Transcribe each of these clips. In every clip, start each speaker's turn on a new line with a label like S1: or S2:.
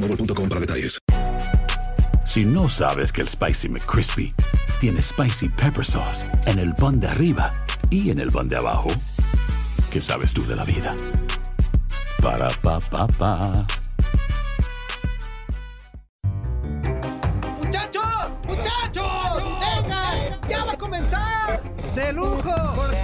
S1: boostmobile.com para detalles.
S2: Si no sabes que el Spicy McCrispy tiene Spicy Pepper Sauce en el pan de arriba y en el pan de abajo, ¿qué sabes tú de la vida? Para, pa, pa.
S3: ¡Muchachos! ¡Muchachos! ¡Vengan! ¡Ya va a comenzar! ¡De lujo!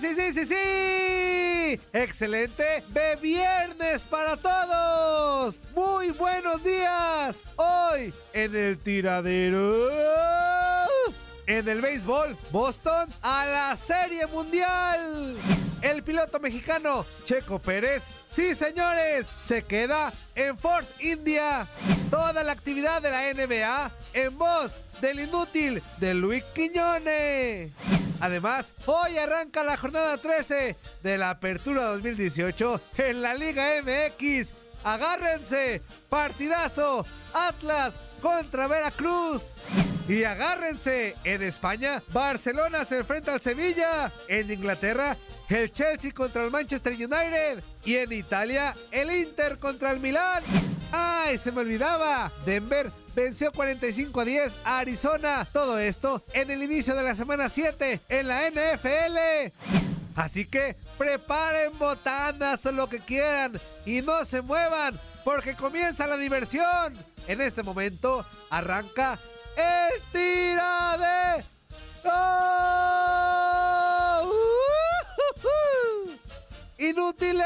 S3: Sí, sí, sí, sí. Excelente de viernes para todos. Muy buenos días. Hoy en el tiradero. En el béisbol, Boston a la Serie Mundial. El piloto mexicano Checo Pérez, sí señores, se queda en Force India. Toda la actividad de la NBA en voz del inútil de Luis Quiñones. Además, hoy arranca la jornada 13 de la Apertura 2018 en la Liga MX. Agárrense, partidazo, Atlas contra Veracruz. Y agárrense, en España, Barcelona se enfrenta al Sevilla. En Inglaterra, el Chelsea contra el Manchester United. Y en Italia, el Inter contra el Milán. ¡Ay, se me olvidaba! Denver venció 45 a 10 a Arizona. Todo esto en el inicio de la semana 7 en la NFL. Así que preparen botanas o lo que quieran y no se muevan porque comienza la diversión. En este momento arranca el tirade. ¡Oh! ¡Uh! ¡Inútiles!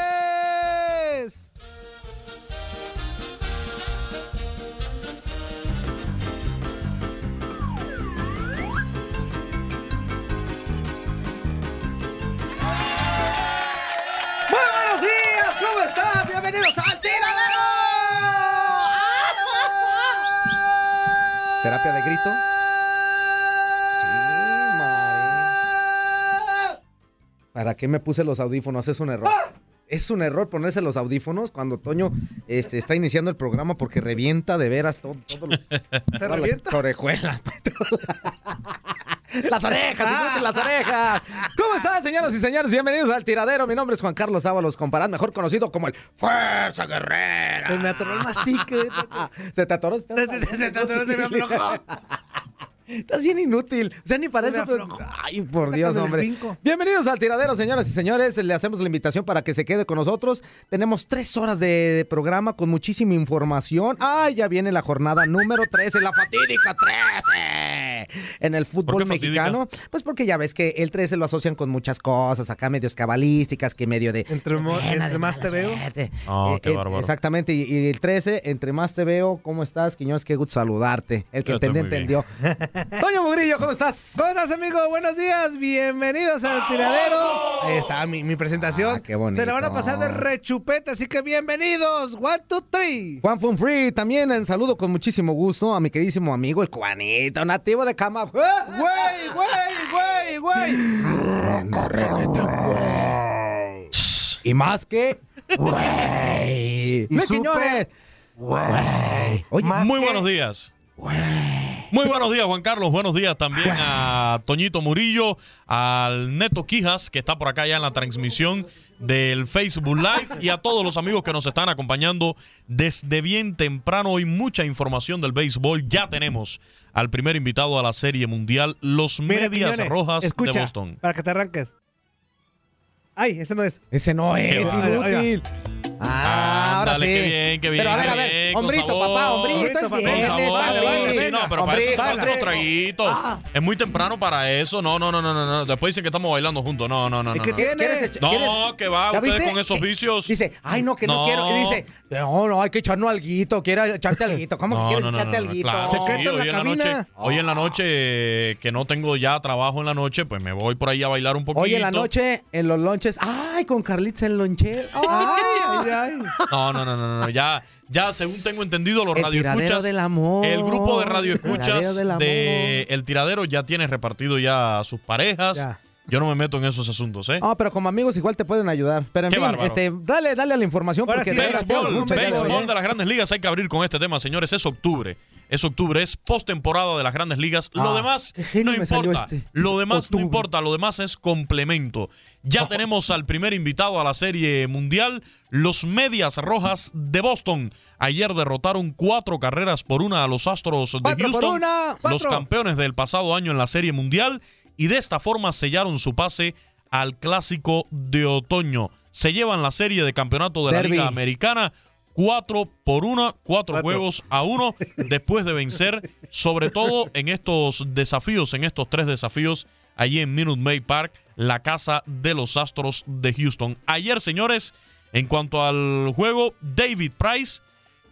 S4: ¿Terapia de grito? ¿Para qué me puse los audífonos? Es un error. Es un error ponerse los audífonos cuando Toño este, está iniciando el programa porque revienta de veras todo. todo lo- todas
S3: revienta?
S4: Las orejuelas. Las orejas, inútil, las orejas. ¿Cómo están, señoras y señores? Bienvenidos al tiradero. Mi nombre es Juan Carlos Ábalos Comparán, mejor conocido como el Fuerza Guerrera.
S3: Se me atoró el mastique.
S4: ¿Se te atoró?
S3: Se te atoró, se me aflojó.
S4: Estás bien inútil. O sea, ni para eso. pero- Ay, por Dios, hombre. Bienvenidos al tiradero, señoras y señores. Le hacemos la invitación para que se quede con nosotros. Tenemos tres horas de, de programa con muchísima información. Ah, ya viene la jornada número 13, la fatídica 13 en el fútbol
S5: ¿Por qué fatídica?
S4: mexicano. Pues porque ya ves que el 13 lo asocian con muchas cosas, acá medios cabalísticas, que medio de.
S3: Entre, más te veo.
S6: Oh, qué
S4: Eh,
S6: bárbaro.
S4: Exactamente, y, y el 13, entre más te veo, ¿cómo estás, Quiñones? Qué gusto saludarte. El que entendió, entendió. Toño Mugrillo, ¿cómo estás?
S3: ¿Cómo estás, amigo? Buenos días, bienvenidos al tiradero. Ahí está mi, mi presentación.
S4: Ah, qué bonito.
S3: Se la van a pasar de rechupete, así que bienvenidos. One, two, three.
S4: Juan Fun Free, también en saludo con muchísimo gusto a mi queridísimo amigo, el cubanito, nativo de Cama.
S3: Güey, güey, güey, güey.
S4: Y más que. Güey. Güey. Oye,
S6: Muy buenos días. Muy buenos días, Juan Carlos. Buenos días también a Toñito Murillo, al Neto Quijas, que está por acá ya en la transmisión del Facebook Live, y a todos los amigos que nos están acompañando desde bien temprano. Hoy mucha información del béisbol. Ya tenemos al primer invitado a la Serie Mundial, los
S3: Mira,
S6: Medias Rojas
S3: escucha,
S6: de Boston.
S3: Para que te arranques. Ay, ese no es.
S4: ese no es inútil. Ah, ahora sí.
S6: Ándale, qué bien, qué bien.
S4: Pero a ver, a ver,
S6: bien, con
S4: hombrito,
S6: sabor.
S4: papá, hombrito, es
S3: Con
S4: viernes,
S6: sabor, sí,
S4: bien.
S6: no, pero para eso se faltan los traguitos.
S4: Ah.
S6: Es muy temprano para eso. No, no, no, no, no, no. Después dicen que estamos bailando juntos. No, no, no,
S3: ¿Y
S6: no.
S3: qué
S6: no.
S3: tiene?
S4: ¿Quieres echa-
S6: No, que va
S4: ¿Ya
S6: ustedes
S4: viste?
S6: con esos
S4: Que-
S6: vicios.
S4: Dice, ay, no, que no,
S6: No.
S4: quiero. Y dice, no, no, hay que echarnos alguito. Quiero echarte alguito. ¿Cómo que quieres
S6: no, no,
S4: echarte
S6: no, no,
S4: alguito?
S6: claro,
S3: Secreto
S6: sí,
S3: en la
S6: hoy en la
S3: cabina.
S6: noche, hoy en la noche eh, que no tengo ya trabajo en la noche, pues me voy por ahí a bailar un poquito.
S4: Hoy en la noche, en los lonches. Ay, con Carlitos en lonche. Ay,
S6: No, no, no, no, no, ya, ya según tengo entendido los
S4: El
S6: radioescuchas,
S4: del amor.
S6: el grupo de
S4: El
S6: radioescuchas
S4: tiradero del
S6: de El Tiradero ya tiene repartido ya a sus parejas.
S4: Ya.
S6: Yo no me meto en esos asuntos, ¿eh?
S4: Ah, pero como amigos igual te pueden ayudar. Pero en
S6: Qué
S4: fin,
S6: bárbaro.
S4: este, dale, dale a la información
S3: Ahora
S4: porque
S3: sí, béisbol,
S6: Béisbol de las grandes ligas hay que abrir con este tema, señores. Es octubre. Es octubre, es postemporada de las grandes ligas. Lo
S4: Ah,
S6: demás no importa.
S4: este.
S6: Lo demás
S4: Octubre.
S6: no importa. Lo demás es complemento. Ya tenemos al primer invitado a la serie mundial, los Medias Rojas de Boston. Ayer derrotaron cuatro carreras por una a los Astros de
S4: Cuatro por
S6: Houston,
S4: una,
S6: los campeones del pasado año en la serie mundial, y de esta forma sellaron su pase al clásico de otoño. Se llevan la serie de campeonato de la. Liga Americana. Cuatro por una, cuatro, juegos a uno, después de vencer, sobre todo en estos desafíos, en estos tres desafíos, allí en Minute Maid Park, la casa de los Astros de Houston. Ayer, señores, en cuanto al juego, David Price,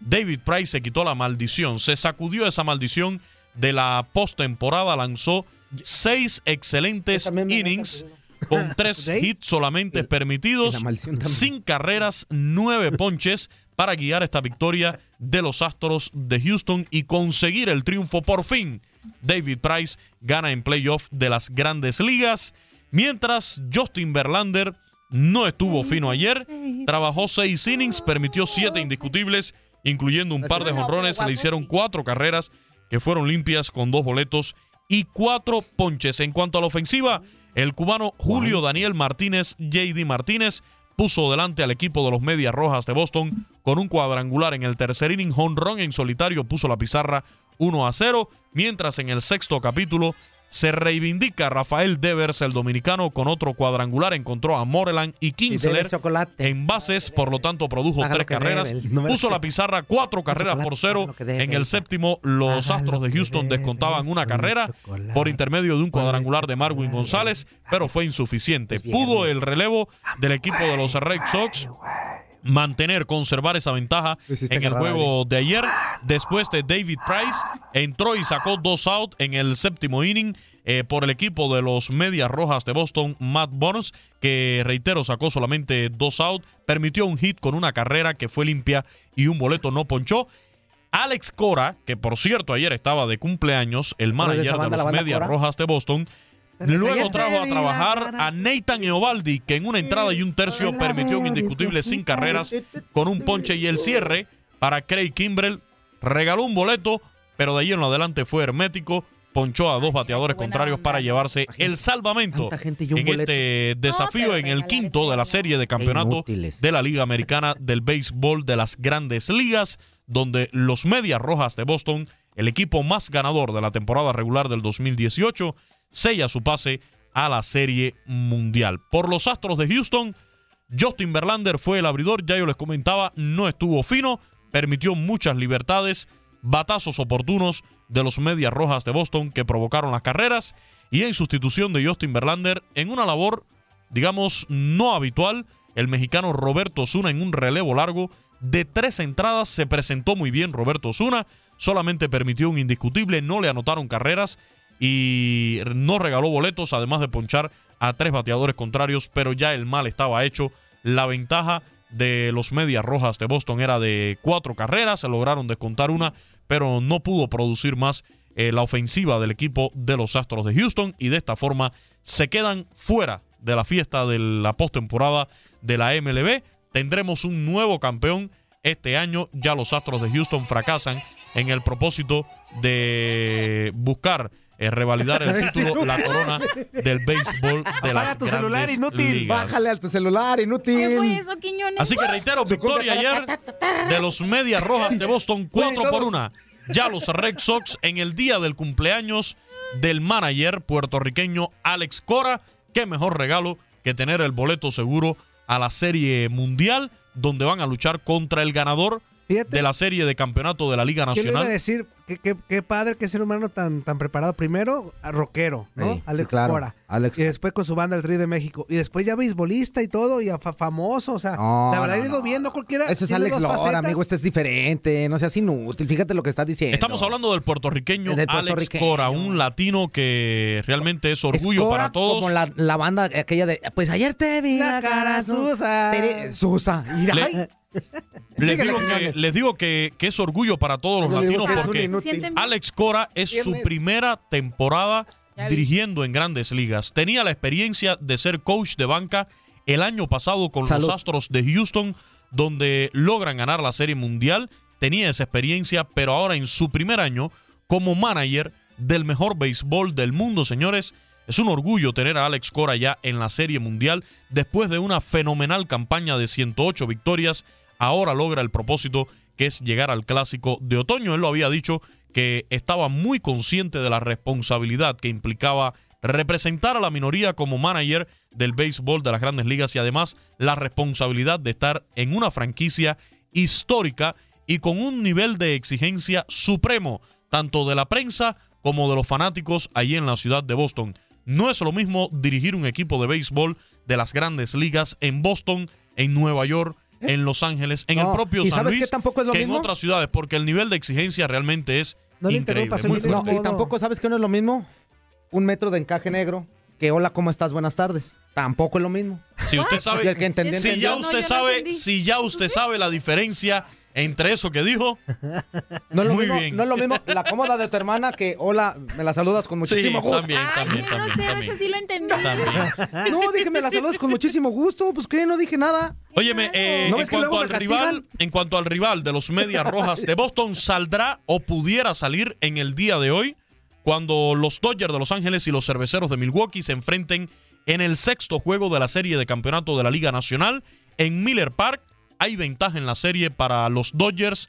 S6: David Price se quitó la maldición, se sacudió esa maldición de la postemporada, lanzó seis excelentes innings con tres hits solamente permitidos, sin carreras, nueve ponches para guiar esta victoria de los Astros de Houston y conseguir el triunfo por fin. David Price gana en playoff de las grandes ligas, mientras Justin Verlander no estuvo fino ayer, trabajó seis innings, permitió siete indiscutibles, incluyendo un par de jonrones, le hicieron cuatro carreras que fueron limpias con dos boletos y cuatro ponches. En cuanto a la ofensiva, el cubano Julio Daniel Martínez, JD Martínez, puso delante al equipo de los Medias Rojas de Boston con un cuadrangular en el tercer inning, honrón en solitario puso la pizarra 1 a 0, mientras en el sexto capítulo se reivindica Rafael Devers, el dominicano, con otro cuadrangular, encontró a Moreland y Kinsler en bases, por lo tanto produjo
S4: Haga
S6: tres carreras,
S4: no
S6: puso la pizarra cuatro carreras por
S4: chocolate,
S6: cero, en el séptimo. Los
S4: Haga
S6: Astros
S4: lo
S6: de Houston descontaban una carrera por intermedio de un cuadrangular de Marwin González, pero fue insuficiente. Pudo el relevo del equipo de los Red Sox mantener, conservar esa ventaja en el juego de ayer. Después de David Price, entró y sacó dos out en el séptimo inning eh, por el equipo de los Medias Rojas de Boston, Matt Bonus, que reitero, sacó solamente dos out, permitió un hit con una carrera que fue limpia y un boleto no ponchó. Alex Cora, que por cierto ayer estaba de cumpleaños, el
S4: ¿No es de
S6: manager de los Medias? Rojas de Boston, luego trajo a trabajar a Nathan Eovaldi, que en una entrada y un tercio permitió un indiscutible sin carreras con un ponche y el cierre para Craig Kimbrell. Regaló un boleto, pero de ahí en adelante fue hermético. ponchó a dos bateadores contrarios para llevarse el salvamento en este desafío en el quinto de la serie de campeonato de la Liga Americana del Béisbol de las Grandes Ligas, donde los Medias Rojas de Boston, el equipo más ganador de la temporada regular del 2018, sella su pase a la Serie Mundial. Por los Astros de Houston, Justin Verlander fue el abridor, ya yo les comentaba, no estuvo fino, permitió muchas libertades, batazos oportunos de los Medias Rojas de Boston que provocaron las carreras y en sustitución de Justin Verlander en una labor, digamos, no habitual, el mexicano Roberto Osuna en un relevo largo de tres entradas se presentó muy bien Roberto Osuna, solamente permitió un indiscutible, no le anotaron carreras y no regaló boletos, además de ponchar a tres bateadores contrarios, pero ya el mal estaba hecho. La ventaja de los Medias Rojas de Boston era de cuatro carreras, se lograron descontar una, pero no pudo producir más eh, la ofensiva del equipo de los Astros de Houston y de esta forma se quedan fuera de la fiesta de la postemporada de la MLB. Tendremos un nuevo campeón este año. Ya los Astros de Houston fracasan en el propósito de buscar eh, revalidar el título, la corona del béisbol de las tu celular inútil.
S4: Bájale a tu celular inútil.
S6: Así que reitero, victoria ayer de los Medias Rojas de Boston, 4 por 1. Ya los Red Sox en el día del cumpleaños del manager puertorriqueño Alex Cora. Qué mejor regalo que tener el boleto seguro a la Serie Mundial, donde van a luchar contra el ganador de la serie de campeonato de la Liga Nacional.
S3: Quiero decir, qué, padre que ser humano tan, tan preparado. Primero, rockero, ¿no? Alex Cora. Y después con su banda El Río de México. Y después ya beisbolista y todo, y famoso. O sea, la verdad, he ido viendo cualquiera.
S4: Ese es Alex Lora, amigo. Este es diferente. No seas inútil. Fíjate lo que estás diciendo.
S6: Estamos hablando del puertorriqueño Alex Cora, un latino que realmente es orgullo para todos.
S4: Como la, banda aquella de. Pues ayer te vi la, cara, Susa. Susa.
S6: Les digo, que, es orgullo para todos los latinos porque Alex Cora es su primera temporada dirigiendo en grandes ligas. Tenía la experiencia de ser coach de banca el año pasado con los Astros de Houston, donde logran ganar la Serie Mundial. Tenía esa experiencia, pero ahora en su primer año como manager del mejor béisbol del mundo, señores. Es un orgullo tener a Alex Cora ya en la Serie Mundial después de una fenomenal campaña de 108 victorias ahora logra el propósito que es llegar al clásico de otoño. Él lo había dicho que estaba muy consciente de la responsabilidad que implicaba representar a la minoría como manager del béisbol de las grandes ligas y además la responsabilidad de estar en una franquicia histórica y con un nivel de exigencia supremo, tanto de la prensa como de los fanáticos allí en la ciudad de Boston. No es lo mismo dirigir un equipo de béisbol de las grandes ligas en Boston, en Nueva York, en Los Ángeles, en el propio San Luis, que, en otras ciudades, porque el nivel de exigencia realmente es no increíble.
S4: y tampoco sabes que no es lo mismo un metro de encaje negro que hola, ¿cómo estás? Buenas tardes. Tampoco es lo mismo.
S6: Si usted sabe, si ya usted sabe, si ya usted sabe la diferencia entre eso que dijo.
S4: No es lo, mismo, No es lo mismo la cómoda de tu hermana que hola, me la saludas con muchísimo gusto.
S6: También, también,
S7: Ay,
S6: también,
S7: no sé, eso sí lo entendí.
S4: No, dije me la saludas con muchísimo gusto. Pues que no dije nada.
S6: Óyeme, eh, en, cuanto al rival, en cuanto al rival de los Medias Rojas de Boston, saldrá o pudiera salir en el día de hoy cuando los Dodgers de Los Ángeles y los Cerveceros de Milwaukee se enfrenten en el sexto juego de la serie de campeonato de la Liga Nacional en Miller Park hay ventaja en la serie para los Dodgers.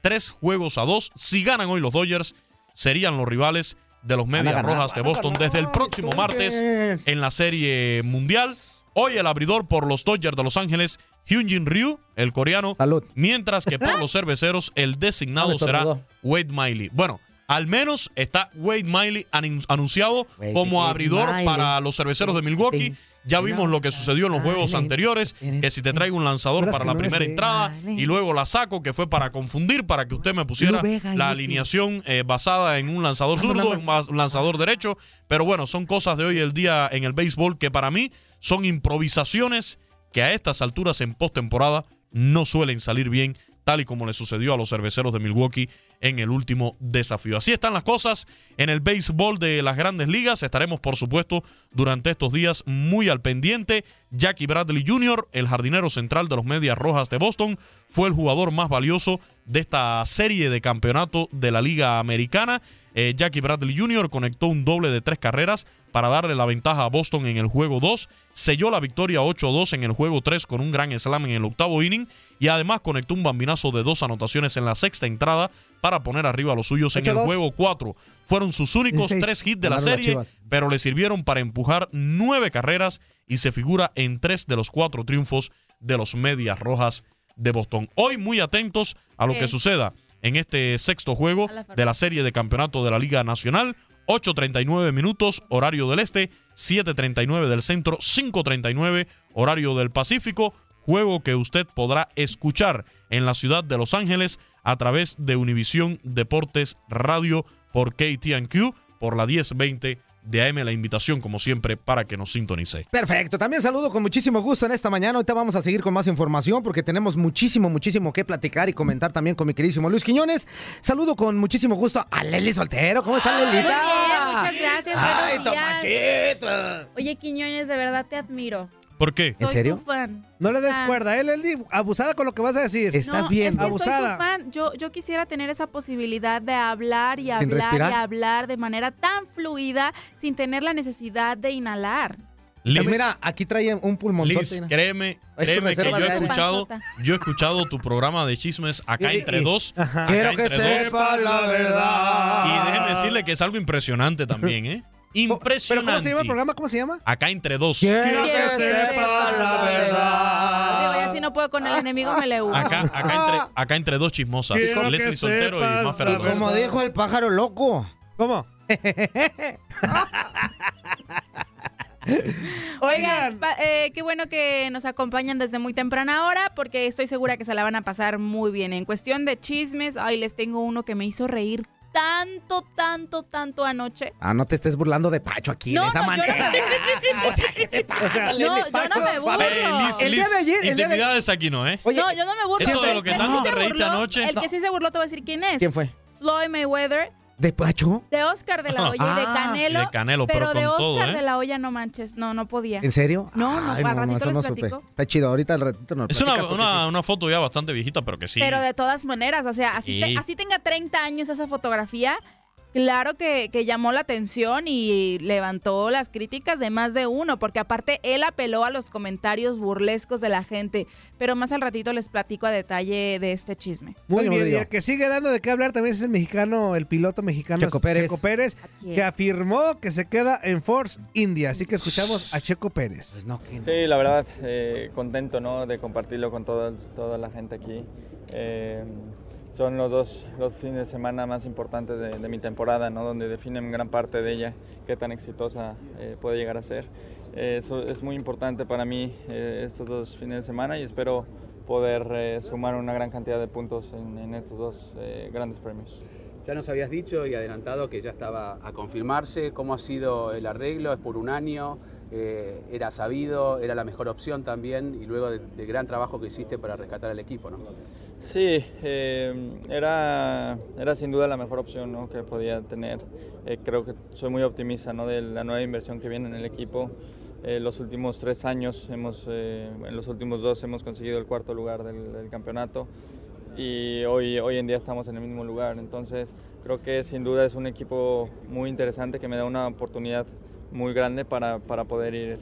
S6: Tres juegos a dos. Si ganan hoy los Dodgers, serían los rivales de los Medias Rojas de Boston desde el próximo martes en la Serie Mundial. Hoy el abridor por los Dodgers de Los Ángeles, Hyunjin Ryu, el coreano.
S4: Salud.
S6: Mientras que por los cerveceros, el designado será Wade Miley. Bueno, al menos está Wade Miley anunciado como abridor para los cerveceros de Milwaukee. Ya vimos lo que sucedió en los juegos anteriores, que si te traigo un lanzador para la primera entrada y luego la saco, que fue para confundir, para que usted me pusiera la alineación eh, basada en un lanzador zurdo, un lanzador derecho. Pero bueno, son cosas de hoy el día en el béisbol que para mí son improvisaciones que a estas alturas en postemporada no suelen salir bien, tal y como le sucedió a los cerveceros de Milwaukee en el último desafío. Así están las cosas en el béisbol de las grandes ligas. Estaremos, por supuesto, durante estos días muy al pendiente. Jackie Bradley Jr., el jardinero central de los Medias Rojas de Boston, fue el jugador más valioso de esta serie de campeonato de la Liga Americana. Eh, Jackie Bradley Jr. conectó un doble de tres carreras para darle la ventaja a Boston en el juego 2, selló la victoria 8-2 en el juego 3 con un gran slam en el octavo inning y además conectó un bambinazo de dos anotaciones en la sexta entrada para poner arriba a los suyos en el juego 4. Fueron sus únicos tres hits de la serie, pero le sirvieron para empujar nueve carreras y se figura en tres de los cuatro triunfos de los Medias Rojas de Boston. Hoy muy atentos a lo que suceda en este sexto juego de la serie de campeonato de la Liga Nacional. 8.39 minutos, horario del este, 7.39 del centro, 5.39 horario del Pacífico. Juego que usted podrá escuchar en la ciudad de Los Ángeles a través de Univisión Deportes Radio por KTNQ por la 1020 de AM la invitación, como siempre, para que nos sintonice.
S4: Perfecto. También saludo con muchísimo gusto en esta mañana. Ahorita vamos a seguir con más información porque tenemos muchísimo, muchísimo que platicar y comentar también con mi queridísimo Luis Quiñones. Saludo con muchísimo gusto a Leli Soltero. ¿Cómo está, Lelita?
S7: muchas gracias.
S4: Ay.
S7: Oye, Quiñones, de verdad te admiro.
S6: ¿Por qué?
S4: ¿En serio?
S3: No le des cuerda, él, él, abusada con lo que vas a decir.
S4: Estás bien,
S7: abusada. Yo, yo quisiera tener esa posibilidad de hablar y hablar y hablar de manera tan fluida sin tener la necesidad de inhalar.
S4: Liz, mira, aquí trae un pulmón.
S6: Liz, créeme, créeme que yo he escuchado, yo he escuchado tu programa de chismes acá entre dos.
S4: Quiero que sepa la verdad.
S6: Y déjeme decirle que es algo impresionante también, ¿eh? Impresionante. ¿Pero
S3: cómo se llama el programa? ¿Cómo se llama?
S6: Acá entre dos.
S4: Quiero, que, sepa la verdad.
S7: Digo, ya si no puedo con el enemigo me le huyo.
S6: Acá, acá, entre, acá entre dos chismosas. Leslie Soltero y Maffer
S4: Como dijo el pájaro loco.
S3: ¿Cómo?
S7: Oigan, eh, qué bueno que nos acompañan desde muy temprana hora porque estoy segura que se la van a pasar muy bien. En cuestión de chismes, ay, les tengo uno que me hizo reír tanto, tanto, tanto anoche.
S4: Ah, no te estés burlando de Pacho aquí de esa manera. o sea, ¿qué te pasa?
S7: No, yo no me burlo.
S6: el día de ayer. Intimidades aquí no, ¿eh?
S7: no, yo no me burlo.
S6: Eso de lo que tanto te reíste anoche.
S7: El que sí se burló te voy a decir quién es.
S4: ¿Quién fue?
S7: Floyd Mayweather
S4: ¿De Pacho?
S7: De Oscar de la Hoya y de
S4: Ah,
S7: Canelo.
S6: de Canelo,
S7: pero,
S6: pero con
S7: de Oscar
S6: todo, ¿eh?
S7: de la Hoya no manches, no, no podía.
S4: ¿En serio?
S7: No, no,
S4: Ay,
S7: al ratito
S4: eso
S7: les
S4: no supe. Está chido, ahorita al ratito nos
S6: Es una, una, una foto ya bastante viejita, pero que sí.
S7: Pero de todas maneras, o sea, así, te-
S6: Sí.
S7: así tenga 30 años esa fotografía, claro que, que llamó la atención y levantó las críticas de más de uno, porque aparte él apeló a los comentarios burlescos de la gente. Pero más al ratito les platico a detalle de este chisme.
S3: Muy bien, y el que sigue dando de qué hablar también es el mexicano, el piloto mexicano
S4: Checo Pérez.
S3: Checo Pérez, que afirmó que se queda en Force India. Así que escuchamos a Checo Pérez.
S4: Pues no, que-
S5: Sí, la verdad, eh, contento ¿no? de compartirlo con toda, toda la gente aquí. Eh, son los dos, los fines de semana más importantes de, de mi temporada, ¿no? donde definen gran parte de ella, qué tan exitosa eh, puede llegar a ser. Eh, eso es muy importante para mí eh, estos dos fines de semana y espero poder eh, sumar una gran cantidad de puntos en, en estos dos eh, grandes premios.
S8: Ya nos habías dicho y adelantado que ya estaba a confirmarse. ¿Cómo ha sido el arreglo? ¿Es por un año? Eh, ¿Era sabido? ¿Era la mejor opción también? Y luego del, del gran trabajo que hiciste para rescatar al equipo, ¿no?
S5: Sí, eh, era, era sin duda la mejor opción ¿no? que podía tener. Eh, creo que soy muy optimista ¿no? de la nueva inversión que viene en el equipo. Eh, los últimos tres años, hemos, eh, en los últimos dos hemos conseguido el cuarto lugar del, del campeonato y hoy, hoy en día estamos en el mismo lugar. Entonces creo que sin duda es un equipo muy interesante que me da una oportunidad muy grande para, para poder ir,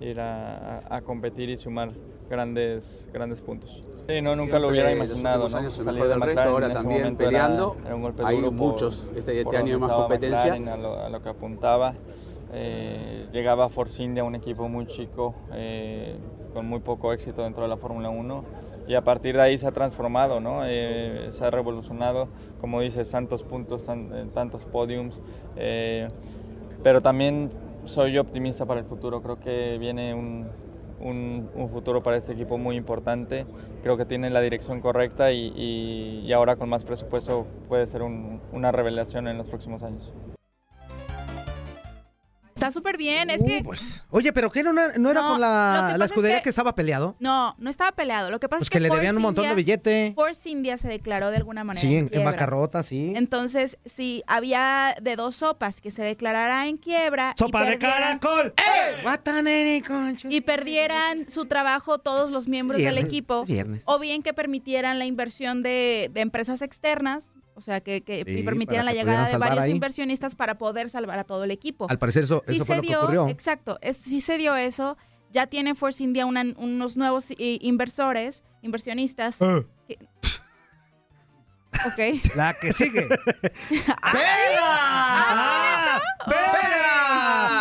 S5: ir a, a- a competir y sumar grandes, grandes puntos. Sí, no, nunca lo hubiera
S8: Siempre,
S5: imaginado. ¿no?
S8: años
S5: Salir
S8: del resto, ahora también
S5: era-
S8: peleando.
S5: era golpe
S8: Hay
S5: por-
S8: muchos, este, este
S5: por
S8: año hay
S5: donde
S8: más competencia.
S5: A, lo, a lo que apuntaba. Eh, llegaba Force India, un equipo muy chico, eh, con muy poco éxito dentro de la Fórmula 1. Y a partir de ahí se ha transformado, ¿no? Eh, se ha revolucionado, como dices, tantos puntos, tan- eh, tantos podiums. eh, pero también soy optimista para el futuro. Creo que viene un, un- un futuro para este equipo muy importante. Creo que tiene la dirección correcta y, y- ahora con más presupuesto puede ser un- una revelación en los próximos años.
S7: Está súper bien. Es que.
S4: Pues, oye, pero ¿qué no, no era
S7: No,
S4: con la, la
S7: es
S4: escudería
S7: que-
S4: que, estaba peleado?
S7: No, no estaba peleado. Lo que pasa
S4: Pues
S7: es que.
S4: que le
S7: Force
S4: debían un montón de billete.
S7: Force India se declaró de alguna manera.
S4: Sí, en, en bancarrota, sí.
S7: Entonces, si había de dos sopas que se declarara en quiebra. y
S3: ¡Sopa de
S7: perdieran-
S3: caracol!
S7: y perdieran su trabajo todos los miembros del equipo,
S4: es viernes.
S7: o bien que permitieran la inversión de, de empresas externas, o sea, que, que
S4: Sí,
S7: permitieran la
S4: que
S7: llegada de varios
S4: ahí.
S7: inversionistas para poder salvar a todo el equipo.
S4: Al parecer eso,
S7: Sí
S4: eso fue
S7: se
S4: lo que
S7: dio,
S4: ocurrió.
S7: Exacto, es, sí se dio eso. Ya tiene Force India una- unos nuevos i- inversores, inversionistas.
S3: Ah.
S7: que- ok.
S3: La que sigue.
S7: ¡Ah!
S3: ¡Pega!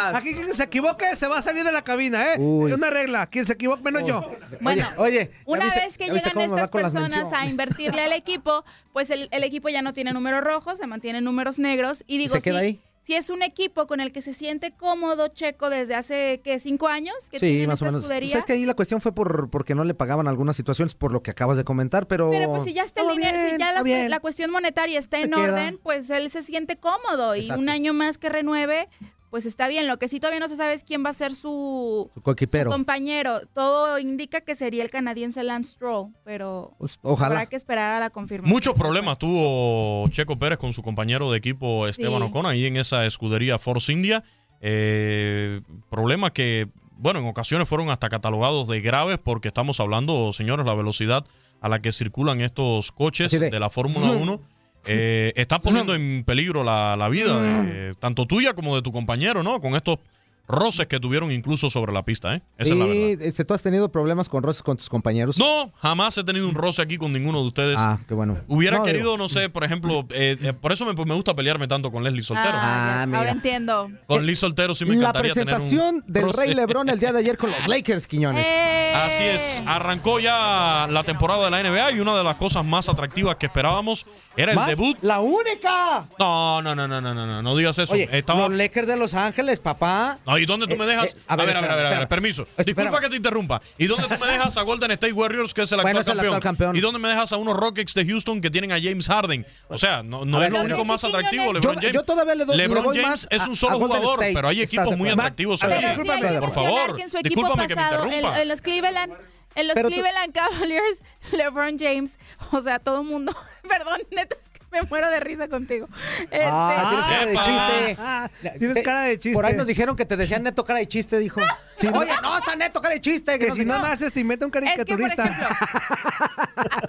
S3: Aquí quien se equivoque se va a salir de la cabina, ¿eh?
S4: Uy.
S3: Es una regla. Quien se equivoque, menos yo.
S7: Bueno,
S4: Oye, ¿ya
S7: una
S4: viste-
S7: vez que llegan estas personas a invertirle al equipo, pues el, el equipo ya no tiene números rojos, se mantiene en números negros. Y digo,
S4: se queda
S7: si,
S4: ahí?
S7: si es un equipo con el que se siente cómodo Checo desde hace, ¿qué? ¿Cinco años? Que
S4: Sí,
S7: tienen
S4: más o menos.
S7: escudería?
S4: Sabes que ahí la cuestión fue por porque no le pagaban algunas situaciones por lo que acabas de comentar, pero
S7: Pero pues si ya está el dinero, si ya la, la cuestión monetaria está
S4: Se
S7: en
S4: queda.
S7: orden, pues él se siente cómodo y un año más que renueve, pues está bien. Lo que sí todavía no se sabe es quién va a ser su, compañero. Todo indica que sería el canadiense Lance Stroll, pero
S4: Pues, ojalá.
S7: habrá que esperar a la confirmación.
S6: Muchos problemas tuvo Checo Pérez con su compañero de equipo Esteban
S7: Sí.
S6: Ocon ahí en esa escudería Force India. Eh, problemas que, bueno, en ocasiones fueron hasta catalogados de graves porque estamos hablando, señores, la velocidad a la que circulan estos coches de- la Fórmula 1. Eh, está poniendo en peligro la, la vida de, tanto tuya como de tu compañero, ¿no? Con estos roces que tuvieron incluso sobre la pista, ¿eh? Esa es la verdad.
S4: Sí, este, ¿tú has tenido problemas con roces con tus compañeros?
S6: No, jamás he tenido un roce aquí con ninguno de ustedes.
S4: Ah, qué bueno.
S6: Hubiera
S4: No,
S6: querido,
S4: digo,
S6: no sé, por ejemplo, eh, eh, por eso me, me gusta pelearme tanto con Leslie Soltero.
S7: Ah,
S4: Ah,
S7: ya, ahora
S4: mira.
S7: entiendo.
S6: Con Liz Soltero sí me
S4: la
S6: encantaría tener
S4: presentación
S6: un
S4: del
S6: roce.
S4: Rey Lebrón el día de ayer con los Lakers, Quiñones.
S7: ¡Eh!
S6: Así es, arrancó ya la temporada de la NBA y una de las cosas más atractivas que esperábamos era el
S4: ¿Más?
S6: debut.
S4: ¡La única!
S6: No, no, no, no, no, no, no, no digas eso.
S4: Oye,
S6: Estaba...
S4: los Lakers de Los Ángeles, papá.
S6: No, ¿y dónde tú
S4: Eh,
S6: me dejas?
S4: eh,
S6: a, ver, a ver, a ver, a ver, permiso. Disculpa que te interrumpa. ¿Y dónde tú me dejas a Golden State Warriors, que es el actual,
S4: Bueno, es el
S6: campeón?
S4: actual campeón.
S6: ¿Y dónde me dejas a unos Rockets de Houston que tienen a James Harden? O sea, no, es lo único más atractivo, LeBron James.
S4: yo todavía le doy- le
S6: LeBron James es un solo jugador, pero hay
S4: ¿Estás
S6: equipos muy atractivos por favor. Discúlpame que me interrumpa.
S7: en los Cleveland, en los
S4: Pero tú-
S7: Cleveland Cavaliers, LeBron James, o sea, todo el mundo, perdón, neta, es que me muero de risa contigo. Este,
S4: Ah, tienes cara de chiste.
S3: Ah, tienes
S4: Eh,
S3: cara de chiste.
S4: Por ahí nos dijeron que te decían neto cara de chiste, dijo.
S3: Sí, no-
S4: Oye, no, está neto cara de chiste.
S3: que
S4: no
S3: si no me haces, te inventa un
S7: es que, por
S3: caricaturista.
S7: ejemplo,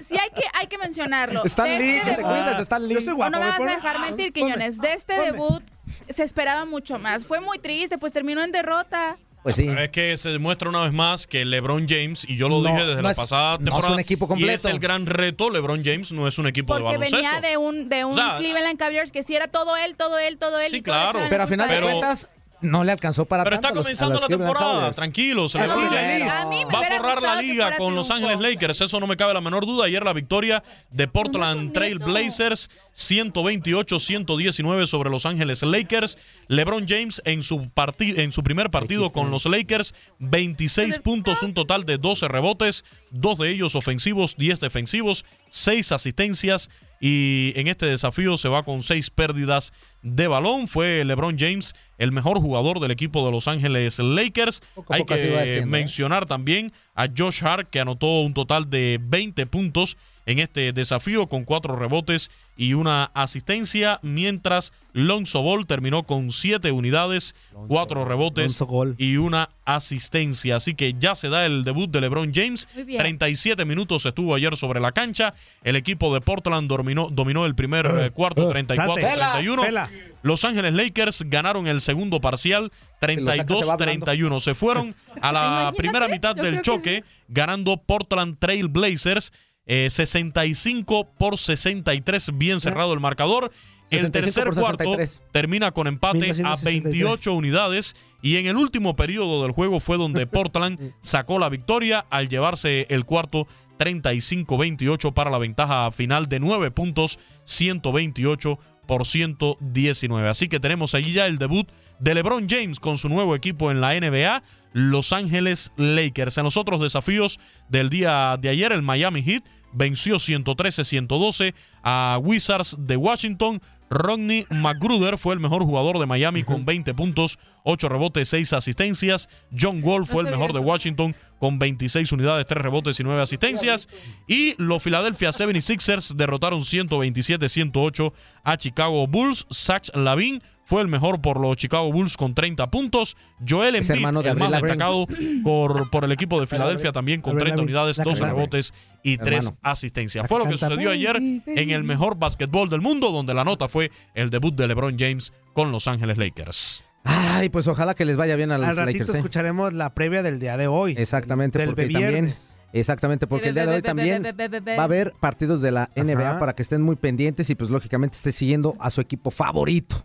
S7: sí hay que, hay que mencionarlo. De
S4: Lee,
S7: este
S4: que te Stan Lee.
S3: Yo estoy
S7: No,
S3: guapo.
S7: no me vas a dejar mentir,
S3: ponme,
S7: Quiñones. De este
S3: ponme.
S7: debut se esperaba mucho más. Fue muy triste, pues terminó en derrota.
S4: Pues sí.
S6: Es que se demuestra una vez más que LeBron James, y yo lo
S4: No,
S6: dije desde
S4: no
S6: la
S4: es-
S6: pasada
S4: no es
S6: temporada,
S4: un equipo
S6: y es
S4: completo.
S6: el gran reto, LeBron James no es un equipo
S7: Porque
S6: de baloncesto.
S7: venía de un, de un
S6: O sea,
S7: Cleveland Cavaliers que sí era todo él, todo él, todo él.
S6: Sí,
S7: y
S6: claro.
S4: Pero a final de cuentas, no le alcanzó para
S6: Pero
S4: tanto.
S6: está
S4: a los- a
S6: comenzando
S4: los
S6: la temporada,
S4: Cavaliers.
S6: tranquilos. LeBron
S4: no,
S6: James
S7: a mí me
S6: va a forrar la liga con Los. Ángeles Lakers, eso no me cabe la menor duda. Ayer la victoria de Portland Trail Blazers 128-119 sobre Los Ángeles Lakers. LeBron James en su parti- en su primer partido con los Lakers, 26 puntos, un total de 12 rebotes, dos de ellos ofensivos, 10 defensivos, 6 asistencias y en este desafío se va con 6 pérdidas de balón. Fue LeBron James el mejor jugador del equipo de Los Ángeles Lakers.
S4: Poco
S6: Hay
S4: poco
S6: que
S4: siendo, ¿eh?
S6: mencionar también a Josh Hart que anotó un total de 20 puntos en este desafío con cuatro rebotes y una asistencia, mientras Lonzo Ball terminó con siete unidades, cuatro rebotes y una asistencia. Así que ya se da el debut de LeBron James.
S7: Muy bien.
S6: 37 minutos estuvo ayer sobre la cancha. El equipo de Portland dominó, dominó el primer eh, cuarto
S3: Salte.
S6: 34-31.
S3: Pela.
S6: Los Ángeles Lakers ganaron el segundo parcial
S4: Si lo sacas, se va hablando.
S6: 32-31. Se fueron a la
S7: Imagínate,
S6: primera mitad del choque ganando Portland Trail Blazers eh, 65 por 63, bien cerrado el marcador. El
S4: 65
S6: tercer cuarto
S4: 63.
S6: termina con empate a
S3: 1963.
S6: 28 unidades y en el último periodo del juego fue donde Portland sacó la victoria al llevarse el cuarto 35-28 para la ventaja final de 9 puntos, 128 por 119. Así que tenemos allí ya el debut de LeBron James con su nuevo equipo en la NBA, Los Ángeles Lakers. En los otros desafíos del día de ayer, el Miami Heat venció 113-112 a Wizards de Washington. Rodney McGruder fue el mejor jugador de Miami con 20 puntos, 8 rebotes, 6 asistencias. John Wall fue el mejor de Washington con 26 unidades, 3 rebotes y 9 asistencias. Y los Philadelphia 76ers derrotaron 127-108 a Chicago Bulls. Zach Lavin fue el mejor por los Chicago Bulls con 30 puntos. Joel
S4: Es
S6: Embiid,
S4: hermano de
S6: el más destacado por, por el equipo de Filadelfia también con
S4: Avril
S6: 30
S4: Lavigne.
S6: unidades,
S4: La
S6: 12
S4: cantante.
S6: rebotes y 3
S4: Hermano.
S6: asistencias. Fue lo que sucedió ayer en el mejor básquetbol del mundo, donde la nota fue el debut de LeBron James con Los Ángeles Lakers.
S4: Ay, pues ojalá que les vaya bien a los
S3: Al ratito
S4: Lakers. ¿eh?
S3: escucharemos la previa del día de hoy.
S4: Exactamente,
S3: Del
S4: porque
S3: viernes.
S4: también. Exactamente, porque el día de hoy también va a haber partidos de la NBA para que estén muy pendientes y pues lógicamente esté siguiendo a su equipo favorito.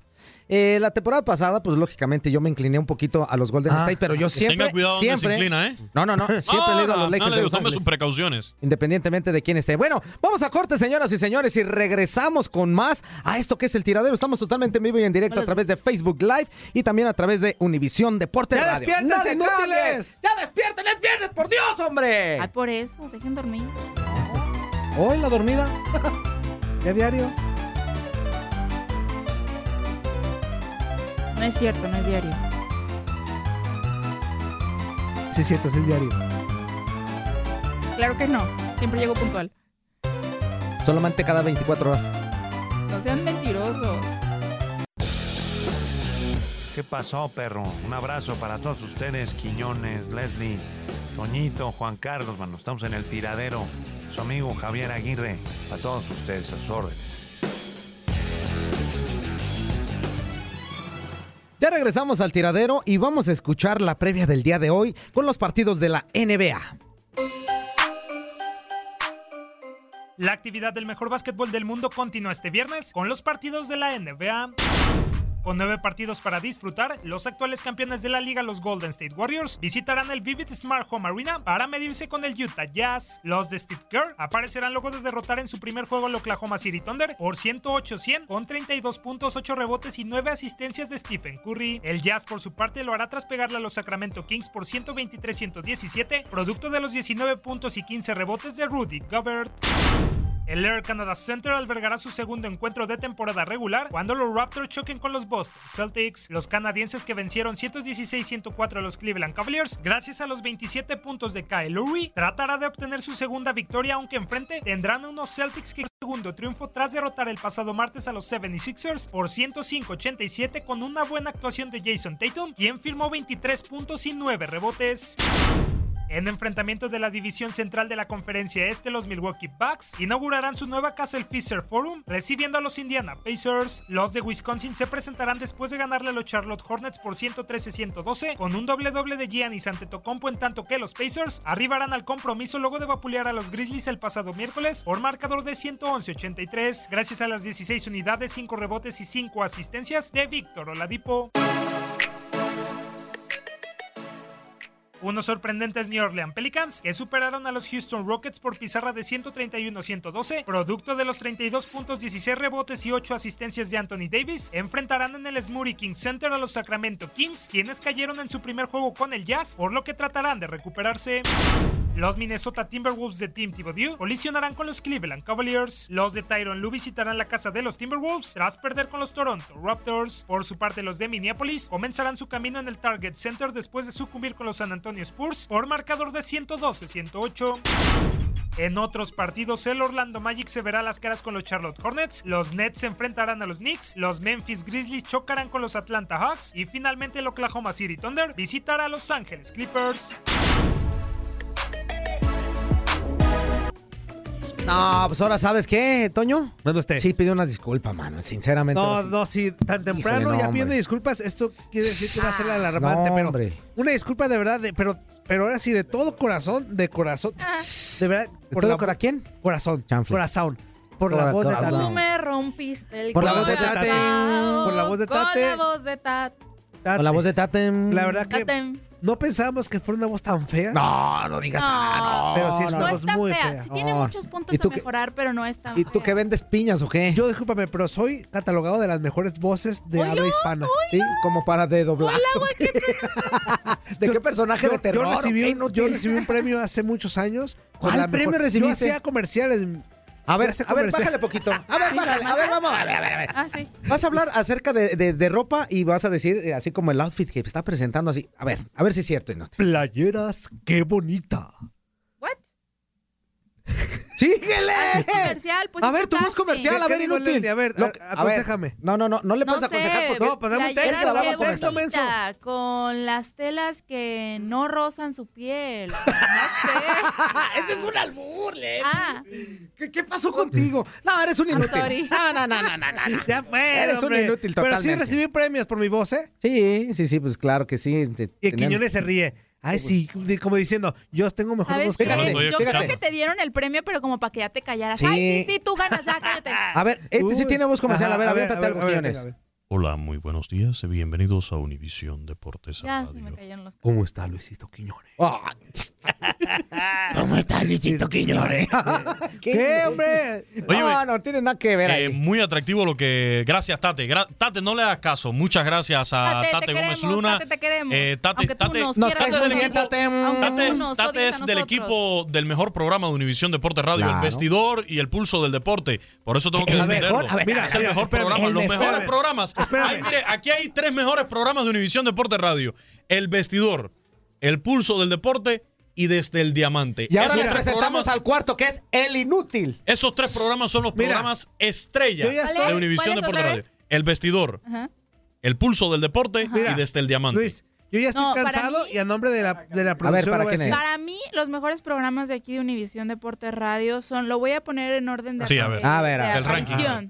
S4: Eh, la temporada pasada, pues lógicamente yo me incliné un poquito a los Golden
S6: Ah.
S4: State, pero yo siempre,
S6: Tenga cuidado donde
S4: siempre,
S6: se inclina, ¿eh?
S4: No, no, no, siempre le he ido a los Lakers
S6: no le
S4: de Los
S6: sus precauciones.
S4: Independientemente de quién esté. Bueno, vamos a corte, señoras y señores, y regresamos con más a esto que es el tiradero. Estamos totalmente en vivo y en directo a través de Facebook Live y también a través de Univisión Deporte
S3: ¡Ya
S4: cambies! ¡Ya despierten! ¡Es viernes, por Dios, hombre!
S7: Ay, por eso, dejen dormir.
S4: Hoy la dormida.
S3: ¿Qué diario?
S7: No es cierto, no es diario.
S3: Sí, es cierto, sí es diario.
S7: Claro que no. Siempre llego puntual.
S4: Solamente cada 24 horas.
S7: No sean mentirosos.
S9: ¿Qué pasó, perro? Un abrazo para todos ustedes, Quiñones, Leslie, Toñito, Juan Carlos, mano. Estamos en el tiradero. Su amigo Javier Aguirre. A todos ustedes, a sus órdenes.
S4: Ya regresamos al tiradero y vamos a escuchar la previa del día de hoy con los partidos de la NBA.
S10: La actividad del mejor básquetbol del mundo continúa este viernes con los partidos de la NBA. Con nueve partidos para disfrutar, los actuales campeones de la liga, los Golden State Warriors, visitarán el Vivid Smart Home Arena para medirse con el Utah Jazz. Los de Steve Kerr aparecerán luego de derrotar en su primer juego al Oklahoma City Thunder por 108-100 con 32 puntos, 8 rebotes y 9 asistencias de Stephen Curry. El Jazz por su parte lo hará tras pegarle a los Sacramento Kings por 123-117, producto de los 19 puntos y 15 rebotes de Rudy Gobert. El Air Canada Center albergará su segundo encuentro de temporada regular cuando los Raptors choquen con los Boston Celtics. Los canadienses que vencieron 116-104 a los Cleveland Cavaliers gracias a los 27 puntos de Kyle Lowry tratará de obtener su segunda victoria aunque enfrente tendrán unos Celtics que segundo triunfo tras derrotar el pasado martes a los 76ers por 105-87 con una buena actuación de Jason Tatum quien firmó 23 puntos y 9 rebotes. En enfrentamiento de la división central de la conferencia este, los Milwaukee Bucks inaugurarán su nueva casa el Fisher Forum, recibiendo a los Indiana Pacers. Los de Wisconsin se presentarán después de ganarle a los Charlotte Hornets por 113-112, con un doble doble de Giannis ante Tocompo, en tanto que los Pacers arribarán al compromiso luego de vapulear a los Grizzlies el pasado miércoles por marcador de 111-83, gracias a las 16 unidades, 5 rebotes y 5 asistencias de Víctor Oladipo. Unos sorprendentes New Orleans Pelicans que superaron a los Houston Rockets por pizarra de 131-112, producto de los 32 puntos, 16 rebotes y 8 asistencias de Anthony Davis, enfrentarán en el Smoothie King Center a los Sacramento Kings, quienes cayeron en su primer juego con el Jazz, por lo que tratarán de recuperarse. Los Minnesota Timberwolves de Team Thibodeau colisionarán con los Cleveland Cavaliers. Los de Tyron Lue visitarán la casa de los Timberwolves tras perder con los Toronto Raptors. Por su parte, los de Minneapolis comenzarán su camino en el Target Center después de sucumbir con los San Antonio Spurs por marcador de 112-108. En otros partidos, el Orlando Magic se verá las caras con los Charlotte Hornets, los Nets se enfrentarán a los Knicks, los Memphis Grizzlies chocarán con los Atlanta Hawks y finalmente el Oklahoma City Thunder visitará a Los Ángeles Clippers.
S4: No, pues ahora sabes qué, Toño.
S3: ¿Dónde usted?
S4: Sí, pidió una disculpa, mano. Sinceramente.
S3: No, no, sí, tan temprano
S4: Híjole, no,
S3: ya
S4: hombre.
S3: pidiendo disculpas, esto quiere decir que va a ser alarmante,
S4: No,
S3: pero
S4: hombre.
S3: una disculpa de verdad, de- pero pero ahora sí de todo corazón, de corazón, de verdad,
S4: ¿De todo quién?
S3: Corazón,
S4: Chanfle.
S3: corazón, por la voz de
S4: corazón.
S3: Tate.
S7: Tú me rompiste el
S4: Por la voz de Tate.
S7: corazón.
S3: Por la voz de Tate.
S7: Con la voz de Tate.
S4: Con la voz de Tatem.
S3: La verdad que
S7: Tatem.
S3: No pensábamos que fuera una voz tan fea.
S4: No, no digas nada, no.
S3: Pero sí es una
S7: No
S3: voz
S7: está
S3: muy
S7: fea.
S3: fea.
S7: Sí tiene
S4: No.
S7: muchos puntos
S4: ¿Y tú
S7: a
S4: qué-
S7: mejorar, pero no es tan
S4: ¿Y tú qué vendes piñas o qué?
S3: Yo discúlpame, pero soy catalogado de las mejores voces de habla hispana.
S4: Sí, como para de doblar. ¿De qué personaje
S3: Yo-
S4: de terror?
S3: Yo recibí,
S4: o qué?
S3: un,
S4: No
S3: yo
S4: te-
S3: recibí un premio hace muchos años.
S4: ¿Cuál premio
S3: mejor-
S4: recibiste?
S3: Yo hacía comerciales.
S4: A ver, a ver, bájale poquito. A ver,
S7: ¿Mi
S4: bájale. A ver, vamos. A ver, a ver, a ver.
S7: Ah, sí.
S4: Vas a hablar acerca de, de- de ropa y vas a decir, eh, así como el outfit que está presentando así. A ver, a ver si es cierto. Inútil.
S3: Playeras, qué bonita.
S7: ¿What?
S4: ¡Síguele!
S7: Ah, comercial, pues
S4: a ver, tu voz comercial, a
S3: ¿Qué
S4: ver, inútil.
S3: A ver,
S4: Lo-
S3: a-
S4: a ver,
S3: aconséjame.
S4: No, no, no, no le
S7: No
S4: puedes aconsejar
S7: sé,
S4: porque
S3: No, pues dame un texto, dame un texto, menso.
S7: Con las telas que no rozan su piel. No sé.
S4: Ese es un albur, Leslie.
S7: Ah,
S4: ¿Qué, qué pasó contigo? No, eres un
S7: I'm
S4: inútil.
S7: sorry.
S4: No, no, no, no, no, no.
S3: Ya fue,
S4: Eres un inútil
S3: Pero sí
S4: totalmente.
S3: recibí premios por mi voz, ¿eh?
S4: Sí, sí, sí, pues claro que sí. Te-
S3: Y Quiñones se ríe. Ay, sí, di- como diciendo, yo tengo mejor
S7: ¿sabes
S3: voz que
S7: Yo creo que te dieron el premio, pero como para que ya te callaras.
S4: Sí.
S7: Ay, sí, sí, tú ganas, ya cállate.
S4: A ver, este sí tiene voz comercial.
S3: Ajá,
S4: a ver,
S3: a ver,
S4: aviéntate algo,
S3: a ver,
S4: Quiñones.
S6: Hola, muy buenos días. Bienvenidos a Univisión Deportes
S7: Ya
S6: Radio.
S7: se me cayeron los
S3: ¿Cómo está Luisito Quiñones?
S4: Ah. ¿Cómo está Luisito Quiñones?
S3: ¿Qué, hombre?
S6: Oye,
S4: no, no tiene nada que ver
S6: Eh,
S4: ahí.
S6: muy atractivo lo que. Gracias, Tate. Gra- Tate, no le hagas caso. Muchas gracias a
S7: Tate, te
S6: Tate, Gómez
S7: queremos,
S6: Luna.
S7: Tate, te queremos.
S6: Eh, Tate,
S7: Aunque tú
S6: Tate-
S7: nos.
S4: Tate.
S6: Tate es,
S7: nos
S6: Tate es del equipo del mejor programa de Univisión Deporte Radio,
S4: Claro.
S6: el vestidor y el pulso del deporte. Por eso tengo que defenderlo.
S4: mejor, a ver,
S6: Mira, es el mejor programa, los
S4: mejor.
S6: mejores programas. Ay, mire, aquí hay tres mejores programas de Univisión Deporte Radio: el vestidor, el pulso del deporte y desde el diamante.
S4: Y ahora les
S6: tres
S4: presentamos al cuarto, que es El Inútil.
S6: Esos tres programas son los
S3: Mira,
S6: programas estrella de Univisión
S7: ¿Cuáles
S6: Deporte Radio. El vestidor,
S7: Ajá.
S6: el pulso del deporte y desde el diamante.
S3: Luis, yo ya estoy
S7: No, para
S3: cansado
S7: mí-
S3: y a nombre de la, de la producción
S4: ¿para
S3: lo voy a
S4: quién es?
S7: Para mí, los mejores programas de aquí de Univisión Deporte Radio son, lo voy a poner en orden de,
S6: Sí, a ver.
S4: A ver, a ver.
S6: El ranking.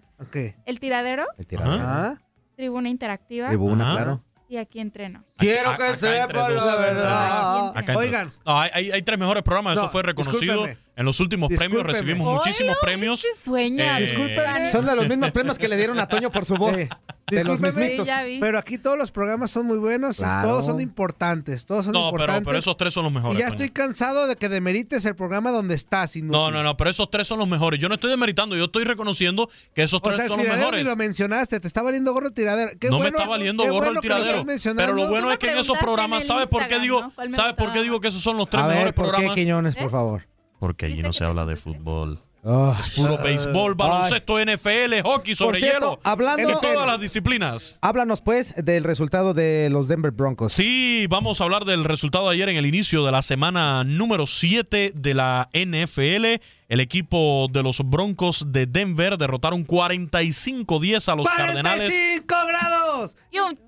S7: El tiradero,
S4: El tirador.
S3: Ah,
S7: Tribuna Interactiva
S4: Tribuna,
S6: Ajá.
S4: claro.
S7: y aquí entrenos.
S4: Quiero que
S6: acá
S4: sepa
S6: entre
S4: la verdad.
S6: Acá
S3: Oigan.
S6: No, hay, hay- hay tres mejores programas, eso
S3: No,
S6: fue reconocido.
S3: discúlpeme.
S6: En los últimos premios recibimos
S7: Oye,
S6: muchísimos
S7: oye,
S6: premios.
S7: qué sueña.
S6: Eh.
S4: Son de los mismos premios que le dieron a Toño por su voz.
S3: Eh,
S4: de los mismitos.
S7: Sí.
S3: Pero aquí todos los programas son muy buenos,
S4: Claro.
S3: todos son importantes, todos son
S6: No, pero,
S3: importantes.
S6: pero esos tres son los mejores.
S3: y ya
S6: Toño.
S3: estoy cansado de que demerites el programa donde estás. inútil.
S6: No, no, no, pero esos tres son los mejores. Yo no estoy demeritando, yo estoy reconociendo que esos
S3: O
S6: tres
S3: sea, el
S6: son los mejores.
S3: ni lo mencionaste, te está valiendo gorro el tiradero. Qué
S6: no
S3: bueno-
S6: me está valiendo gorro
S3: bueno
S6: el tiradero. Pero lo bueno
S7: me
S6: es que en esos programas,
S7: en
S6: ¿sabes por qué digo?
S7: ¿no? ¿Cuál me
S6: ¿Sabes por qué digo que esos son los tres
S4: A
S6: mejores
S4: ver, ¿por qué,
S6: programas?
S4: Quiñones,
S7: ¿Eh?
S4: por favor?
S6: Porque allí
S7: ¿Viste
S6: no se habla de fútbol.
S4: Ah.
S6: Es puro béisbol, baloncesto, NFL, hockey sobre
S4: cierto,
S6: hielo.
S4: hablando-
S6: en todas las disciplinas.
S4: Háblanos, pues, del resultado de los Denver Broncos.
S6: Sí, vamos a hablar del resultado de ayer en el inicio de la semana número 7 de la NFL. El equipo de los Broncos de Denver derrotaron 45-10 a los Cardenales.
S3: ¡45 grados!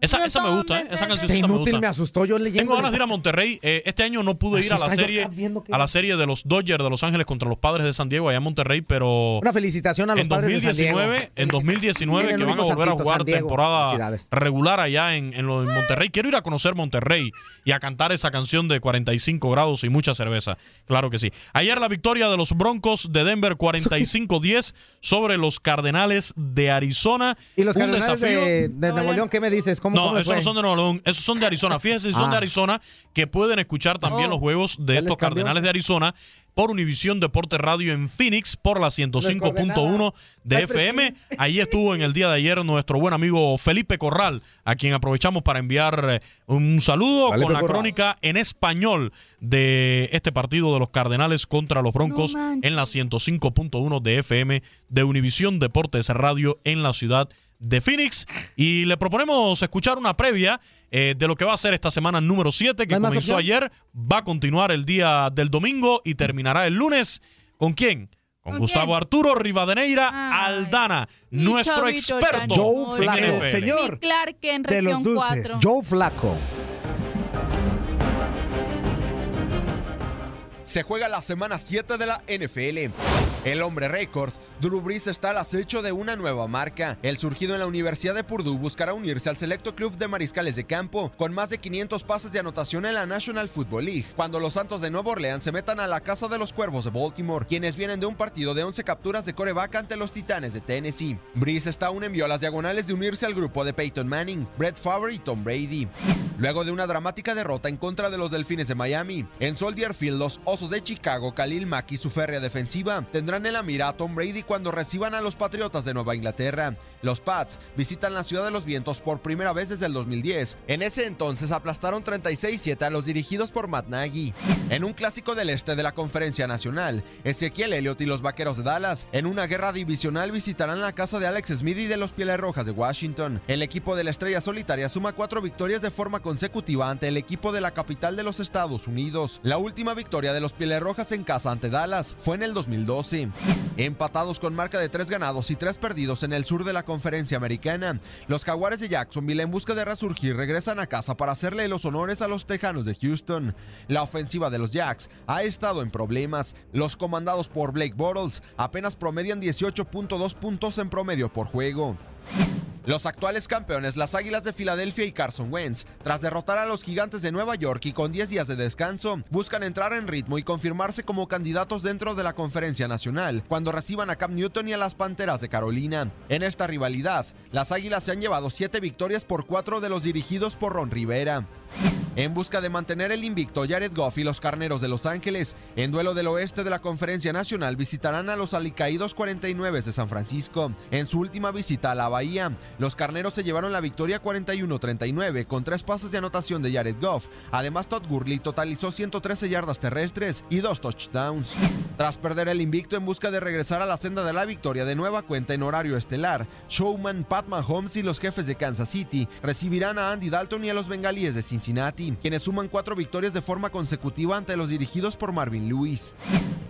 S6: Esa, esa me gusta, ¿eh? Esa
S4: Este
S6: cancioncita me
S4: inútil
S6: gusta.
S4: me asustó yo leyendo.
S6: Tengo ganas de ir a Monterrey. Eh, este año no pude ir a la serie
S4: que-
S6: a la serie de los Dodgers de Los Ángeles contra los Padres de San Diego allá en Monterrey, pero
S4: Una felicitación a los
S6: en
S4: padres de San
S6: 2019,
S4: Diego.
S6: en 2019
S4: Miren,
S6: que van a volver a jugar temporada regular allá en, en, lo de Monterrey. Quiero ir a conocer Monterrey y a cantar esa canción de 45 grados y mucha cerveza. Claro que sí. Ayer la victoria de los Broncos de Denver 45-10 sobre los Cardenales de Arizona.
S4: ¿Y los
S6: Un
S4: Cardenales
S6: desafío.
S4: de, de Nuevo León qué me dices? ¿Cómo,
S6: No,
S4: cómo
S6: esos no son de Nuevo León, esos son de Arizona. Fíjense, son
S4: Ah.
S6: de Arizona que pueden escuchar también
S7: Oh.
S6: los juegos de estos. Cardenales de Arizona por Univisión Deporte Radio en Phoenix por la 105.1 de
S4: Ay,
S6: FM. Ahí estuvo en el día de ayer nuestro buen amigo Felipe Corral, a quien aprovechamos para enviar eh, un saludo con la crónica en español de este partido de los Cardenales contra los Broncos
S7: No
S6: en la 105.1 de FM de Univisión Deportes Radio en la ciudad de Phoenix. Y le proponemos escuchar una previa eh, de lo que va a ser esta semana número 7, que
S4: ¿No hay más
S6: comenzó
S4: opción?
S6: ayer, va a continuar el día del domingo y terminará el lunes. ¿Con quién? Con,
S7: ¿Con
S6: Gustavo
S7: quién?
S6: Arturo Rivadeneira
S7: Ay,
S6: Aldana,
S7: mi
S6: nuestro
S7: chavito
S6: experto
S4: Joe
S6: en
S4: Flacco.
S6: NFL.
S3: Señor.
S7: Mi Clark en
S3: de los
S7: región
S3: dulces.
S7: 4.
S4: Joe Flaco.
S11: Se juega la semana 7 de la NFL. El hombre récord, Drew Brees está al acecho de una nueva marca. El surgido en la Universidad de Purdue buscará unirse al selecto club de mariscales de campo, con más de 500 pases de anotación en la National Football League, cuando los Santos de Nueva Orleans se metan a la casa de los Cuervos de Baltimore, quienes vienen de un partido de 11 capturas de coreback ante los Titanes de Tennessee. Brees está aún envió a las diagonales de unirse al grupo de Peyton Manning, Brett Favre y Tom Brady. Luego de una dramática derrota en contra de los Delfines de Miami, en Soldier Field los Osos de Chicago, Khalil Mack y su férrea defensiva tendrán en la mira a Tom Brady cuando reciban a los Patriotas de Nueva Inglaterra. Los Pats visitan la ciudad de los vientos por primera vez desde el 2010. En ese entonces aplastaron 36-7 a los dirigidos por Matt Nagy. En un clásico del este de la Conferencia Nacional, Ezequiel Elliott y los Vaqueros de Dallas, en una guerra divisional, visitarán la casa de Alex Smith y de los Pieles Rojas de Washington. El equipo de la Estrella Solitaria suma cuatro victorias de forma consecutiva ante el equipo de la capital de los Estados Unidos. La última victoria de los Pieles Rojas en casa ante Dallas fue en el 2012. Empatados con marca de tres ganados y tres perdidos en el sur de la conferencia americana, los Jaguares de Jacksonville en busca de resurgir regresan a casa para hacerle los honores a los Tejanos de Houston. La ofensiva de los Jacks ha estado en problemas. Los comandados por Blake Bortles apenas promedian 18.2 puntos en promedio por juego. Los actuales campeones, las Águilas de Filadelfia y Carson Wentz, tras derrotar a los Gigantes de Nueva York y con 10 días de descanso, buscan entrar en ritmo y confirmarse como candidatos dentro de la Conferencia Nacional cuando reciban a Cam Newton y a las Panteras de Carolina. En esta rivalidad, las Águilas se han llevado 7 victorias por 4 de los dirigidos por Ron Rivera. En busca de mantener el invicto, Jared Goff y los Carneros de Los Ángeles, en duelo del oeste de la Conferencia Nacional, visitarán a los alicaídos 49 de San Francisco. En su última visita a la Bahía, los Carneros se llevaron la victoria 41-39 con tres pases de anotación de Jared Goff. Además, Todd Gurley totalizó 113 yardas terrestres y dos touchdowns. Tras perder el invicto en busca de regresar a la senda de la victoria de nueva cuenta en horario estelar, Showman, Pat Mahomes y los jefes de Kansas City recibirán a Andy Dalton y a los bengalíes de Cincinnati, quienes suman cuatro victorias de forma consecutiva ante los dirigidos por Marvin Lewis.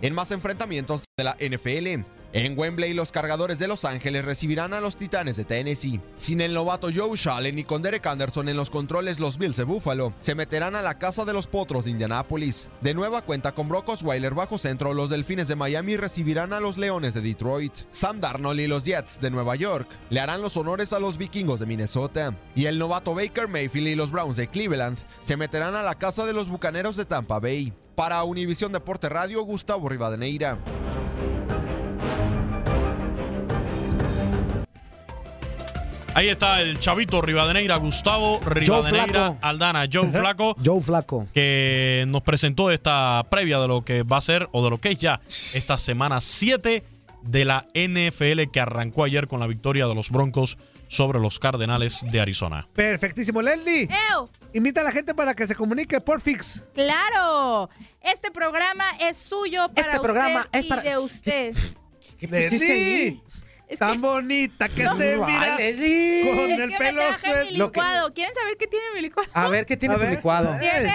S11: En más enfrentamientos de la NFL, en Wembley, los cargadores de Los Ángeles recibirán a los Titanes de Tennessee. Sin el novato Joe Shalen y con Derek Anderson en los controles, los Bills de Buffalo se meterán a la casa de los Potros de Indianápolis. De nueva cuenta con Brock Osweiler bajo centro, los Delfines de Miami recibirán a los Leones de Detroit. Sam Darnold y los Jets de Nueva York le harán los honores a los Vikingos de Minnesota. Y el novato Baker Mayfield y los Browns de Cleveland se meterán a la casa de los Bucaneros de Tampa Bay. Para Univisión Deporte Radio, Gustavo Rivadeneira.
S6: Ahí está el chavito Rivadeneira, Gustavo Rivadeneira. Aldana, Joe Flaco,
S4: Joe Flaco.
S6: que nos presentó esta previa de lo que va a ser o de lo que es ya esta semana 7 de la NFL que arrancó ayer con la victoria de los Broncos sobre los Cardenales de Arizona.
S3: Perfectísimo, Leslie.
S7: ¡Ew!
S3: Invita a la gente para que se comunique por Fix.
S7: ¡Claro! Este programa es suyo para
S4: Este programa
S7: usted
S4: es para-
S7: y de usted.
S4: ¿Qué ahí?
S7: Es
S3: Tan
S7: que-
S3: bonita que
S7: No.
S3: se
S4: Ay,
S3: mira con
S7: es
S3: el
S7: que
S3: pelo
S7: me traje
S3: suelto.
S7: mi licuado. ¿Quieren saber qué tiene mi licuado?
S4: A ver, ¿qué tiene
S3: A
S4: tu
S3: ver.
S4: licuado?
S7: Tiene,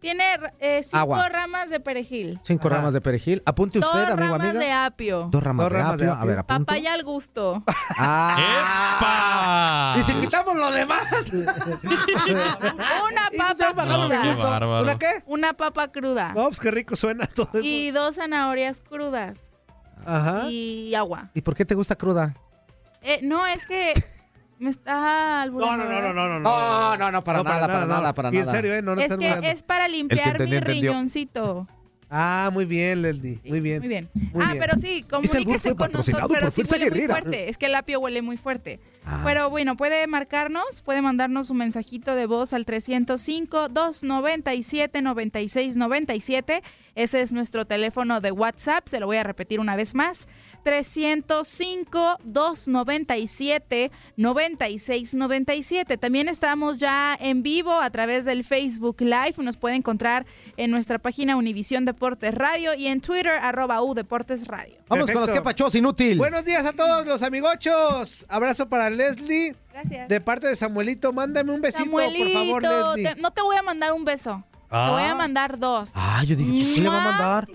S7: tiene eh, cinco
S4: Agua.
S7: ramas de perejil.
S4: Cinco ramas de perejil. Apunte
S7: Dos
S4: usted, amigo,
S7: ramas
S4: amiga.
S7: de apio.
S4: Dos ramas,
S3: Dos
S4: de,
S3: ramas de
S4: apio.
S3: apio.
S4: A ver, apunto.
S7: Papaya al gusto.
S4: Ah.
S6: ¡Epa!
S4: Y si quitamos lo demás.
S7: Una papa
S6: No, qué
S7: cruda.
S6: bárbaro.
S3: ¿Una qué?
S7: Una papa cruda.
S3: No, pues qué rico suena todo eso.
S7: Y dos zanahorias crudas.
S3: Ajá.
S7: Y agua.
S4: ¿Y por qué te gusta cruda?
S7: Eh, no, es que me está
S3: No,
S7: alburando.
S3: no, no, no, no, no.
S4: No, no, no, para nada, para nada, para
S3: Y en
S4: nada.
S3: serio, ¿eh? No, no
S7: Es que
S3: burlando.
S7: es para limpiar mi
S4: entendió, entendió.
S7: riñoncito.
S3: Ah, muy bien, Leslie. Muy bien.
S7: Muy bien.
S3: Muy
S7: ah,
S3: bien.
S7: pero sí, comuníquese con nosotros. Pero sí huele muy
S4: Guerrera.
S7: fuerte. Es que el apio huele muy fuerte.
S4: Ah.
S7: Pero bueno, puede marcarnos, puede mandarnos un mensajito de voz al 305-297-9697. Ese es nuestro teléfono de WhatsApp. Se lo voy a repetir una vez más. 305-297-9697. También estamos ya en vivo a través del Facebook Live. Nos puede encontrar en nuestra página Univisión Deportes Radio y en Twitter, arroba U Deportes Radio.
S4: Vamos con los que pachos, inútil.
S3: Buenos días a todos los amigochos. Abrazo para Leslie.
S7: Gracias.
S3: De parte de Samuelito, mándame un besito, por favor, Leslie.
S7: te- no te voy a mandar un beso. Te
S3: Ah.
S7: voy a mandar dos.
S4: Ah, yo dije, ¿qué le va a mandar?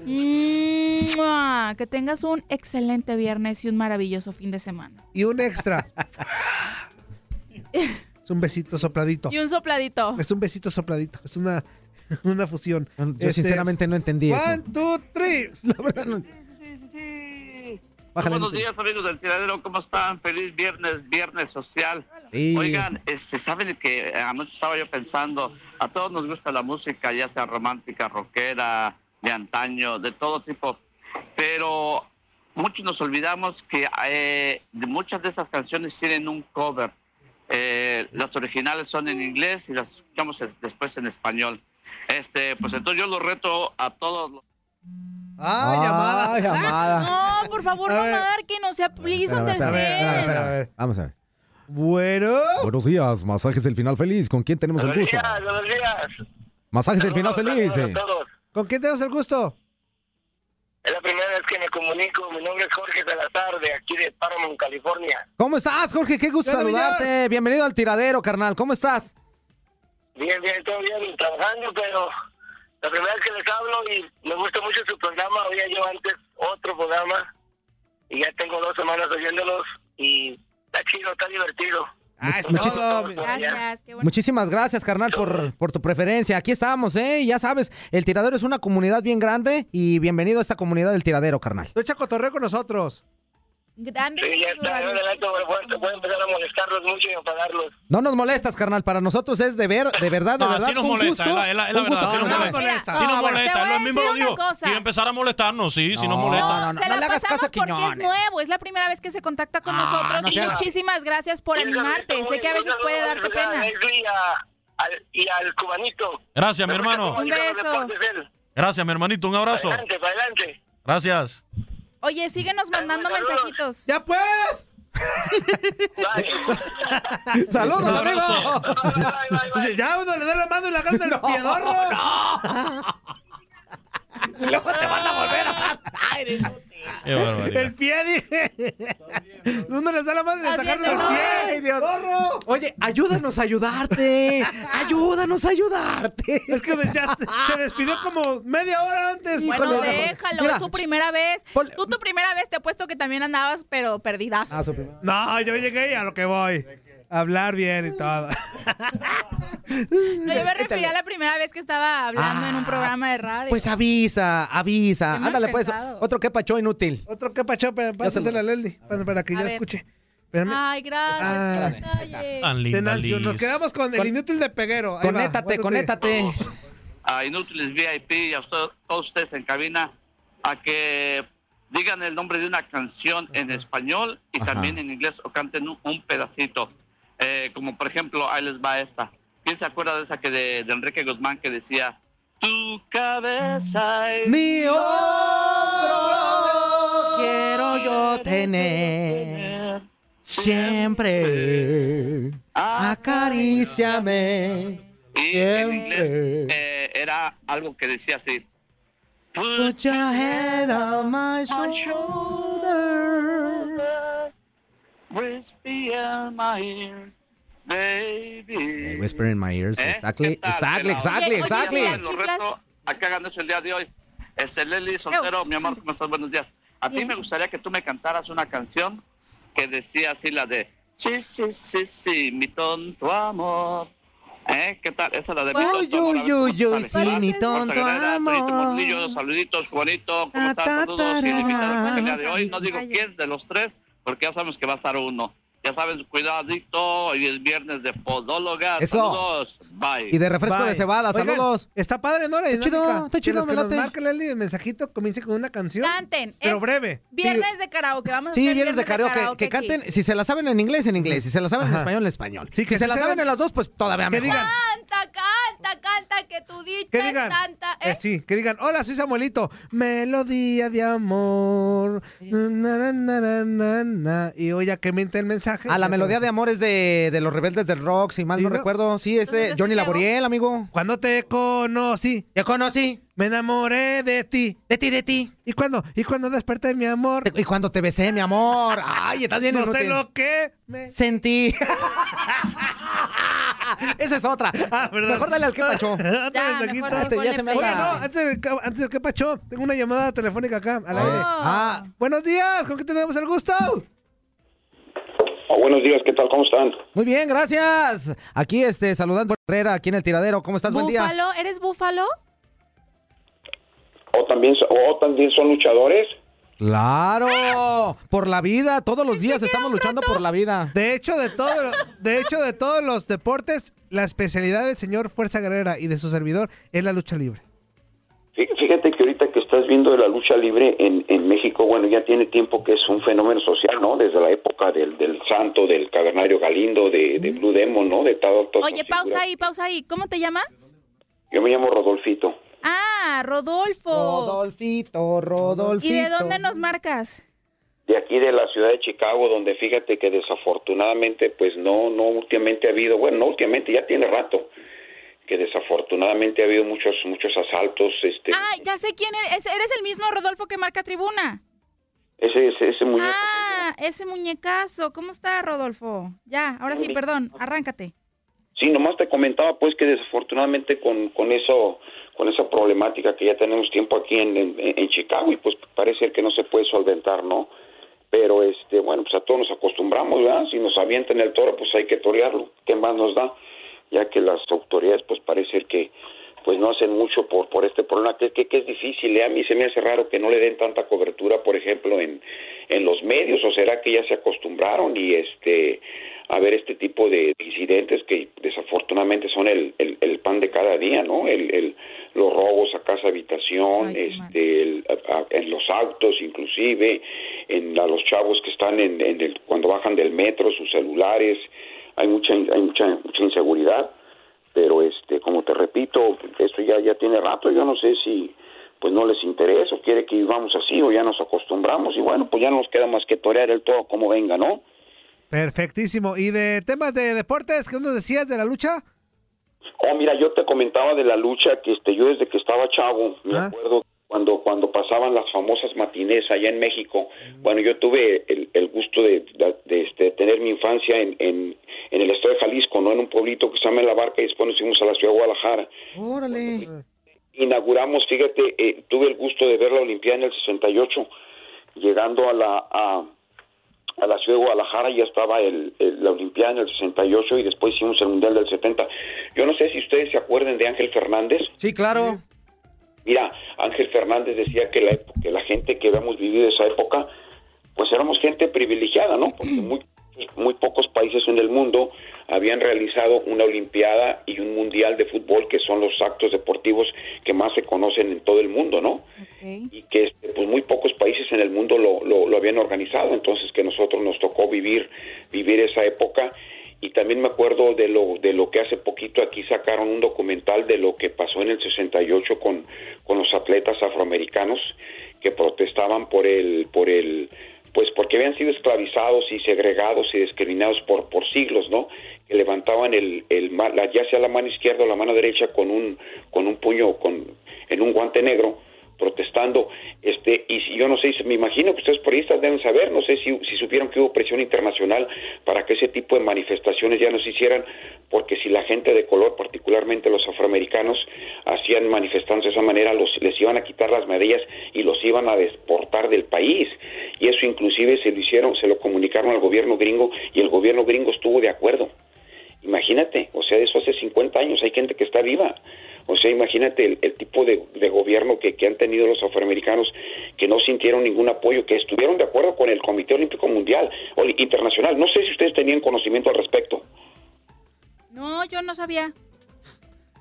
S7: ¡Mua! Que tengas un excelente viernes y un maravilloso fin de semana.
S3: Y un extra. es un besito sopladito.
S7: Y un sopladito.
S3: Es un besito sopladito. Es una, una fusión.
S4: Yo
S3: Este,
S4: sinceramente no entendí eso.
S3: One, two, three.
S4: La verdad no. Bájale,
S12: Buenos días amigos del tiradero, ¿cómo están? Feliz viernes, viernes social.
S4: Sí.
S12: Oigan, este, saben que anoche estaba yo pensando, a todos nos gusta la música, ya sea romántica, rockera, de antaño, de todo tipo, pero muchos nos olvidamos que eh, muchas de esas canciones tienen un cover. Eh, las originales son en inglés y las escuchamos después en español. Este, pues entonces yo lo reto a todos. los-
S3: Ah, llamada.
S4: Ah, llamada.
S7: No, ¿por favor,
S4: A
S7: no marquen, o sea, please
S4: Espera, espera, espera, espera,
S7: understand.
S4: a ver, Vamos a ver.
S3: Bueno.
S4: Buenos días, masajes el final feliz. ¿Con quién tenemos el gusto?
S13: buenos días.
S4: Masajes el final feliz. eh.
S3: ¿Con quién tenemos el gusto?
S13: Es la primera vez que me comunico. Mi nombre es Jorge Salazar, de aquí de Paramount, California.
S4: ¿Cómo estás, Jorge? Qué gusto saludarte. Bienvenido al tiradero, carnal. ¿Cómo estás?
S13: Bien, bien, todo bien, trabajando, pero la primera vez que les hablo y me gusta mucho su programa. Oía yo antes otro programa y ya tengo dos semanas oyéndolos y está chido, está divertido.
S3: Ah, es
S4: Muchis-
S3: todo.
S7: Gracias, qué bueno.
S4: Muchísimas gracias, carnal, por, por tu preferencia. Aquí estamos, ¿eh? Ya sabes, el tiradero es una comunidad bien grande y bienvenido a esta comunidad del tiradero, carnal.
S3: Tú echa cotorreo con nosotros.
S7: Grande.
S13: Sí, ya está, adelante, voy, voy a empezar a molestarlos mucho y enfadarlos.
S4: No nos molestas, carnal. Para nosotros es de ver, de verdad, de
S6: No,
S4: verdad.
S6: sí nos molesta,
S4: gusto,
S6: es la, es la- es la
S4: con
S6: verdad,
S4: gusto
S6: sí nos molesta. Sí nos
S7: no,
S6: molesta,
S7: a
S6: lo mismo lo digo. Y empezar a molestarnos, sí, sí nos
S4: No,
S6: molesta.
S4: no, no,
S7: se
S4: no
S7: la
S4: le hagas caso a
S7: porque es nuevo, es la primera vez que se contacta con
S4: Ah,
S7: nosotros
S4: no
S7: y muchísimas gracias por animarte. Sé que a veces puede darte pena.
S13: Y, a- al- y al cubanito.
S6: Gracias, mi hermano.
S7: Un beso.
S6: Gracias, mi hermanito. Un abrazo.
S13: Adelante, para adelante.
S6: Gracias.
S7: Oye, síguenos mandando mensajitos.
S3: ¡Ya pues!
S4: ¡Saludos,
S3: amigo! Ya uno le da la mano y la gana del piedorro.
S4: Luego te van a volver a
S6: Qué barbaridad.
S3: El pie, dije. Uno le da la mano y le sacaron el
S4: Ay,
S3: pie.
S4: Dios. Oye, ayúdanos a ayudarte. Ayúdanos a ayudarte.
S3: Es que ya se despidió como media hora antes.
S7: Bueno,
S4: Híjole,
S7: déjalo,
S4: mira.
S7: es su primera vez. Tú tu primera vez te he puesto que también andabas, pero perdidas.
S4: Ah, su primera.
S3: No, yo llegué y a lo que voy. Hablar bien y todo.
S7: No, yo me refería a la primera vez que estaba hablando en un programa de radio.
S4: Pues avisa, avisa. Ándale, pues. Otro que pacho inútil.
S3: Otro que pacho, pero
S4: Ya se
S3: pásasela
S4: lo-
S3: a Leslie. Para, para que
S7: ver.
S3: escuche. Espérame.
S7: Ay, gracias.
S3: Ah. Nos quedamos con el inútil de Peguero. Ahí va,
S4: Conéctate, conéctate.
S12: a Inútiles VIP y a usted- todos ustedes en cabina a que digan el nombre de una canción en español y
S4: Ajá.
S12: también en inglés o canten un, un pedacito. Eh, como por ejemplo, ahí les va esta. ¿Quién se acuerda de esa que de, de Enrique Guzmán que decía, tu cabeza es
S4: Mi hombro quiero yo tener. Siempre acaríciame.
S12: Y en inglés eh, era algo que decía así.
S4: Put your head on my shoulder.
S12: Whisper in my ears, baby.
S4: Whisper in my ears.
S12: ¿Eh?
S4: Exactly,
S12: ¿Qué tal,
S4: exactly, exactly, exactly.
S7: mira,
S12: Lo reto a que hagan eso el día de hoy. Este, Leli Soltero, mi amor, ¿cómo estás? Buenos días. A ti
S7: Bien.
S12: me gustaría que tú me cantaras una canción que decía así la de Sí, sí, sí, sí, mi tonto amor. ¿Eh? ¿Qué tal? Esa es la de mi
S4: Uy,
S12: tonto amor.
S4: Uy, uy,
S12: sale.
S4: sí, mi tonto amor.
S12: Saluditos, Juanito, ¿cómo estás? Saludos y
S4: tarara.
S12: invitados el día de hoy. No digo quién de los tres, porque ya sabemos que va a estar uno. Ya saben, cuidadito, hoy es viernes de podóloga.
S4: Eso.
S12: Saludos, bye.
S4: Y de refresco
S3: Bye.
S4: de cebada,
S3: Oigan,
S4: saludos.
S3: Está padre, ¿no? La
S4: Está chido, está
S3: Que
S4: chido,
S3: los que
S4: me late.
S3: Leslie el mensajito comience con una canción.
S7: Canten.
S3: Pero
S7: es
S3: breve.
S7: Viernes de karaoke. Vamos a
S4: Sí, vienes de karaoke, que
S7: aquí.
S4: canten, si se la saben en inglés, en inglés, si se la saben en español, en español.
S3: Sí, que
S4: si se
S3: sí
S4: la saben en las dos, pues todavía
S3: Que
S4: mejor.
S3: digan,
S7: Canta, canta, canta, que tu dicha
S3: que
S7: es
S3: digan.
S7: tanta.
S3: eh,
S7: ¿eh?
S3: sí, que digan, hola, soy Samuelito. Melodía de amor. Na, na, na, na, na, na. Y oye, que miente el mensaje.
S4: A la melodía de amor es de, de los rebeldes del rock, si mal
S3: Sí,
S4: no,
S3: ¿no?
S4: recuerdo. Sí, es de
S7: Entonces,
S4: Johnny. Laboriel, amigo.
S3: Cuando te conocí,
S4: Te conocí,
S3: me enamoré de ti.
S4: de ti, de ti.
S3: ¿Y cuando? ¿Y cuando desperté mi amor?
S4: Y cuando te besé, mi amor. Ay, estás bien
S3: No sé lo que me...
S4: Sentí. Esa es otra.
S3: Ah.
S4: Mejor dale al que
S7: Ya, mejor
S4: ya se me.
S3: Oye, no,
S4: anda.
S3: antes del, ca- antes del que pacho, tengo una llamada telefónica acá, al aire.
S4: Ah,
S3: Buenos días, ¿con qué tenemos el gusto?
S14: Oh, buenos días, ¿qué tal? ¿Cómo están?
S4: muy bien, gracias. Aquí, este, saludando a Herrera, aquí en el tiradero. ¿Cómo estás? Buen día.
S7: ¿Búfalo? ¿Eres búfalo?
S14: ¿O también, o también son luchadores?
S4: Claro, por la vida, todos los días estamos luchando por la vida.
S3: De hecho, de todo, de hecho, de todos los deportes, la especialidad del señor Fuerza Guerrera y de su servidor es la lucha libre.
S14: Fí- Fíjate que ahorita que estás viendo de la lucha libre en, en México, bueno, ya tiene tiempo que es un fenómeno social, ¿no? Desde la época del, del Santo, del Cavernario Galindo, de, de Blue Demon, ¿no? De todo, todo
S7: Oye, pausa ahí, pausa ahí. ¿Cómo te llamas?
S14: Yo me llamo
S7: Ah, Rodolfo.
S4: Rodolfito, Rodolfito.
S7: ¿Y de dónde nos marcas?
S14: de aquí de la ciudad de Chicago, donde fíjate que desafortunadamente, pues no, no últimamente ha habido, bueno, no últimamente, ya tiene rato, que desafortunadamente ha habido muchos, muchos asaltos, este,
S7: Ah, ya sé quién eres. Eres el mismo Rodolfo que marca tribuna.
S14: ese, ese, ese muñeco.
S7: Ah, ese muñecazo. ¿Cómo está, Rodolfo? Ya, ahora sí, perdón. Arráncate.
S14: Sí, nomás te comentaba pues que desafortunadamente con, con eso, con esa problemática que ya tenemos tiempo aquí en, en, en Chicago y pues parece que no se puede solventar, ¿no? Pero este, bueno, pues a todos nos acostumbramos, ¿verdad? Si nos avientan el toro, pues hay que torearlo. ¿Qué más nos da? Ya que las autoridades pues parece que pues no hacen mucho por por este problema que, que, que es difícil, ¿eh? a mí se me hace raro que no le den tanta cobertura, por ejemplo, en, en los medios, o será que ya se acostumbraron y este a ver este tipo de incidentes que desafortunadamente son el, el, el pan de cada día, ¿no? El, el, los robos a casa habitación, este, el- a- a- en los autos inclusive, en a los chavos que están en, en el, cuando bajan del metro, sus celulares, hay mucha hay mucha mucha inseguridad, pero este como te repito, esto ya ya tiene rato, yo no sé si pues no les interesa o quiere que vivamos así o ya nos acostumbramos y bueno, pues ya no nos queda más que torear el todo como venga, ¿no?
S3: Perfectísimo. ¿Y de temas de deportes, qué nos decías de la lucha?
S14: Oh, mira, yo te comentaba de la lucha que este yo desde que estaba chavo, me
S3: Ah.
S14: acuerdo cuando cuando pasaban las famosas matinés allá en México. Bueno, yo tuve el, el gusto de, de, de, este, tener mi infancia en, en, en el estado de Jalisco, no en un pueblito que se llama La Barca y después nos fuimos a la ciudad de Guadalajara.
S4: Órale.
S14: Inauguramos, fíjate, eh, tuve el gusto de ver la Olimpiada en el 68, llegando a la a, a la ciudad de Guadalajara ya estaba el, el- la Olimpiada en el 68 y después hicimos el Mundial del 70. Yo no sé si ustedes se acuerden de Ángel Fernández.
S4: Sí, claro.
S14: Mira, Ángel Fernández decía que la, que la gente que habíamos vivido esa época, pues éramos gente privilegiada, ¿no? Porque muy, muy pocos países en el mundo habían realizado una Olimpiada y un Mundial de fútbol, que son los actos deportivos que más se conocen en todo el mundo, ¿no? Y que este, pues muy pocos países en el mundo lo, lo, lo habían organizado, entonces que nosotros nos tocó vivir, vivir esa época y también me acuerdo de lo de lo que hace poquito aquí sacaron un documental de lo que pasó en el 68 con con los atletas afroamericanos que protestaban por el por el pues porque habían sido esclavizados y segregados y discriminados por por siglos, ¿no? Que levantaban el el la, ya sea la mano izquierda o la mano derecha con un con un puño con en un guante negro protestando este y si yo no sé me imagino que ustedes periodistas deben saber no sé si, si supieron que hubo presión internacional para que ese tipo de manifestaciones ya no se hicieran porque si la gente de color particularmente los afroamericanos hacían manifestándose de esa manera los les iban a quitar las medallas y los iban a deportar del país. Y eso inclusive se lo hicieron se lo comunicaron al gobierno gringo y el gobierno gringo estuvo de acuerdo Imagínate, o sea, eso hace 50 años, hay gente que está viva. O sea, imagínate el, tipo de, de gobierno que, que han tenido los afroamericanos que no sintieron ningún apoyo, que estuvieron de acuerdo con el Comité Olímpico Mundial o Internacional. No sé si ustedes tenían conocimiento al respecto.
S7: No, yo no sabía.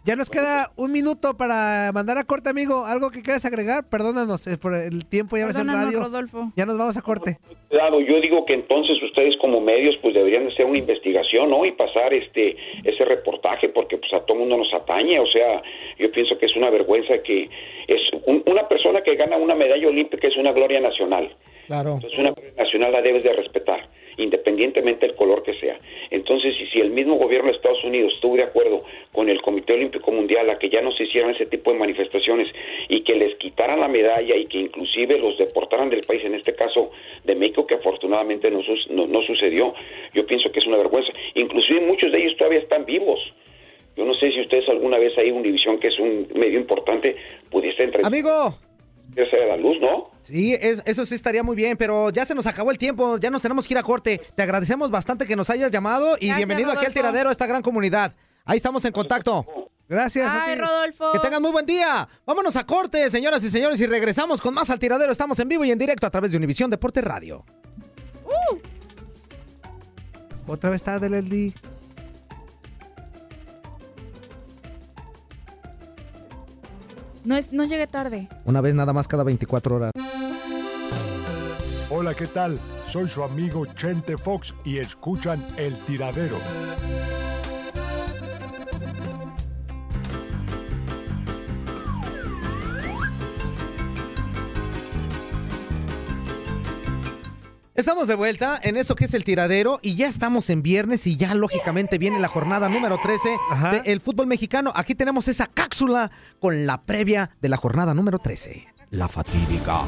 S3: Ya nos queda un minuto para mandar a corte, amigo. ¿Algo que quieras agregar? Perdónanos, es por el tiempo ya ves en radio.
S7: Rodolfo.
S3: Ya nos vamos a corte.
S14: Claro, yo digo que entonces ustedes como medios pues deberían de hacer una investigación, ¿no? Y pasar este ese reportaje porque pues a todo mundo nos atañe, o sea, yo pienso que es una vergüenza que es un- una persona que gana una medalla olímpica es una gloria nacional.
S4: Claro.
S14: Entonces una gloria nacional la debes de respetar, independientemente del color que sea. Entonces, si, el mismo gobierno de Estados Unidos estuvo de acuerdo con el Comité Olímpico Mundial a que ya no se hicieran ese tipo de manifestaciones y que les quitaran la medalla y que inclusive los deportaran del país, en este caso de México, que afortunadamente no, no, sucedió, yo pienso que es una vergüenza. Inclusive muchos de ellos todavía están vivos. Yo no sé si ustedes alguna vez ahí Univisión, que es un medio importante, pudiese entrar
S4: Amigo.
S14: A la luz, ¿no?
S4: Sí, es- eso sí estaría muy bien, pero ya se nos acabó el tiempo, ya nos tenemos que ir a corte. Te agradecemos bastante que nos hayas llamado y
S7: Gracias,
S4: bienvenido aquí al tiradero a esta gran comunidad. Ahí estamos en contacto.
S3: Gracias.
S7: Ay, Rodolfo.
S4: Que tengan muy buen día. Vámonos a corte, señoras y señores, y regresamos con más al tiradero. Estamos en vivo y en directo a través de Univisión Deporte Radio.
S3: Otra vez tarde, Leslie.
S7: No, es, no llegué tarde.
S4: Una vez nada más cada 24 horas.
S15: Hola, ¿qué tal? Soy su amigo Chente Fox y escuchan El Tiradero.
S4: Estamos de vuelta en esto que es el tiradero y ya estamos en viernes y ya lógicamente viene la jornada número 13 del fútbol mexicano. Aquí tenemos esa cápsula con la previa de la jornada número 13. La fatídica.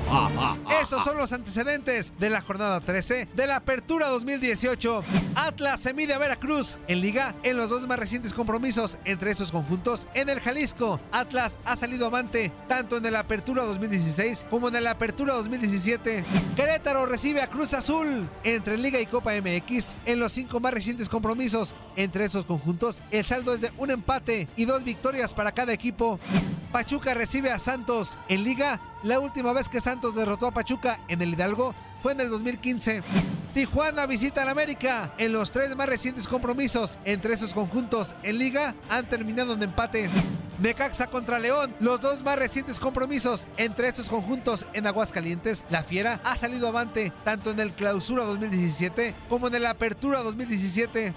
S3: Estos son los antecedentes de la jornada 13 de la Apertura 2018. Atlas se mide a Veracruz en Liga en los dos más recientes compromisos entre estos conjuntos. En el Jalisco, Atlas ha salido avante tanto en la Apertura 2016 como en la Apertura 2017. Querétaro recibe a Cruz Azul entre Liga y Copa MX en los cinco más recientes compromisos entre estos conjuntos. El saldo es de un empate y dos victorias para cada equipo. Pachuca recibe a Santos en Liga la última vez que Santos derrotó a Pachuca en el Hidalgo fue en el 2015. Tijuana visita al América. En los tres más recientes compromisos entre esos conjuntos en liga han terminado en empate. Necaxa contra León, los dos más recientes compromisos entre estos conjuntos en Aguascalientes, la Fiera ha salido avante tanto en el Clausura 2017 como en el Apertura 2017.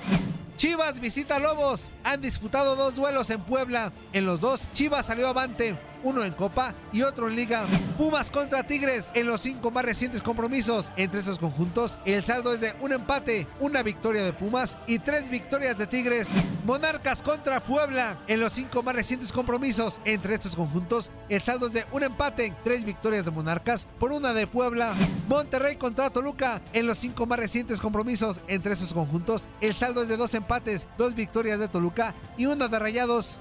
S3: Chivas visita Lobos. Han disputado dos duelos en Puebla. En los dos, Chivas salió avante. Uno en Copa y otro en Liga. Pumas contra Tigres en los cinco más recientes compromisos entre esos conjuntos. El saldo es de un empate, una victoria de Pumas y tres victorias de Tigres. Monarcas contra Puebla en los cinco más recientes compromisos entre estos conjuntos. El saldo es de un empate, tres victorias de Monarcas por una de Puebla. Monterrey contra Toluca en los cinco más recientes compromisos entre estos conjuntos. El saldo es de dos empates, dos victorias de Toluca y una de Rayados.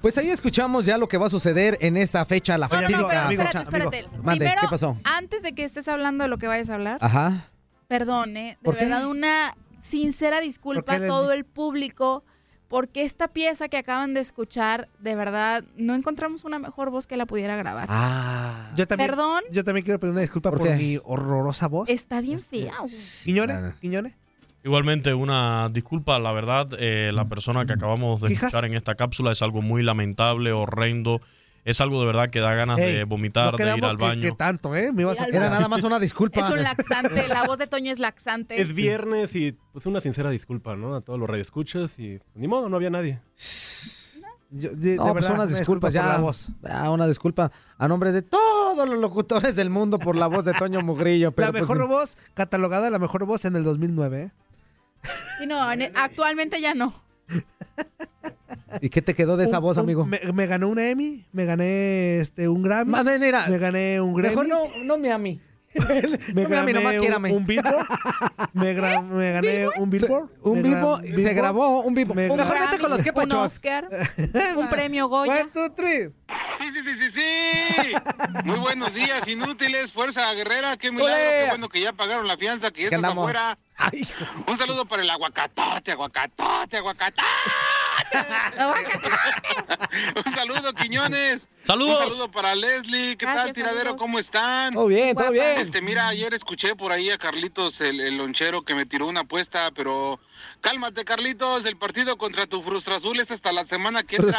S4: Pues ahí escuchamos ya lo que va a suceder en esta fecha, la
S7: No, no, no, espérate,
S4: fecha.
S7: espérate.
S4: Amigo, mande,
S7: Primero,
S4: ¿qué pasó?
S7: antes de que estés hablando de lo que vayas a hablar,
S4: Ajá.
S7: perdón, ¿eh? De
S4: ¿Por qué?
S7: verdad, una sincera disculpa
S4: ¿Por
S7: a todo el público, porque esta pieza que acaban de escuchar, de verdad, no encontramos una mejor voz que la pudiera grabar.
S4: Ah.
S3: Yo también,
S7: Perdón.
S3: Yo también quiero pedir una disculpa
S4: ¿Por
S3: por, mi horrorosa voz.
S7: Está bien fea. güey.
S3: Quiñones, Quiñones.
S6: Igualmente, una disculpa, la verdad, eh, la persona que acabamos de
S3: ¿Quijas?
S6: escuchar en esta cápsula es algo muy lamentable, horrendo. Es algo de verdad que da ganas
S3: Ey,
S6: de vomitar,
S3: no
S6: de ir al
S3: que-
S6: baño.
S3: Que, tanto, ¿eh? Me ibas a
S4: Era nada más una disculpa.
S7: Es un laxante, la voz de Toño es laxante.
S16: Es viernes y pues una sincera disculpa, ¿no? A todos los radioescuchas y pues, ni modo, no había nadie.
S3: Yo- de,
S4: No,
S3: de
S4: pues
S3: verdad,
S4: unas
S3: una
S4: disculpas
S3: disculpa
S4: ya.
S3: por la voz.
S4: Ah, una disculpa a nombre de todos los locutores del mundo por la voz de Toño Mugrillo. Pero
S3: la
S4: pues,
S3: mejor voz, catalogada la mejor voz en el 2009, ¿eh?
S7: Sí, no, en- actualmente ya no.
S4: ¿Y qué te quedó de esa
S3: Un-
S4: voz,
S3: un-
S4: amigo?
S3: Me, me ganó un Emmy, me gané este, un Grammy.
S4: Más bien, mira,
S3: me gané un Grammy.
S4: Mejor no, no me a mí.
S3: me gané
S4: nomás
S3: un, un Billboard. me, gra- me gané un Billboard.
S4: Un
S3: gra-
S4: se
S3: Billboard.
S4: grabó un.
S3: Me
S7: Un
S4: Mejor vete con los que
S7: un
S4: pachos.
S7: Oscar, un premio Goya.
S3: One, two, three.
S17: Sí, sí, sí, sí, sí. Muy buenos días, inútiles, fuerza guerrera, qué milagro, qué bueno que ya pagaron la fianza, que ya
S4: ¿Qué
S17: estás
S4: andamos?
S17: afuera. Un saludo para el aguacatote, aguacatote, aguacatote. Un saludo, Quiñones.
S6: Saludos.
S17: Un saludo para Leslie. ¿Qué
S7: Gracias,
S17: tal, tiradero?
S7: saludos.
S17: ¿Cómo están?
S4: Todo bien, todo bien.
S17: Este, mira, ayer escuché por ahí a Carlitos, el, el lonchero, que me tiró una apuesta, pero cálmate, Carlitos. El partido contra tu Frustra Azul es hasta la semana que entra.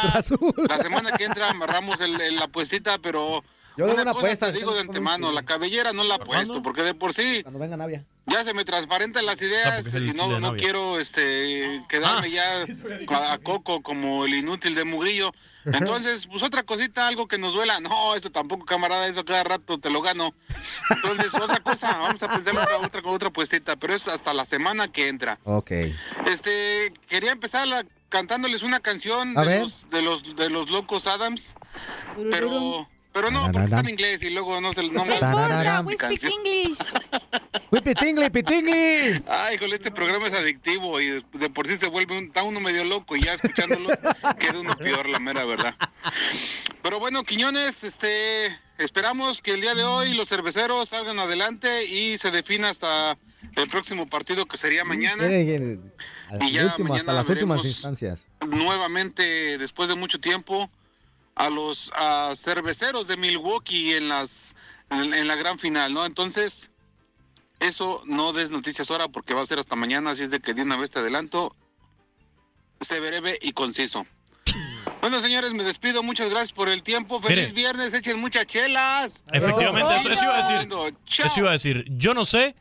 S17: La semana que entra amarramos el, el- la apuestita, pero
S4: Yo doy
S17: una,
S4: una
S17: cosa
S4: apuesta,
S17: te digo de antemano, la cabellera no la apuesto, porque de por sí
S4: Cuando venga Navia.
S17: ya se me transparentan las
S6: Ah,
S17: ideas
S6: el
S17: y no, no quiero este quedarme ya a, a Coco como el inútil de Mugrillo. Entonces, pues otra cosita, algo que nos duela. No, esto tampoco, camarada, eso cada rato te lo gano. Entonces, otra cosa, vamos a pensar otra, otra, otra puestita, pero es hasta la semana que entra.
S4: Ok.
S17: Este, quería empezar la- cantándoles una canción de los, de los de los locos Adams, pero pero no, porque está en inglés y luego no se no mi
S7: We speak. English.
S4: Pitingli, pitingli.
S17: Ay, con este programa es adictivo y de, por sí se vuelve un, está uno medio loco y ya escuchándolos queda uno peor, la mera verdad. Pero bueno, Quiñones, este, esperamos que el día de hoy los cerveceros salgan adelante y se defina hasta el próximo partido que sería mañana.
S4: Eh, eh,
S17: Y ya
S4: último,
S17: mañana
S4: hasta las últimas instancias.
S17: nuevamente después de mucho tiempo a los a cerveceros de Milwaukee en las en, en la gran final, ¿no? Entonces eso no des noticias ahora porque va a ser hasta mañana, así es de que de una vez te adelanto, se breve y conciso. Bueno, señores, me despido. Muchas gracias por el tiempo. Feliz
S6: Mire.
S17: viernes. Echen muchas chelas.
S6: Efectivamente, eso, eso iba a decir. Eso iba a decir. Yo no sé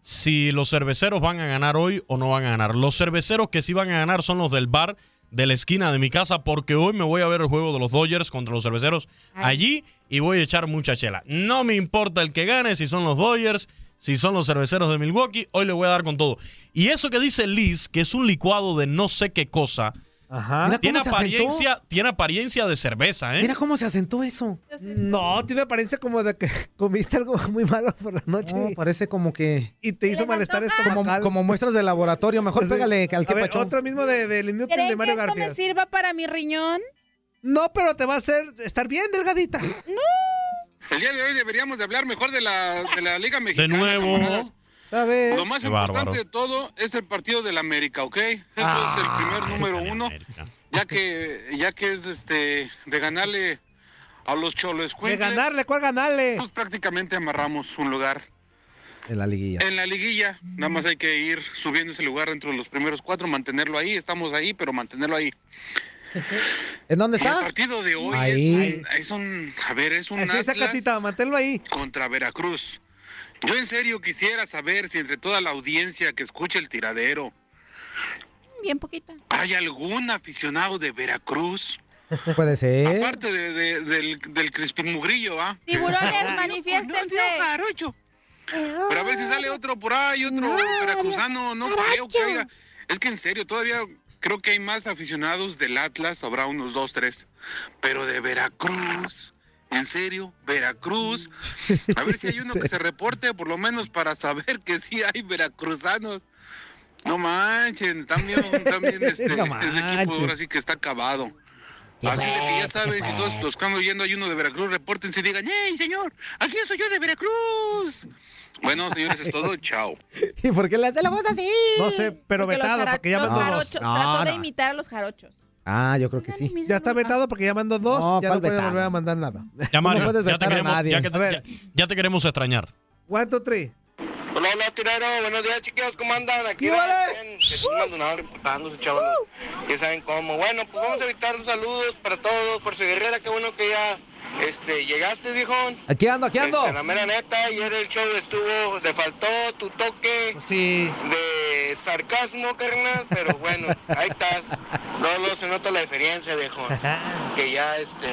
S6: si los cerveceros van a ganar hoy o no van a ganar. Los cerveceros que sí van a ganar son los del bar de la esquina de mi casa porque hoy me voy a ver el juego de los Dodgers contra los cerveceros allí y voy a echar mucha chela. No me importa el que gane, si son los Dodgers, si son los cerveceros de Milwaukee, hoy le voy a dar con todo. Y eso que dice Liz, que es un licuado de no sé qué cosa,
S4: Mira
S6: tiene apariencia, tiene apariencia de cerveza, ¿eh?
S4: Mira cómo se asentó eso.
S3: No, tiene apariencia como de que comiste algo muy malo por la noche.
S4: No, parece como que.
S3: Y te hizo malestar
S4: Como,
S3: estomacal.
S4: como muestras de laboratorio. Mejor pégale al que
S3: ver,
S4: pachón.
S3: otro mismo de, del inútil
S7: ¿Creen
S3: de
S7: que
S3: Mario
S7: esto
S3: García.
S7: me sirva para mi riñón?
S3: No, pero te va a hacer estar bien delgadita.
S17: El día de hoy deberíamos de hablar mejor de la, de la Liga Mexicana.
S6: nuevo.
S17: camaradas.
S3: A ver.
S17: Lo más
S6: Qué
S17: importante
S6: bárbaro.
S17: de todo es el partido del América, ¿ok? Eso es el primer número uno, ya que, ya que es este de ganarle a los cholos
S3: De ganarle, ¿cuál ganarle?
S17: Pues prácticamente amarramos un lugar
S4: En la liguilla.
S17: en la liguilla. Nada más hay que ir subiendo ese lugar dentro de los primeros cuatro, mantenerlo ahí. Estamos ahí, pero mantenerlo ahí.
S4: ¿En dónde
S17: Y
S4: está?
S17: El partido de hoy
S4: Ahí.
S17: es un, es un, a ver, es un
S3: Así está,
S17: Atlas
S3: Catita, manténlo ahí.
S17: contra Veracruz. Yo en serio quisiera saber si entre toda la audiencia que escucha el tiradero
S7: Bien poquita.
S17: hay algún aficionado de Veracruz,
S4: Puede ser.
S17: aparte de- de- del, del Crispin Mugrillo, ¿ah?
S7: Tiburones, manifiéstense.
S17: jarocho. Pero a ver si sale otro por ahí, otro veracruzano, no creo que haya. Es que en serio, todavía creo que hay más aficionados del Atlas, habrá unos dos, tres. Pero de Veracruz, en serio, Veracruz. A ver si hay uno que se reporte, por lo menos para saber que sí hay veracruzanos. No manchen, también, también este,
S4: No
S17: ese equipo ahora sí que está acabado. Así de que ya sabes, y todos los que andan oyendo hay uno de Veracruz, repórtense y digan, ¡Hey, señor! ¡Aquí estoy yo de Veracruz! Bueno, señores, es todo. Chao.
S4: ¿Y por qué le hace la voz así?
S3: No sé, pero
S7: Porque
S3: vetado, porque ya dos.
S7: jarochos-
S4: No,
S7: Trató de
S4: no.
S7: imitar a los jarochos.
S4: Ah, yo creo que sí.
S3: Ya está vetado porque ya mandó dos.
S4: No,
S3: ya
S4: ¿cuál
S3: no puede volver a mandar nada.
S6: Ya, Mario,
S4: puedes
S6: ya, te
S4: vetar a
S6: queremos,
S4: nadie.
S6: ya que te-
S3: A ver.
S6: ya- ya te queremos extrañar.
S3: One, two, three.
S13: Hola, hola, tirero. Buenos días, chiquillos. ¿Cómo andan? Aquí
S3: ¿Qué
S13: va
S3: vale?
S13: Jesús Maldonado reportándose, chavos. Ya saben cómo. Bueno, pues vamos a evitar los saludos para todos. Fuerza Guerrera, qué bueno que ya este, llegaste, viejón.
S4: Aquí ando, aquí ando.
S13: Este, la mera neta, ayer el show estuvo, le faltó tu toque
S3: Sí.
S13: de sarcasmo, carnal, pero bueno, ahí estás. Luego, se nota la diferencia, viejo. Que ya, este,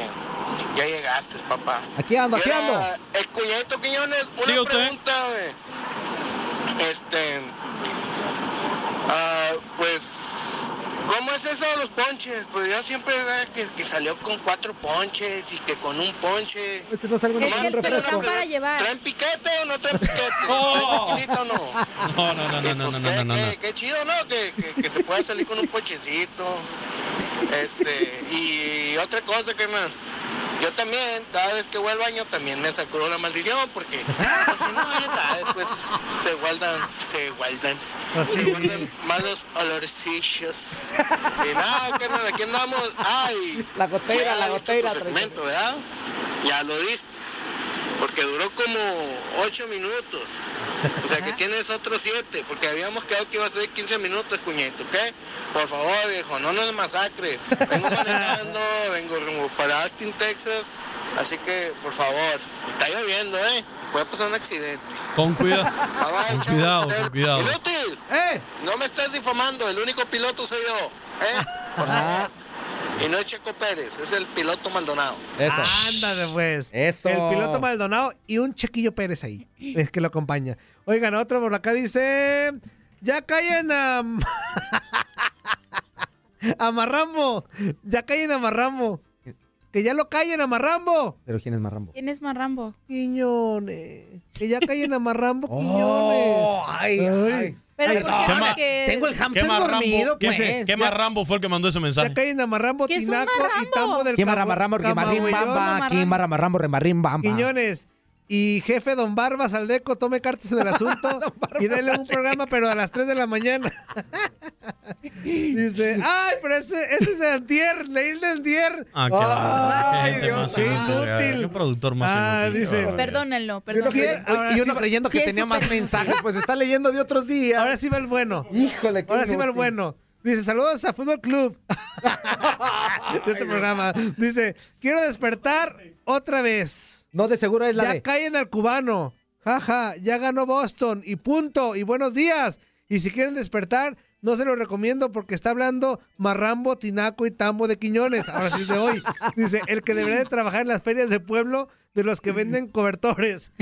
S13: ya llegaste, papá.
S4: Aquí ando, aquí ando.
S13: El cuñadito Quiñones, una pregunta. Este, ah, pues, ¿cómo es eso de los ponches? Pues yo siempre que, que salió con cuatro ponches y que con un ponche.
S4: Este no
S7: Es que
S4: refresco.
S7: dan para llevar.
S13: ¿Traen piquete o no traen piquete?
S6: Oh.
S13: ¿Traen o no?
S6: No, no, no, no, no,
S13: Pues
S6: no,
S13: qué,
S6: no, no, no.
S13: qué- qué chido, ¿no? Que, que, que te puedas salir con un ponchecito. Este, y otra cosa, carnal. Yo también, cada vez que voy al baño, también me sacudo la maldición, porque pues, si no, ya sabes, pues se guardan, se guardan, se guardan malos olorcillos. Y nada, carnal, aquí andamos. Ay,
S4: La
S13: ya
S4: la
S13: tu segmento, ¿verdad? Ya lo diste. Porque duró como ocho minutos. O sea que tienes otros siete, porque habíamos quedado que iba a ser 15 minutos, cuñeto, ¿ok? Por favor, viejo, no nos masacre. Vengo manejando, vengo rumbo para Austin, Texas, así que, por favor, está lloviendo, ¿eh? Puede pasar un accidente.
S6: Con cuidado.
S13: Bye,
S6: Con cuidado, con cuidado.
S13: Inútil,
S3: ¡Eh!
S13: no me estés difamando, el único piloto soy yo, ¿eh? Por favor. Y no es Checo Pérez, es el piloto Maldonado.
S4: Eso.
S3: Ándale, pues.
S4: Eso.
S3: El piloto Maldonado y un Chequillo Pérez ahí. Es que lo acompaña. Oigan, otro por acá dice. Ya callen a. a Marrambo. Ya callen a Marrambo. Que ya lo callen a Marrambo.
S4: Pero ¿quién es Marrambo?
S7: ¿Quién es Marrambo?
S3: Quiñones. Que ya callen a Marrambo,
S4: Oh,
S3: Quiñones.
S4: ay, ay.
S7: Pero
S3: Ay,
S7: ¿por qué?
S6: ¿Qué ma-
S7: Porque...
S4: Tengo el
S6: ¿Qué
S4: hamster dormido,
S6: Rambo,
S4: pues.
S6: ¿qué, qué más Rambo fue el que mandó ese mensaje?
S3: callen a Marrambo,
S7: ¿Qué es un
S3: Tinaco y
S7: marrambo?
S3: Tambo del
S4: ¿Quién
S3: Cabo-
S4: marra marrambo, quién marrim
S3: Camagüeyón.
S4: bamba? ¿Quién marra marrambo, remarrim bamba?
S3: Quiñones. Y jefe Don Barbas Aldeco, tome cartas en el asunto y dele un programa, pero a las 3 de la mañana. Dice, ay, pero ese, ese es de Antier, leí de Antier.
S6: Ah, qué
S3: Ay, Dios
S6: inútil. Qué productor más
S3: Ah,
S6: inútil.
S3: dice.
S7: Perdónenlo,
S4: Y uno,
S7: perdónenlo.
S3: Ahora
S4: y uno
S3: va-
S4: creyendo
S7: sí
S4: que tenía más mensajes, pues está leyendo de otros días.
S3: Ahora sí va el bueno.
S4: Híjole, qué
S3: Ahora sí va el bueno. Dice, saludos a Fútbol Club. de este programa. Dice, quiero despertar otra vez.
S4: No, de seguro es la
S3: ya
S4: de...
S3: callen al cubano. Jaja, ya ganó Boston. Y punto. Y buenos días. Y si quieren despertar, no se lo recomiendo porque está hablando Marrambo, Tinaco y Tambo de Quiñones. Ahora sí de hoy. Dice, el que debería de trabajar en las ferias de pueblo de los que venden cobertores.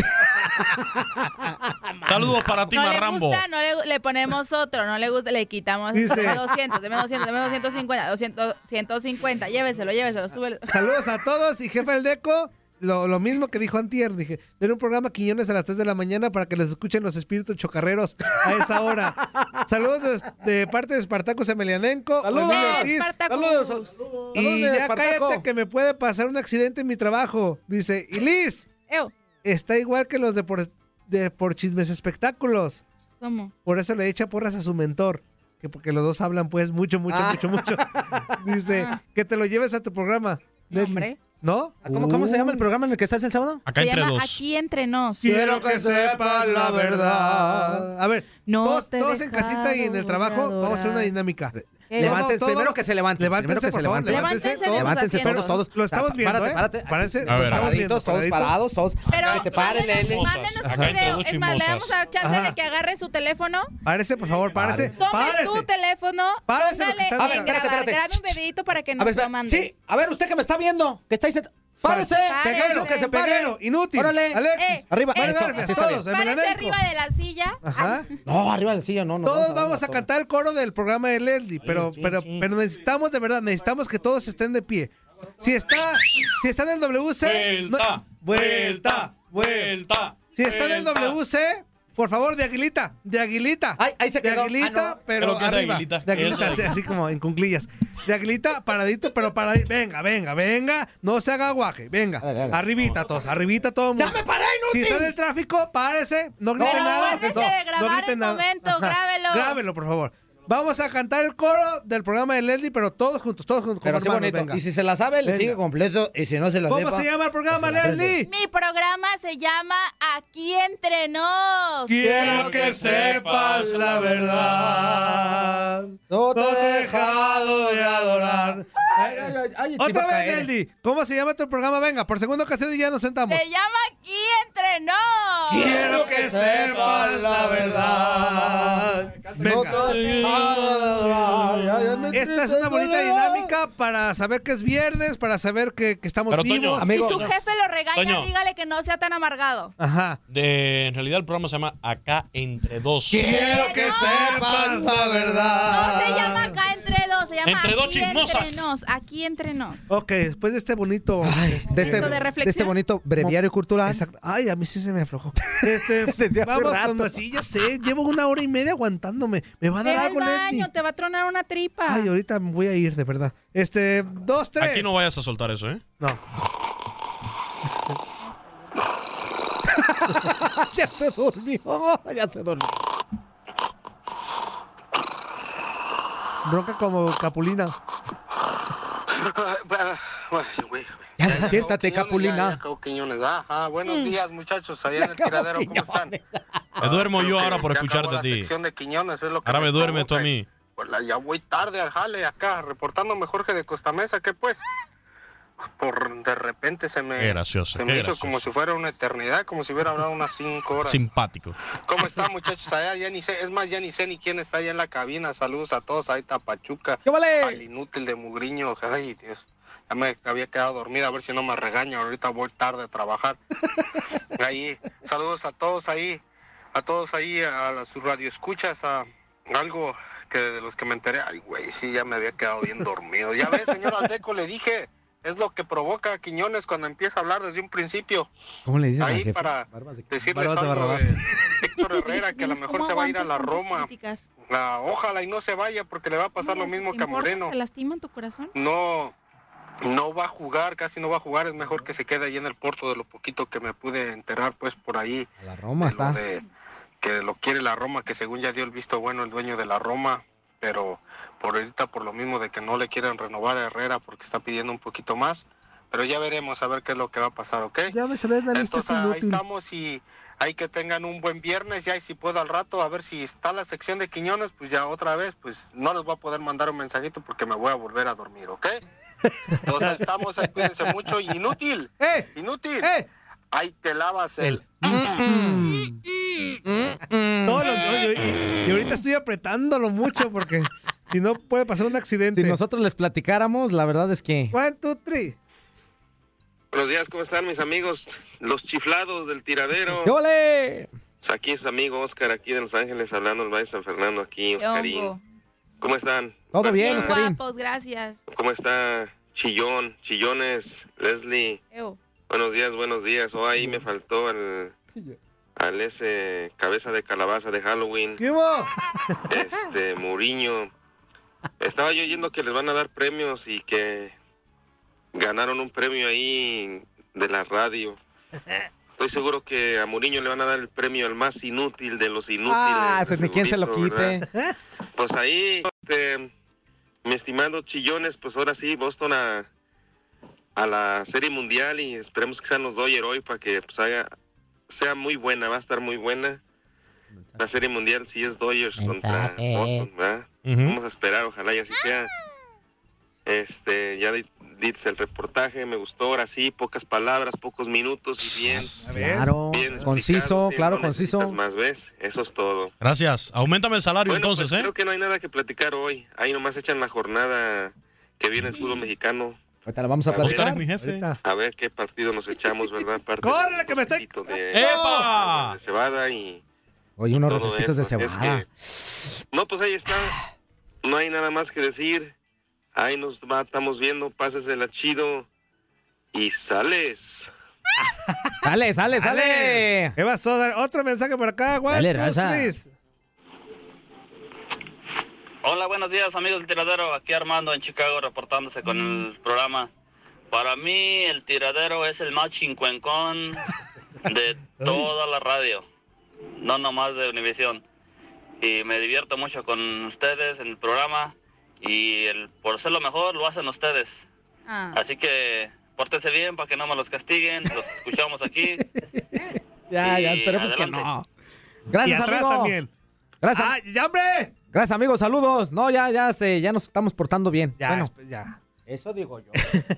S6: Saludos para ti,
S7: no le
S6: Marrambo.
S7: gusta, no le, le ponemos otro, no le gusta, le quitamos
S3: Dice-
S7: deme 200, deme 200, deme 250, 200, 150, lléveselo, lléveselo, súbelo.
S3: Saludos a todos y jefe del Deco. Lo, lo mismo que dijo Antier, dije, den un programa Quiñones a las 3 de la mañana para que los escuchen los espíritus chocarreros a esa hora. Saludos de, de parte de Espartacus Emelianenko.
S4: Saludos.
S3: Ortiz.
S4: Espartacus. Saludos, saludos
S3: Y ya
S4: Espartaco.
S3: cállate que me puede pasar un accidente en mi trabajo. Dice, y Liz,
S7: Ew,
S3: está igual que los de por, de por chismes espectáculos.
S7: ¿Cómo?
S3: Por eso le echa porras a su mentor. Que porque los dos hablan pues mucho, mucho,
S4: Ah.
S3: mucho, mucho. Dice,
S7: Ah.
S3: que te lo lleves a tu programa. Leslie.
S7: hombre.
S3: ¿No?
S4: ¿Cómo, cómo se llama el programa en el que estás el sábado?
S6: Acá
S7: Se
S6: entre
S7: llama
S6: dos.
S7: Aquí entre nos.
S3: Quiero que sepas la verdad. A ver,
S7: No
S3: todos,
S7: te he
S3: todos en casita y en el trabajo, vamos a hacer una
S7: adorar.
S3: dinámica.
S7: ¿Qué?
S4: Levanten,
S3: Todos-
S4: primero que se levanten.
S3: Levántense,
S4: primero que se levanten.
S7: Levántense sus
S4: Levántense todos, todos.
S3: Lo estamos viendo,
S4: Párate,
S3: ¿eh?
S4: párate.
S6: A
S3: lo
S6: ver,
S3: estamos viendo.
S4: todos parados, todos.
S7: Pero
S4: que te pare,
S7: mándenos, un video. Es más, le vamos a chance de que agarre su teléfono,
S3: Párese, por favor, párese.
S7: tome su teléfono,
S3: Párese
S7: en
S3: haciendo.
S4: Espérate,
S7: grabe un videito para que
S4: A
S7: nos
S4: ver,
S7: lo mande.
S4: Sí, a ver, usted que me está viendo, que está ahí sentado. ¡Párese!
S7: Párese.
S3: Peguero,
S4: que se pare.
S3: peguero, inútil.
S4: Órale.
S3: Alexis,
S7: Eh,
S4: Arriba,
S7: eh,
S4: eso,
S3: nervios,
S4: así está
S3: todos,
S4: bien.
S3: en
S7: Párese arriba de la silla.
S3: Ajá.
S4: No, arriba del silla, no, no.
S3: Todos vamos
S4: la
S3: a
S4: torre.
S3: cantar el coro del programa de Leslie, pero,
S4: sí,
S3: pero, pero necesitamos de verdad, necesitamos que todos estén de pie. Si está, si está en el WC, no-
S6: Vuelta, vuelta, vuelta.
S3: Si está en el
S6: vuelta.
S3: WC, por favor, de aguilita, de aguilita.
S4: Ay, ahí se
S3: de
S4: quedó.
S3: aguilita,
S4: Ah, no.
S3: pero
S6: ¿Pero de
S3: arriba.
S6: aguilita?
S3: De
S6: ¿Qué es
S3: aguilita, así, así como en cunclillas. De aguilita, paradito, pero paradito. Venga, venga, venga. No se haga guaje. Venga.
S4: Dale, dale.
S3: Arribita todos, arribita todo el mundo.
S4: ¡Ya me paré,
S3: Si
S4: inútil!
S3: está en el tráfico, párese. No grite
S7: Pero
S3: nada.
S7: acuérdese
S3: no,
S7: de grabar
S3: no grite
S7: el
S3: nada.
S7: momento, grábelo.
S3: Grábelo, por favor. Vamos a cantar el coro del programa de Leslie, pero todos juntos, todos juntos.
S4: Pero
S3: como
S4: así bonito.
S3: venga.
S4: Y si se la sabe, le
S3: Venga.
S4: sigue completo. Y si no se la
S3: ¿Cómo
S4: sepa,
S3: se llama el programa,
S4: pues.
S3: Leslie?
S7: Mi programa se llama Aquí entre nos.
S3: Quiero que sepas la verdad.
S4: No te
S3: he dejado de adorar.
S4: Ay, ay, ay, ay, te iba
S3: Otra vez. Leslie. ¿Cómo se llama tu programa? Venga, por segunda ocasión y ya nos sentamos.
S7: Se llama Aquí entre nos.
S3: Quiero que sepas la verdad. Venga.
S4: No me
S3: Esta es una bonita dinámica para saber que es viernes, para saber que, que estamos
S6: Pero, Toño,
S3: vivos.
S7: Si
S4: Amigo,
S7: su jefe lo regaña,
S6: Toño.
S7: dígale que no sea tan amargado.
S3: Ajá.
S6: De, en realidad el programa se llama Acá entre dos.
S3: Quiero que
S7: no.
S3: sepas la
S7: No
S3: verdad.
S7: se llama Acá entre dos, se llama
S6: Entre dos
S7: Aquí
S6: chismosas.
S7: entre nos. Aquí entre nos.
S3: Ok, después de este bonito.
S4: Ay, de, este,
S7: de reflexión.
S4: de este bonito breviario cultural.
S3: Exacto. Ay, a mí sí se me aflojó. Este,
S4: Desde hace
S3: vamos
S4: rato.
S3: con sí, ya sé, llevo una hora y media aguantándome. Me va a dar
S7: al
S3: algo,
S7: baño, te va a tronar una tripa.
S3: Ay, ahorita me voy a ir, de verdad. Este, dos, tres.
S6: Aquí no vayas a soltar eso, ¿eh?
S3: No.
S4: ya se durmió. Ya se durmió.
S3: Ronca como capulina.
S4: Ya despiértate, Capulina.
S18: Buenos días, muchachos, allá en el tiradero, ¿cómo están?
S6: Me duermo yo ahora por escucharte a ti.
S18: La sección de Quiñones es lo que
S6: Ahora me duermes tú a mí.
S18: Ya voy tarde al jale acá, reportándome Jorge de Costamesa, ¿qué pues? Por de repente se me,
S6: gracioso,
S18: se me hizo
S6: gracioso.
S18: como si fuera una eternidad, como si hubiera hablado unas cinco horas.
S6: Simpático.
S18: ¿Cómo están muchachos? Allá ya ni sé, es más, ya ni sé ni quién está allá en la cabina. Saludos a todos, ahí está Pachuca,
S4: ¿Qué vale?
S18: al inútil de Mugriño. Ay, Dios. Ya me había quedado dormida, a ver si no me regaña. Ahorita voy tarde a trabajar. Ahí, saludos a todos ahí, a todos ahí, a sus radioescuchas, a algo que de los que me enteré. Ay, güey, sí, ya me había quedado bien dormido. Ya ves, señor Aldeco, le dije, es lo que provoca a Quiñones cuando empieza a hablar desde un principio.
S4: ¿Cómo le dicen
S18: Ahí
S4: jefe?
S18: para decirles
S4: Barbas de
S18: algo de Héctor Herrera, que a lo mejor se va a ir a la Roma. La- ojalá y no se vaya porque le va a pasar lo mismo
S7: ¿Te
S18: que a? Moreno.
S7: ¿Te lastiman tu corazón?
S18: No, no va a jugar, casi no va a jugar. Es mejor que se quede ahí en el Porto de lo poquito que me pude enterar, pues por ahí.
S4: La Roma
S18: de lo
S4: está.
S18: de que lo quiere la Roma, que según ya dio el visto bueno el dueño de la Roma, pero por ahorita por lo mismo de que no le quieren renovar a Herrera porque está pidiendo un poquito más. Pero ya veremos a ver qué es lo que va a pasar, ¿ok?
S3: Ya me lista,
S18: Entonces
S3: es
S18: ahí estamos y hay que tengan un buen viernes ya y si puedo al rato a ver si está la sección de Quiñones, pues ya otra vez, pues no les voy a poder mandar un mensajito porque me voy a volver a dormir, ¿ok? Entonces estamos ahí, cuídense mucho inútil,
S3: ¡Eh!
S18: inútil.
S3: ¡Eh!
S18: Ahí te lavas el...
S3: No, lo- no, yo- y, y ahorita estoy apretándolo mucho porque si no puede pasar un accidente.
S4: Si nosotros les platicáramos, la verdad es que.
S3: One, two, three.
S19: Buenos días, ¿cómo están mis amigos? Los chiflados del tiradero.
S4: ¡Qué ole!
S19: Pues aquí es su amigo Oscar, aquí de Los Ángeles, hablando del Valle de San Fernando, aquí,
S7: ¿Qué
S19: Oscarín. ¿Cómo están?
S4: Todo bien,
S7: Bien
S4: Oscarín.
S7: guapos, gracias.
S19: ¿Cómo está Chillón, Chillones, Leslie?
S7: Ew.
S19: Buenos días, buenos días. Oh, ahí me faltó al, al ese cabeza de calabaza de Halloween,
S3: ¿Qué
S19: este Muriño. Estaba yo oyendo que les van a dar premios y que ganaron un premio ahí de la radio. Estoy seguro que a Muriño le van a dar el premio al más inútil de los inútiles.
S4: Ah,
S19: de
S4: se ni quién se lo quite.
S19: ¿verdad? Pues ahí, este, mi estimado Chillones, pues ahora sí, Boston a, a la Serie Mundial y esperemos que sean los Dodgers hoy para que pues, haga, sea muy buena, va a estar muy buena. La Serie Mundial sí es Dodgers contra Boston, ¿verdad?
S6: Ujú.
S19: Vamos a esperar, ojalá y así sea. Este, ya di- dices el reportaje, me gustó, ahora sí, pocas palabras, pocos minutos y bien.
S4: Claro,
S19: bien
S4: conciso, claro,
S19: no
S4: conciso.
S19: más, ¿ves? Eso es todo.
S6: Gracias. Aumentame el salario
S19: Bueno,
S6: entonces,
S19: pues
S6: ¿eh?
S19: creo que no hay nada que platicar hoy. Ahí nomás echan la jornada que viene el fútbol mexicano.
S4: Ahorita la vamos a
S19: ver,
S4: platicar.
S6: jefe.
S19: A ver qué partido nos echamos, ¿verdad? Parte
S3: ¡Córrele, que me estoy...
S19: de,
S6: ¡Epa!
S19: de cebada y
S4: Oye, unos refresquitos de.
S19: Es
S4: cebada.
S19: que- no, pues ahí está. No hay nada más que decir. Ahí nos va- estamos viendo. Pásesela chido. Y sales.
S4: Sale, sale, sale.
S3: ¿Qué pasó? Otro mensaje por acá, One,
S4: Dale, raza.
S20: Hola, buenos días amigos del tiradero. Aquí Armando en Chicago reportándose con el programa. Para mí el tiradero es el más chincuencón de toda la radio, no nomás de Univisión. Y me divierto mucho con ustedes en el programa y el, por ser lo mejor lo hacen ustedes.
S7: Ah.
S20: Así que pórtense bien para que no me los castiguen. Los escuchamos aquí.
S4: Ya, ya, esperemos que
S20: adelante.
S4: no. Gracias,
S3: y atrás
S4: amigo.
S3: también.
S4: Gracias.
S3: ¡Ah, ya, hombre!
S4: Gracias, amigos. Saludos. No, ya, ya, se, ya nos estamos portando bien.
S3: Ya,
S4: bueno,
S3: ya.
S4: eso digo yo.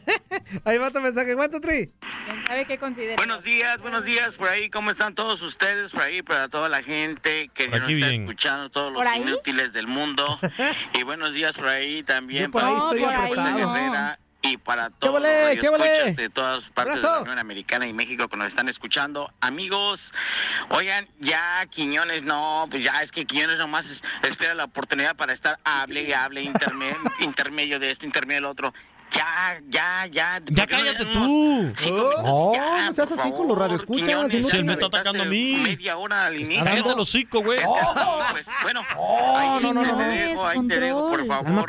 S3: Ahí va otro mensaje. Three.
S7: ¿Quién sabe qué considera?
S21: Buenos días, buenos días por ahí. ¿Cómo están todos ustedes por ahí? Para toda la gente que
S6: Por
S21: nos está
S6: bien.
S21: escuchando, todos
S7: ¿Por
S21: los
S7: ahí?
S21: inútiles del mundo. y buenos días por ahí también
S3: Yo por
S21: para
S3: ahí estoy
S7: no.
S21: Herrera y para todos
S4: volé,
S21: los de todas partes de la Unión Americana y México que nos están escuchando. Amigos, oigan, ya Quiñones no, pues ya es que Quiñones nomás es- espera la oportunidad para estar hable y hable interme- intermedio de este, intermedio del otro. Ya, ya, ya. ¿por
S6: Ya
S21: no
S6: cállate tú.
S21: cinco
S4: No, no seas así con los radioescuchas.
S6: Si él me está atacando a mí.
S21: Media hora al inicio.
S6: Cállate los cinco, güey.
S21: Es que así, pues, bueno, ahí
S4: no, no, no,
S21: te
S4: no.
S21: dejo, ahí te dejo, por favor,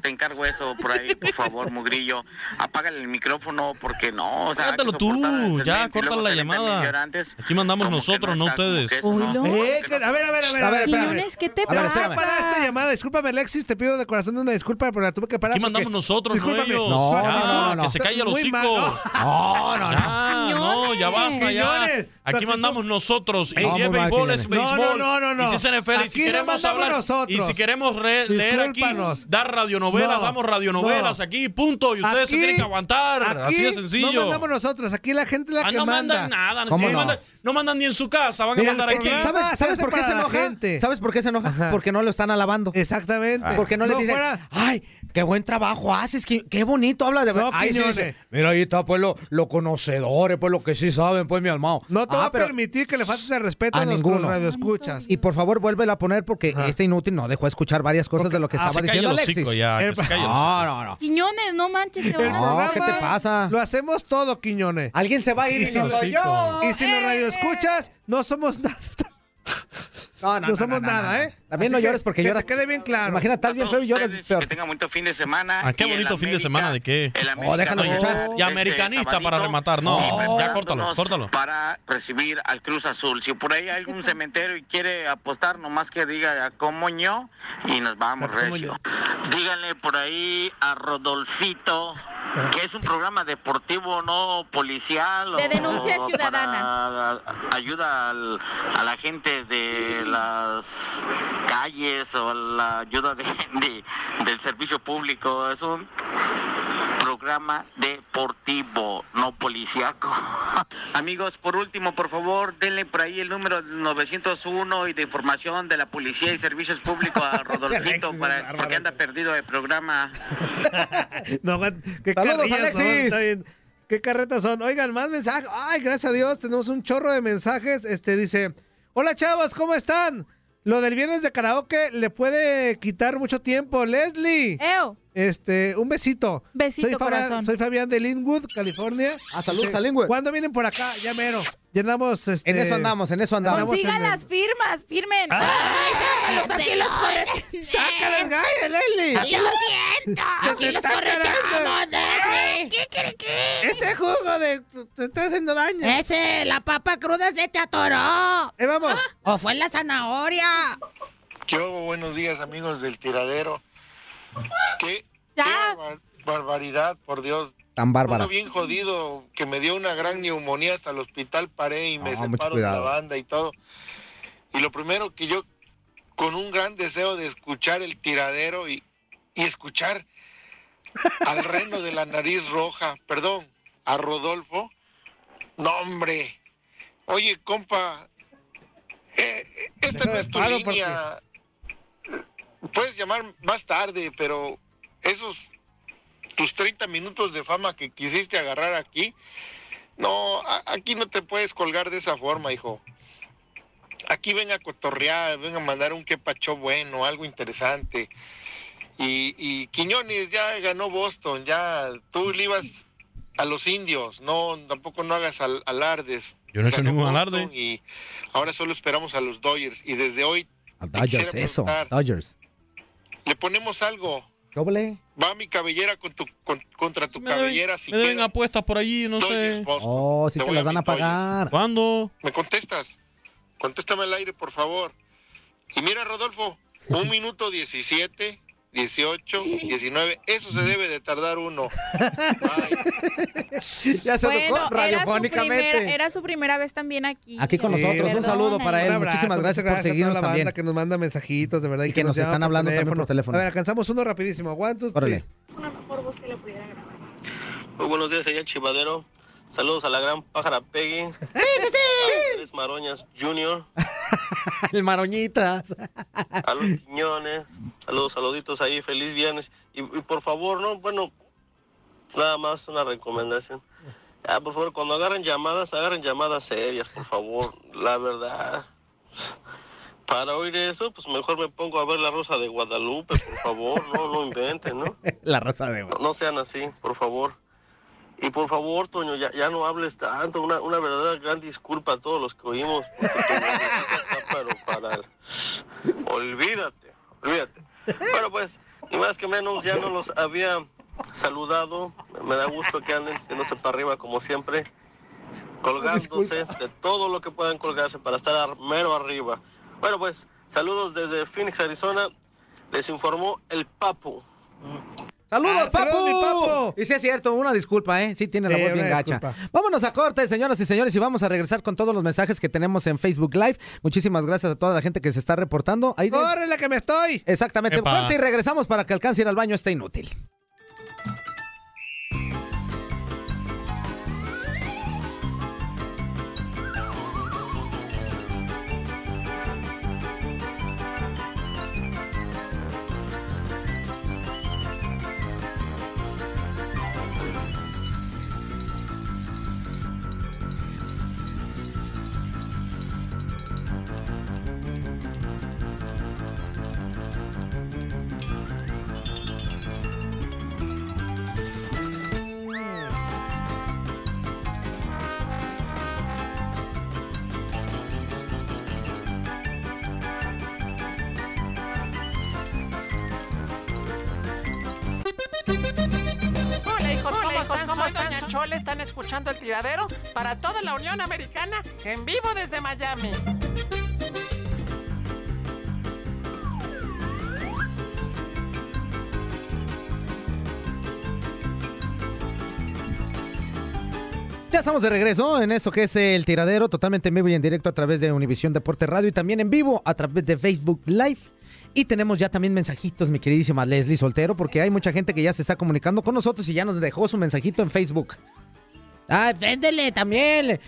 S21: te encargo eso por ahí, por favor, Mugrillo. Apágale el micrófono porque no, o sea,
S6: Cállatelo tú, ya,
S21: luego
S6: la llamada. Aquí mandamos nosotros, no ustedes.
S21: no-
S3: Eh,
S21: no
S3: a ver, a ver, a ver.
S4: A ver, espérame.
S7: Quiñones, ¿qué te
S4: A ver,
S3: Ya para
S7: pasa?
S3: esta llamada, discúlpame Alexis, te pido de corazón una disculpa, pero la tuve que parar.
S6: Aquí mandamos nosotros, no Ellos.
S4: No, no, no, no.
S6: Que se calle
S3: Muy
S6: hocico.
S3: no.
S4: No, no, no.
S6: Ya, no, ya basta, ya. Aquí mandamos nosotros. Y
S4: No,
S6: si es béisbol, es.
S3: No,
S6: béisbol.
S3: no, no, no,
S6: Y si es
S3: no.
S6: NFL, y si queremos hablar.
S3: nosotros.
S6: Y si queremos re- leer aquí, dar radionovelas,
S3: No,
S6: damos radionovelas
S3: no.
S6: aquí, punto. Y ustedes se tienen que aguantar. Así de sencillo.
S3: No mandamos nosotros, aquí la gente la
S6: Ah,
S3: que
S6: no
S3: manda.
S6: mandan nada.
S4: ¿Cómo
S6: no,
S4: no?
S6: mandan, no ni en su casa. Van a mandar
S3: el
S6: aquí.
S4: ¿Sabes,
S3: se
S4: ¿sabes
S3: hace
S4: por qué se enoja?
S3: gente.
S4: ¿Sabes por qué se enoja?
S3: Ajá.
S4: Porque no lo están alabando.
S3: Exactamente.
S4: Porque no, le dicen,
S3: fuera-
S4: ay, qué buen trabajo haces, qué, qué bonito habla de...
S3: No,
S4: Ay, sí, dice, Mira, ahí está, pues, lo, lo conocedores, pues, lo que sí saben, pues, mi almao.
S3: No te
S4: Ah,
S3: voy a permitir que le faltes de respeto a,
S4: A ninguno.
S3: radioescuchas.
S4: Y por favor, vuélvela a poner porque este inútil no dejó escuchar varias cosas de lo que
S3: ah,
S4: estaba diciendo
S6: el
S4: Alexis.
S6: ya, que se el
S4: no, no, no.
S7: Quiñones, no manches, te
S3: El
S7: van a
S4: No, ¿qué te pasa?
S3: Lo hacemos todo, Quiñones.
S4: Alguien se va a ir y,
S3: si
S4: no
S3: lo-
S4: soy yo.
S3: Y si los Radioescuchas, no somos nada.
S4: No,
S3: No, somos nada, ¿eh?
S4: También
S3: Así
S4: no llores porque
S3: que
S4: lloras.
S3: te quede bien claro.
S4: Imagina, estás bien feo y lloras.
S21: Que tengan bonito fin de semana.
S6: Ah, qué
S21: y
S6: bonito fin de semana, ¿de qué?
S21: el
S4: Oh, déjalo escuchar.
S6: Ya
S21: este
S6: americanista
S21: sabadito
S6: para rematar. No,
S21: y
S6: ya córtalo, córtalo.
S21: Para recibir al Cruz Azul. Si por ahí hay algún cementerio y quiere apostar, nomás que diga a cómo ño y nos vamos
S3: ¿Cómo
S21: recio. Díganle por ahí a Rodolfito que es un programa deportivo, no policial.
S7: De
S21: o-
S7: denuncia
S21: o
S7: ciudadana.
S21: para ayuda al- a la gente de las calles o la ayuda de, de- del servicio público. Es un programa deportivo, no policíaco. Amigos, por último, por favor, denle por ahí el número 901 y de información de la policía y servicios públicos a Rodolfito para, porque anda perdido el programa.
S3: No, qué
S4: Saludos, Alexis.
S3: ¿Qué carretas son? Oigan, más mensajes. Ay, gracias a Dios, tenemos un chorro de mensajes. Este dice, hola chavos, ¿cómo están? Lo del viernes de karaoke le puede quitar mucho tiempo. Leslie. Este, un besito.
S7: Besito,
S3: soy Fabián,
S7: corazón.
S3: Soy Fabián de Linwood, California.
S4: Ah,
S3: Este,
S4: a Linwood.
S3: ¿Cuándo vienen por acá? Ya mero. Llenamos este.
S4: En eso andamos, en eso andamos.
S7: Consigan
S3: en el-
S7: las firmas, firmen.
S3: Ah.
S7: sácalos, aquí los corre-
S3: ¡Sácalas, gallas, Leslie!
S7: Aquí lo siento. Aquí los correteamos. Leslie. ¿Qué quiere que?
S3: Ese jugo de. Te está haciendo daño.
S22: Ese, la papa cruda se te atoró.
S3: Eh, vamos.
S22: O fue la zanahoria.
S23: ¿Qué hubo? Buenos días, amigos del tiradero. ¿Qué, qué barbar- barbaridad, por Dios.
S4: Tan bárbara.
S23: Uno bien jodido, que me dio una gran neumonía hasta el hospital, paré y me
S4: No, mucho
S23: separo de la banda y todo. Y lo primero que yo, con un gran deseo de escuchar el tiradero y, y escuchar al reno de la nariz roja, perdón, a Rodolfo. No, hombre. Oye, compa, eh, esta no es tu línea. Puedes llamar más tarde, pero esos tus 30 minutos de fama que quisiste agarrar aquí, no, a- aquí no te puedes colgar de esa forma, hijo. Aquí ven a cotorrear, ven a mandar un quepacho bueno, algo interesante. Y, y Quiñones ya ganó Boston, ya tú le ibas a los indios, no, tampoco no hagas al- alardes.
S6: Yo no he hecho
S23: Ganó
S6: ningún
S23: Boston
S6: alarde.
S23: Y ahora solo esperamos a los Dodgers. Y desde hoy
S4: A Dodgers, eso. Dodgers.
S23: le ponemos algo.
S4: Doble.
S23: Va mi cabellera con tu, con- contra tu
S6: Me deben,
S23: cabellera si
S6: me deben
S23: queda.
S6: apuestas por allí, no
S23: Dodgers,
S6: sé.
S23: Boston.
S4: Oh, sí
S23: Te
S4: te las
S23: a
S4: van a pagar.
S6: ¿Cuándo?
S23: ¿Me contestas? Contéstame al aire, por favor. Y mira, Rodolfo, un minuto 17, 18, 19, eso se debe de tardar uno.
S4: Ya se
S7: Bueno,
S4: educó
S7: era su,
S4: radiofónicamente.
S7: primera, era su primera vez también aquí.
S4: Aquí con nosotros. Un saludo para él.
S3: Un abrazo,
S4: Muchísimas gracias por
S3: muchas a toda
S4: seguirnos
S3: la banda
S4: también.
S3: que nos manda mensajitos, de verdad.
S4: Y que nos están
S3: por
S4: hablando también por teléfono.
S3: A ver, alcanzamos uno rapidísimo. Aguantos.
S4: Órale.
S24: Una mejor voz que le pudiera grabar.
S25: Muy buenos días allá en Chivadero. Saludos a la gran pájara Peggy.
S22: ¡Sí, sí, sí!
S25: Andrés Maroñas Jr.
S4: El maroñitas.
S25: A los Quiñones. Saludos, saluditos ahí. Feliz viernes. Y, y por favor, no, bueno, nada más una recomendación. Ah, por favor, cuando agarren llamadas, agarren llamadas serias, por favor. La verdad. Para oír eso, pues mejor me pongo a ver la Rosa de Guadalupe, por favor. No, no inventen, ¿no?
S4: La raza de
S25: No, no sean así, por favor. Y por favor, Toño, ya, ya no hables tanto. Una, una verdadera gran disculpa a todos los que oímos. Está para Olvídate, olvídate. Bueno, pues, ni más que menos, ya no los había saludado. Me da gusto que anden yéndose para arriba como siempre. Colgándose de todo lo que puedan colgarse para estar ar- mero arriba. Bueno, pues, saludos desde Phoenix, Arizona. Les informó el Papu.
S4: ¡Saludos,
S3: Ah,
S4: papu!
S3: saludos, mi papu.
S4: Y sí es cierto, una disculpa, ¿eh? Sí tiene la voz bien gacha.
S3: disculpa.
S4: Vámonos a corte, señoras y señores, y vamos a regresar con todos los mensajes que tenemos en Facebook Live. Muchísimas gracias a toda la gente que se está reportando. Ahí de-
S3: ¡Córrele que me estoy!
S4: Exactamente.
S6: Epa.
S4: Corte y regresamos para que alcance ir al baño, está inútil.
S22: Están? ¿Cómo están? Doña Chole, están escuchando el tiradero para toda la Unión Americana en vivo desde Miami.
S4: Ya estamos de regreso en esto que es el tiradero, totalmente en vivo y en directo a través de Univisión Deporte Radio y también en vivo a través de Facebook Live. Y tenemos ya también mensajitos, mi queridísima Leslie Soltero, porque hay mucha gente que ya se está comunicando con nosotros y ya nos dejó su mensajito en Facebook. Ah, préndele también.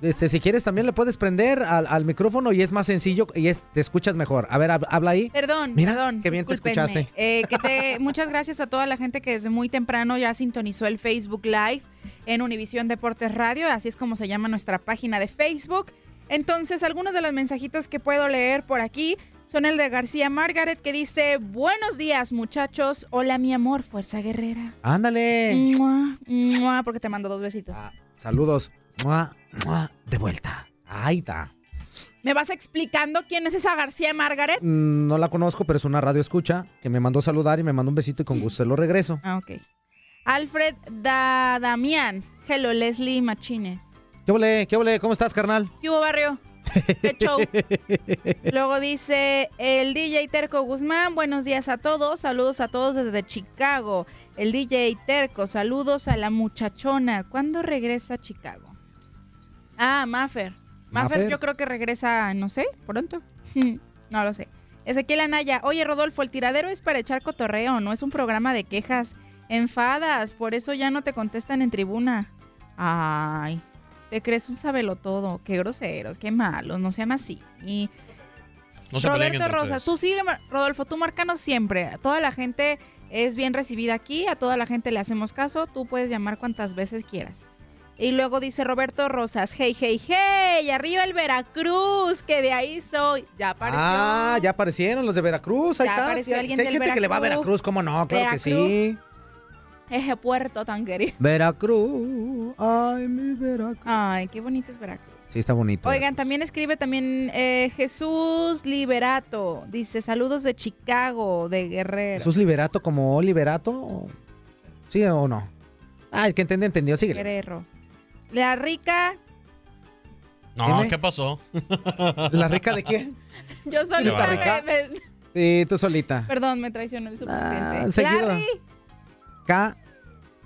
S4: Este, si quieres también le puedes prender al, al micrófono y es más sencillo y es, te escuchas mejor. A ver, hab- habla ahí.
S7: Perdón,
S4: Mira,
S7: perdón.
S4: qué bien te escuchaste.
S7: Eh, que te- muchas gracias a toda la gente que desde muy temprano ya sintonizó el Facebook Live en Univisión Deportes Radio, así es como se llama nuestra página de Facebook. Entonces, algunos de los mensajitos que puedo leer por aquí son el de García Margaret que dice, buenos días muchachos, hola mi amor, fuerza guerrera.
S4: Ándale.
S7: Mua, mua, porque te mando dos besitos.
S4: Saludos. Mua, mua, de vuelta. Ahí está.
S7: ¿Me vas explicando quién es esa García Margaret?
S4: Mm, No la conozco, pero es una radio escucha que me mandó saludar y me mandó un besito y con gusto lo regreso.
S7: Ah, ok. Alfred da Damián. Hello, Leslie Machines.
S4: ¿Qué ole? ¿Qué ole? ¿Cómo estás, carnal?
S7: ¿Qué hubo, barrio? ¿Qué show? Luego dice el DJ Terco Guzmán, buenos días a todos, saludos a todos desde Chicago. El DJ Terco, saludos a la muchachona. ¿Cuándo regresa a Chicago? Ah, Maffer. Maffer
S26: Maffer.
S7: yo creo que regresa, no sé, pronto. no lo sé. Ezequiel Anaya, oye Rodolfo, el tiradero es para echar cotorreo, no es un programa de quejas enfadas, por eso ya no te contestan en tribuna. Ay, te crees un todo, qué groseros, qué malos, no sean así. Y
S6: No se
S7: Roberto Rosas, tú sigue, Rodolfo, tú márcanos siempre. Toda la gente es bien recibida aquí, a toda la gente le hacemos caso, tú puedes llamar cuantas veces quieras. Y luego dice Roberto Rosas, hey, hey, hey, arriba el Veracruz, que de ahí soy. Ya apareció.
S4: Ah, ya aparecieron los de Veracruz. Ahí
S7: Ya
S4: está.
S7: apareció
S4: Sí,
S7: alguien
S4: sí hay
S7: del
S4: gente que le va a
S7: Veracruz.
S4: Veracruz, ¿cómo no? Claro que sí.
S7: Ese puerto tan querido.
S4: Veracruz, ay, mi Veracruz.
S7: Ay, qué bonito es Veracruz.
S4: Sí, está bonito.
S7: Oigan, también escribe también eh, Jesús Liberato. Dice, saludos de Chicago, de Guerrero.
S4: ¿Jesús Liberato como Liberato? ¿Sí o no? Ah, el que entendió, entendió. Síguele.
S7: Guerrero. La rica,
S6: No. ¿qué pasó?
S4: ¿La rica de quién?
S7: yo
S4: ¿Está
S7: solita
S4: rica?
S7: me- me-
S4: Sí, tú solita.
S7: Perdón, me traicionó el subconsciente.
S4: enseguida.
S7: Larry.
S4: K.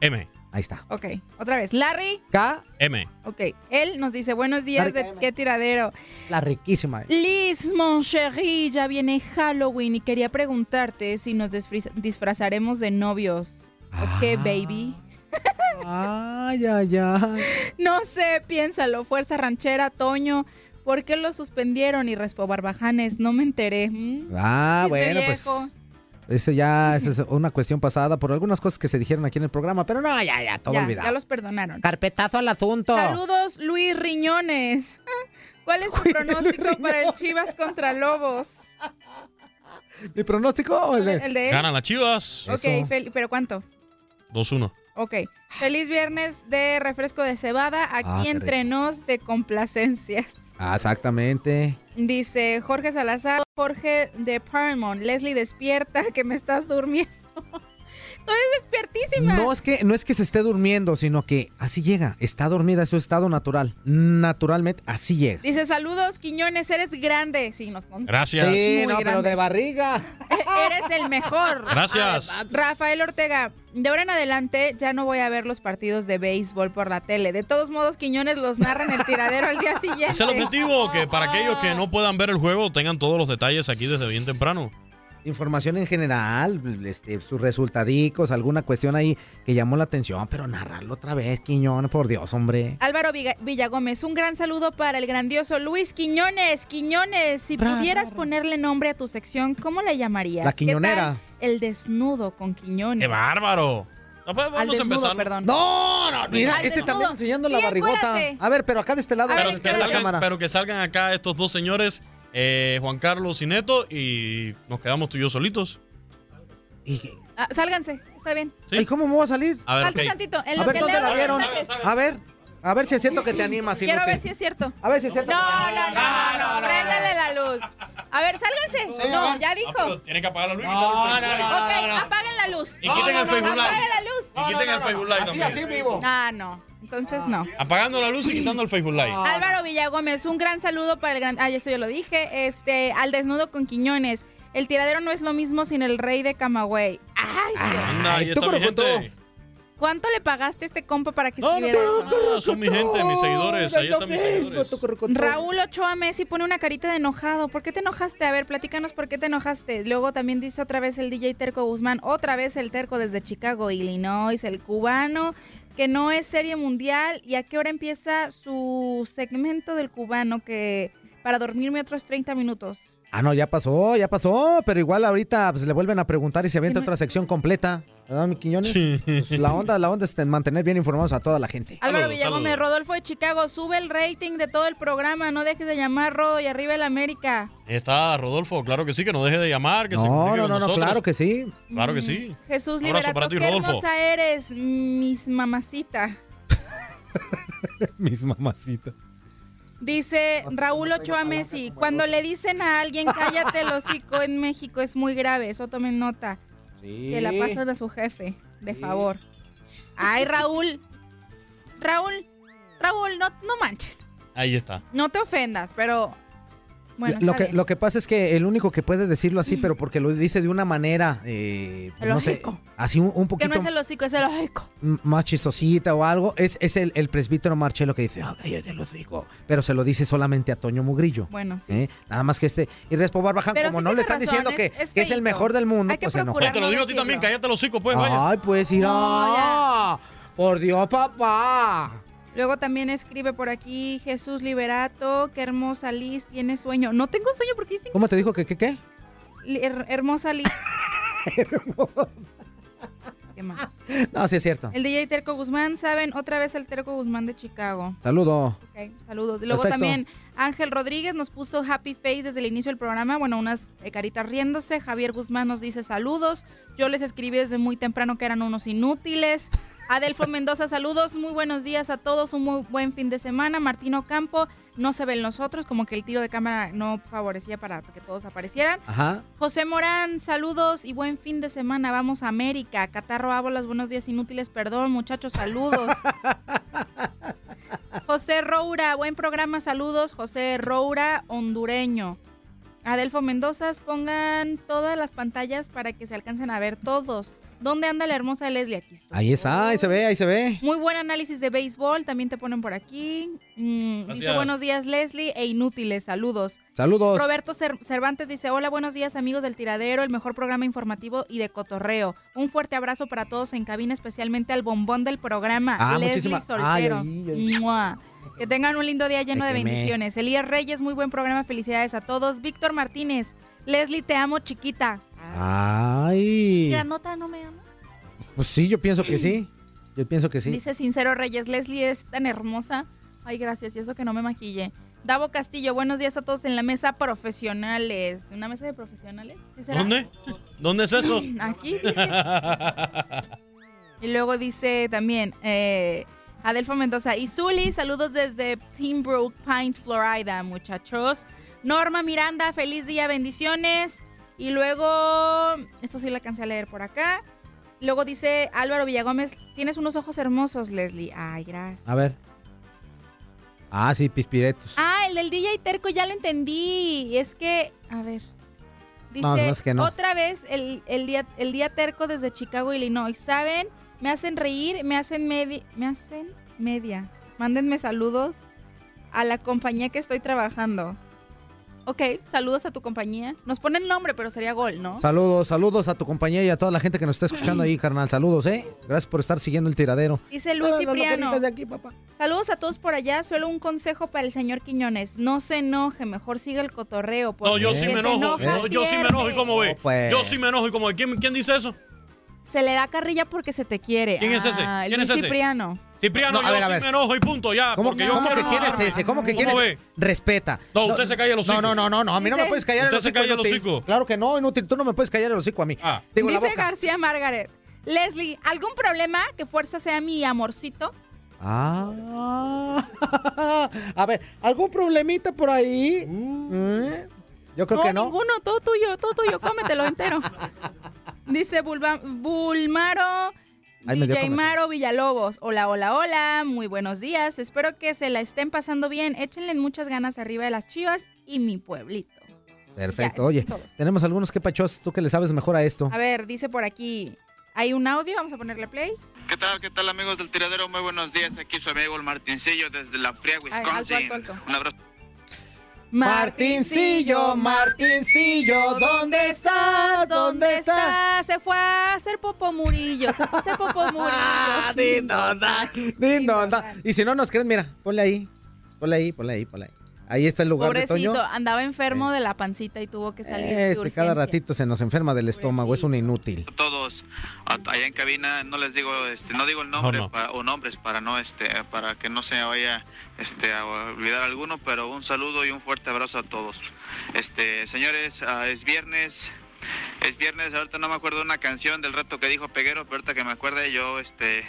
S6: M.
S4: Ahí está.
S7: Ok, otra vez. Larry.
S4: K.
S6: M.
S7: Ok, él nos dice, buenos días,
S4: Larry
S7: de qué tiradero.
S4: La riquísima.
S7: Liz, mon chéri, ya viene Halloween y quería preguntarte si nos disfrazaremos de novios. Ok, baby.
S4: Ay, ay, ay.
S7: No sé, piénsalo. Fuerza ranchera, Toño. ¿Por qué lo suspendieron y Respo Barbajanes? No me enteré. ¿Mm?
S4: Ah, bueno, pues. Eso ya esa es una cuestión pasada por algunas cosas que se dijeron aquí en el programa, pero no, ya, ya, todo
S7: ya,
S4: olvidado.
S7: ya los perdonaron.
S4: Carpetazo al asunto.
S7: Saludos, Luis Riñones. ¿Cuál es tu pronóstico para el Chivas contra Lobos?
S4: ¿Mi pronóstico? El de-
S7: El de él.
S6: Ganan las chivas.
S7: Ok, pero ¿cuánto?
S6: 2-1.
S7: Ok. Feliz viernes de refresco de cebada. Aquí
S4: Ah,
S7: entre nos de complacencias.
S4: Ah, exactamente.
S7: Dice Jorge Salazar, Jorge de Paramount. Leslie, despierta, que me estás durmiendo. Eres despiertísima.
S4: No es que no es que se esté durmiendo, sino que así llega, está dormida, es su estado natural. Naturalmente así llega.
S7: Dice, saludos, Quiñones, eres grande. Sí, nos consta.
S6: Gracias.
S4: Sí,
S7: Muy
S4: no, pero
S7: grande.
S4: de barriga.
S7: Eres el mejor.
S6: Gracias.
S7: Rafael Ortega, de ahora en adelante ya no voy a ver los partidos de béisbol por la tele. De todos modos, Quiñones los narra en el tiradero al día siguiente.
S6: Es el objetivo, que para aquellos que no puedan ver el juego tengan todos los detalles aquí desde bien temprano.
S4: Información en general, este, sus resultadicos, alguna cuestión ahí que llamó la atención, pero narrarlo otra vez, Quiñón, por Dios, hombre.
S7: Álvaro Villagómez, un gran saludo para el grandioso Luis Quiñones. Quiñones, si pudieras ponerle nombre a tu sección, ¿cómo le llamarías?
S4: La
S7: ¿Qué
S4: Quiñonera.
S7: tal El desnudo con Quiñones.
S6: ¡Qué bárbaro! No, pues,
S7: Al
S6: vamos
S7: desnudo,
S6: empezar.
S7: perdón.
S4: No, no, mira,
S7: Al
S4: este
S7: desnudo.
S4: también enseñando la barrigota.
S7: acuérdate.
S4: A ver, pero acá de este lado.
S6: Pero
S4: de
S6: que,
S4: la
S6: salgan,
S4: cámara.
S6: pero que salgan acá estos dos señores, eh, Juan Carlos y Neto, y nos quedamos tú y yo solitos.
S7: Ah, sálganse, está bien.
S4: ¿Y cómo me voy a salir?
S6: A ver,
S7: Salte
S6: ok.
S7: tantito. En
S4: A
S7: lo
S4: ver,
S7: que
S4: ¿dónde
S7: leo
S4: la
S7: los
S4: vieron?
S7: mensajes.
S4: A ver, a ver si es cierto que te animas.
S7: Quiero
S4: inútil.
S7: ver si es cierto.
S4: A ver si es cierto.
S7: No, no, no, no, no, préndale la luz. A ver, sálganse. No, ya dijo.
S6: Tienen que apagar la luz. y
S4: No, no,
S6: Facebook.
S7: Ok, apaguen la luz.
S6: Y quiten el Facebook Live.
S7: Apaguen la luz.
S6: Y quiten el Facebook Live
S4: Así,
S6: también.
S4: así vivo.
S7: Ah, no. Entonces no.
S6: Apagando la luz y quitando el Facebook Live.
S7: Álvaro Villagómez, un gran saludo para el gran. Ah, eso yo lo dije. Este, al desnudo con Quiñones. El tiradero no es lo mismo sin el rey de Camagüey. Ay.
S6: Anda, ahí
S4: tú
S7: ¿Cuánto le pagaste a este compa para que
S6: No, no,
S7: escribiera
S6: no,
S7: eso?
S6: no, son mi gente, mis seguidores. Ahí están mis seguidores.
S7: Raúl Ochoa Messi pone una carita de enojado. ¿Por qué te enojaste? A ver, platícanos por qué te enojaste. Luego también dice otra vez el DJ Terco Guzmán, otra vez el Terco desde Chicago, Illinois, el cubano, que no es serie mundial. ¿Y a qué hora empieza su segmento del cubano que para dormirme otros 30 minutos?
S4: Ah, no, ya pasó, ya pasó, pero igual ahorita pues, le vuelven a preguntar y se avienta otra sección completa. ¿Verdad, mi Quiñones? Pues, la onda, la onda es en mantener bien informados a toda la gente.
S7: Álvaro Villagómez, Rodolfo de Chicago, sube el rating de todo el programa, no dejes de llamar, Rodo, y arriba el América.
S6: Ahí está Rodolfo, claro que sí, que no deje de llamar, que se
S4: No,
S6: comunique
S4: no,
S6: con
S4: no, no,
S6: nosotros.
S4: claro que sí.
S6: Claro que sí.
S7: Jesús
S6: Un abrazo
S7: Liberato,
S6: para ti,
S7: qué
S6: Rodolfo.
S7: hermosa eres, mis mamacita.
S4: Mis mamacitas.
S7: Dice Raúl Ochoa Messi, cuando le dicen a alguien cállate el hocico en México es muy grave, eso tomen nota. Que la pasan a su jefe, de favor. Ay, Raúl. Raúl, Raúl, no, no manches.
S6: Ahí está.
S7: No te ofendas, pero... Bueno,
S4: lo, que,
S7: bien.
S4: lo que pasa es que el único que puede decirlo así, pero porque lo dice de una manera, eh, no sé,
S7: Lógico.
S4: así un, un
S7: Que
S4: poquito
S7: no es el hocico, es el ojico.
S4: m- más chistosita o algo, es, es el, el presbítero Marcelo que dice, ah, cállate el hocico", pero se lo dice solamente a Toño Mugrillo.
S7: Bueno, sí.
S4: ¿eh? Nada más que este, y Respo Barbaján,
S7: Pero
S4: como
S7: sí
S4: no le están
S7: razón,
S4: diciendo que,
S7: es- es
S4: que es el mejor del mundo,
S7: Hay que
S4: pues se
S6: Te lo digo a ti también, cállate los hocico, pues, vaya.
S4: Ay, pues ir a... Por Dios, papá.
S7: Luego también escribe por aquí Jesús Liberato, qué hermosa Liz, tiene sueño. No tengo sueño porque
S4: ¿Cómo te dijo que qué qué?
S7: Her- hermosa Liz. ¿Qué más?
S4: No, sí es cierto.
S7: El DJ Terco Guzmán, ¿saben? Otra vez el Terco Guzmán de Chicago.
S4: Saludo.
S7: Ok, saludos. Y luego
S4: Perfecto.
S7: también Ángel Rodríguez nos puso happy face desde el inicio del programa. Bueno, unas eh, caritas riéndose. Javier Guzmán nos dice saludos. Yo les escribí desde muy temprano que eran unos inútiles. Adelfo Mendoza, saludos. Muy buenos días a todos. Un muy buen fin de semana. Martino Campo, no se ven nosotros. Como que el tiro de cámara no favorecía para que todos aparecieran.
S4: Ajá.
S7: José Morán, saludos y buen fin de semana. Vamos a América. Catarro Ábolas, buenos días inútiles. Perdón, muchachos, saludos. José Roura, buen programa, saludos. José Roura, hondureño. Adelfo Mendoza, pongan todas las pantallas para que se alcancen a ver todos. ¿Dónde anda la hermosa Leslie? Aquí estoy.
S4: Ahí está, ahí se ve, ahí se ve.
S7: Muy buen análisis de béisbol, también te ponen por aquí. Mm, dice buenos días Leslie e inútiles, saludos.
S4: Saludos.
S7: Roberto Cer- Cervantes dice, hola, buenos días amigos del Tiradero, el mejor programa informativo y de cotorreo. Un fuerte abrazo para todos en cabina, especialmente al bombón del programa,
S4: Ah,
S7: Leslie
S4: muchísima-
S7: Soltero.
S4: Ay, ay, ay.
S7: Mua. Que tengan un lindo día lleno de bendiciones. Elías Reyes, muy buen programa, felicidades a todos. Víctor Martínez, Leslie, te amo chiquita.
S4: Ay.
S7: Granota, no me ama.
S4: Pues sí, yo pienso que sí. Yo pienso que sí.
S7: Dice Sincero Reyes, Leslie es tan hermosa. Ay, gracias, y eso que no me maquille. Davo Castillo, buenos días a todos en la mesa profesionales. ¿Una mesa de profesionales? ¿Sí será?
S6: ¿Dónde? ¿Dónde es eso?
S7: Aquí dice. Y luego dice también eh, Adelfo Mendoza y Zuli, saludos desde Pembroke Pines, Florida, muchachos. Norma Miranda, feliz día, bendiciones. Y luego, esto sí la alcancé a leer por acá. Luego dice Álvaro Villagómez, tienes unos ojos hermosos, Leslie. Ay, gracias.
S4: A ver. Ah, sí, pispiretos.
S7: Ah, el del DJ Terco ya lo entendí. Es que, a ver. Dice,
S4: No, no es que no.
S7: otra vez el, el día, el día terco desde Chicago, Illinois. ¿Saben? Me hacen reír, me hacen media. Me hacen media. Mándenme saludos a la compañía que estoy trabajando. Ok, saludos a tu compañía. Nos ponen nombre, pero sería gol, ¿no?
S4: Saludos, saludos a tu compañía y a toda la gente que nos está escuchando ahí, carnal. Saludos, ¿eh? Gracias por estar siguiendo el tiradero.
S7: Dice Luis Cipriano.
S4: de aquí, papá.
S7: Saludos a todos por allá. Solo un consejo para el señor Quiñones. No se enoje, mejor siga el cotorreo. porque
S6: No, yo sí
S7: el
S6: me enojo.
S7: enoja
S6: No, yo sí me enojo y cómo ve.
S4: pues.
S6: Yo sí me enojo y cómo ve. ¿Quién, quién dice eso?
S7: Se le da carrilla porque se te quiere.
S6: ¿Quién es ese?
S7: Ah,
S6: ¿Quién
S7: Luis
S6: es ese?
S7: Cipriano.
S6: Cipriano,
S4: No, a
S6: yo
S4: ver, a
S6: sí
S4: ver.
S6: me enojo y punto, ya.
S4: ¿Cómo,
S6: porque yo
S4: cómo que
S6: quiero
S4: quién es
S6: enojarme.
S4: ese? ¿Cómo que quién
S6: ¿Cómo
S4: es?
S6: ve?
S4: Respeta.
S6: No, usted se calla el hocico.
S4: No, no, no, no, no. A mí no me puedes callar el
S6: Usted se
S4: hocico.
S6: calla el
S4: inútil.
S6: hocico.
S4: Claro que no, inútil. Tú no me puedes callar el hocico a mí.
S6: Ah.
S4: Digo, la
S7: Dice
S4: boca.
S7: García Margaret. Leslie, ¿algún problema que Fuerza sea mi amorcito?
S4: Ah. A ver, ¿algún problemita por ahí? ¿Eh? Yo creo que no.
S7: ninguno, todo tuyo, todo tuyo, cómetelo entero. Dice Bulba- Bulmaro, DJ. Maro Villalobos. Hola, hola, hola, muy buenos días. Espero que se la estén pasando bien. Échenle muchas ganas arriba de las chivas y mi pueblito.
S4: Perfecto.
S7: Ya,
S4: Oye,
S7: todos.
S4: tenemos algunos que pachos. Tú que le sabes mejor a esto.
S7: A ver, dice por aquí, ¿hay un audio? Vamos a ponerle play.
S26: ¿Qué tal? ¿Qué tal amigos del tiradero? Muy buenos días. Aquí su amigo el Martincillo desde la fría Wisconsin. Un abrazo.
S4: Martincillo, Martincillo, ¿dónde estás? ¿Dónde estás?
S7: Se fue a hacer popo murillo, se fue a hacer popo murillo.
S4: Ah, din, don, da, din, don, da. Y si no nos crees, mira, ponle ahí, ponle ahí, ponle ahí, ponle ahí. Ahí está el lugar de
S7: Pobrecito,
S4: Toño.
S7: andaba enfermo de la pancita y tuvo que salir. de
S4: Este, cada
S7: urgencia.
S4: ratito se nos enferma del estómago, es un inútil.
S26: todos allá en cabina no les digo este no digo el nombre
S4: No, no.
S26: pa- o nombres para no este para que no se vaya este a olvidar alguno pero un saludo y un fuerte abrazo a todos este señores ah, es viernes es viernes ahorita no me acuerdo de una canción del reto que dijo Peguero pero ahorita que me acuerde yo este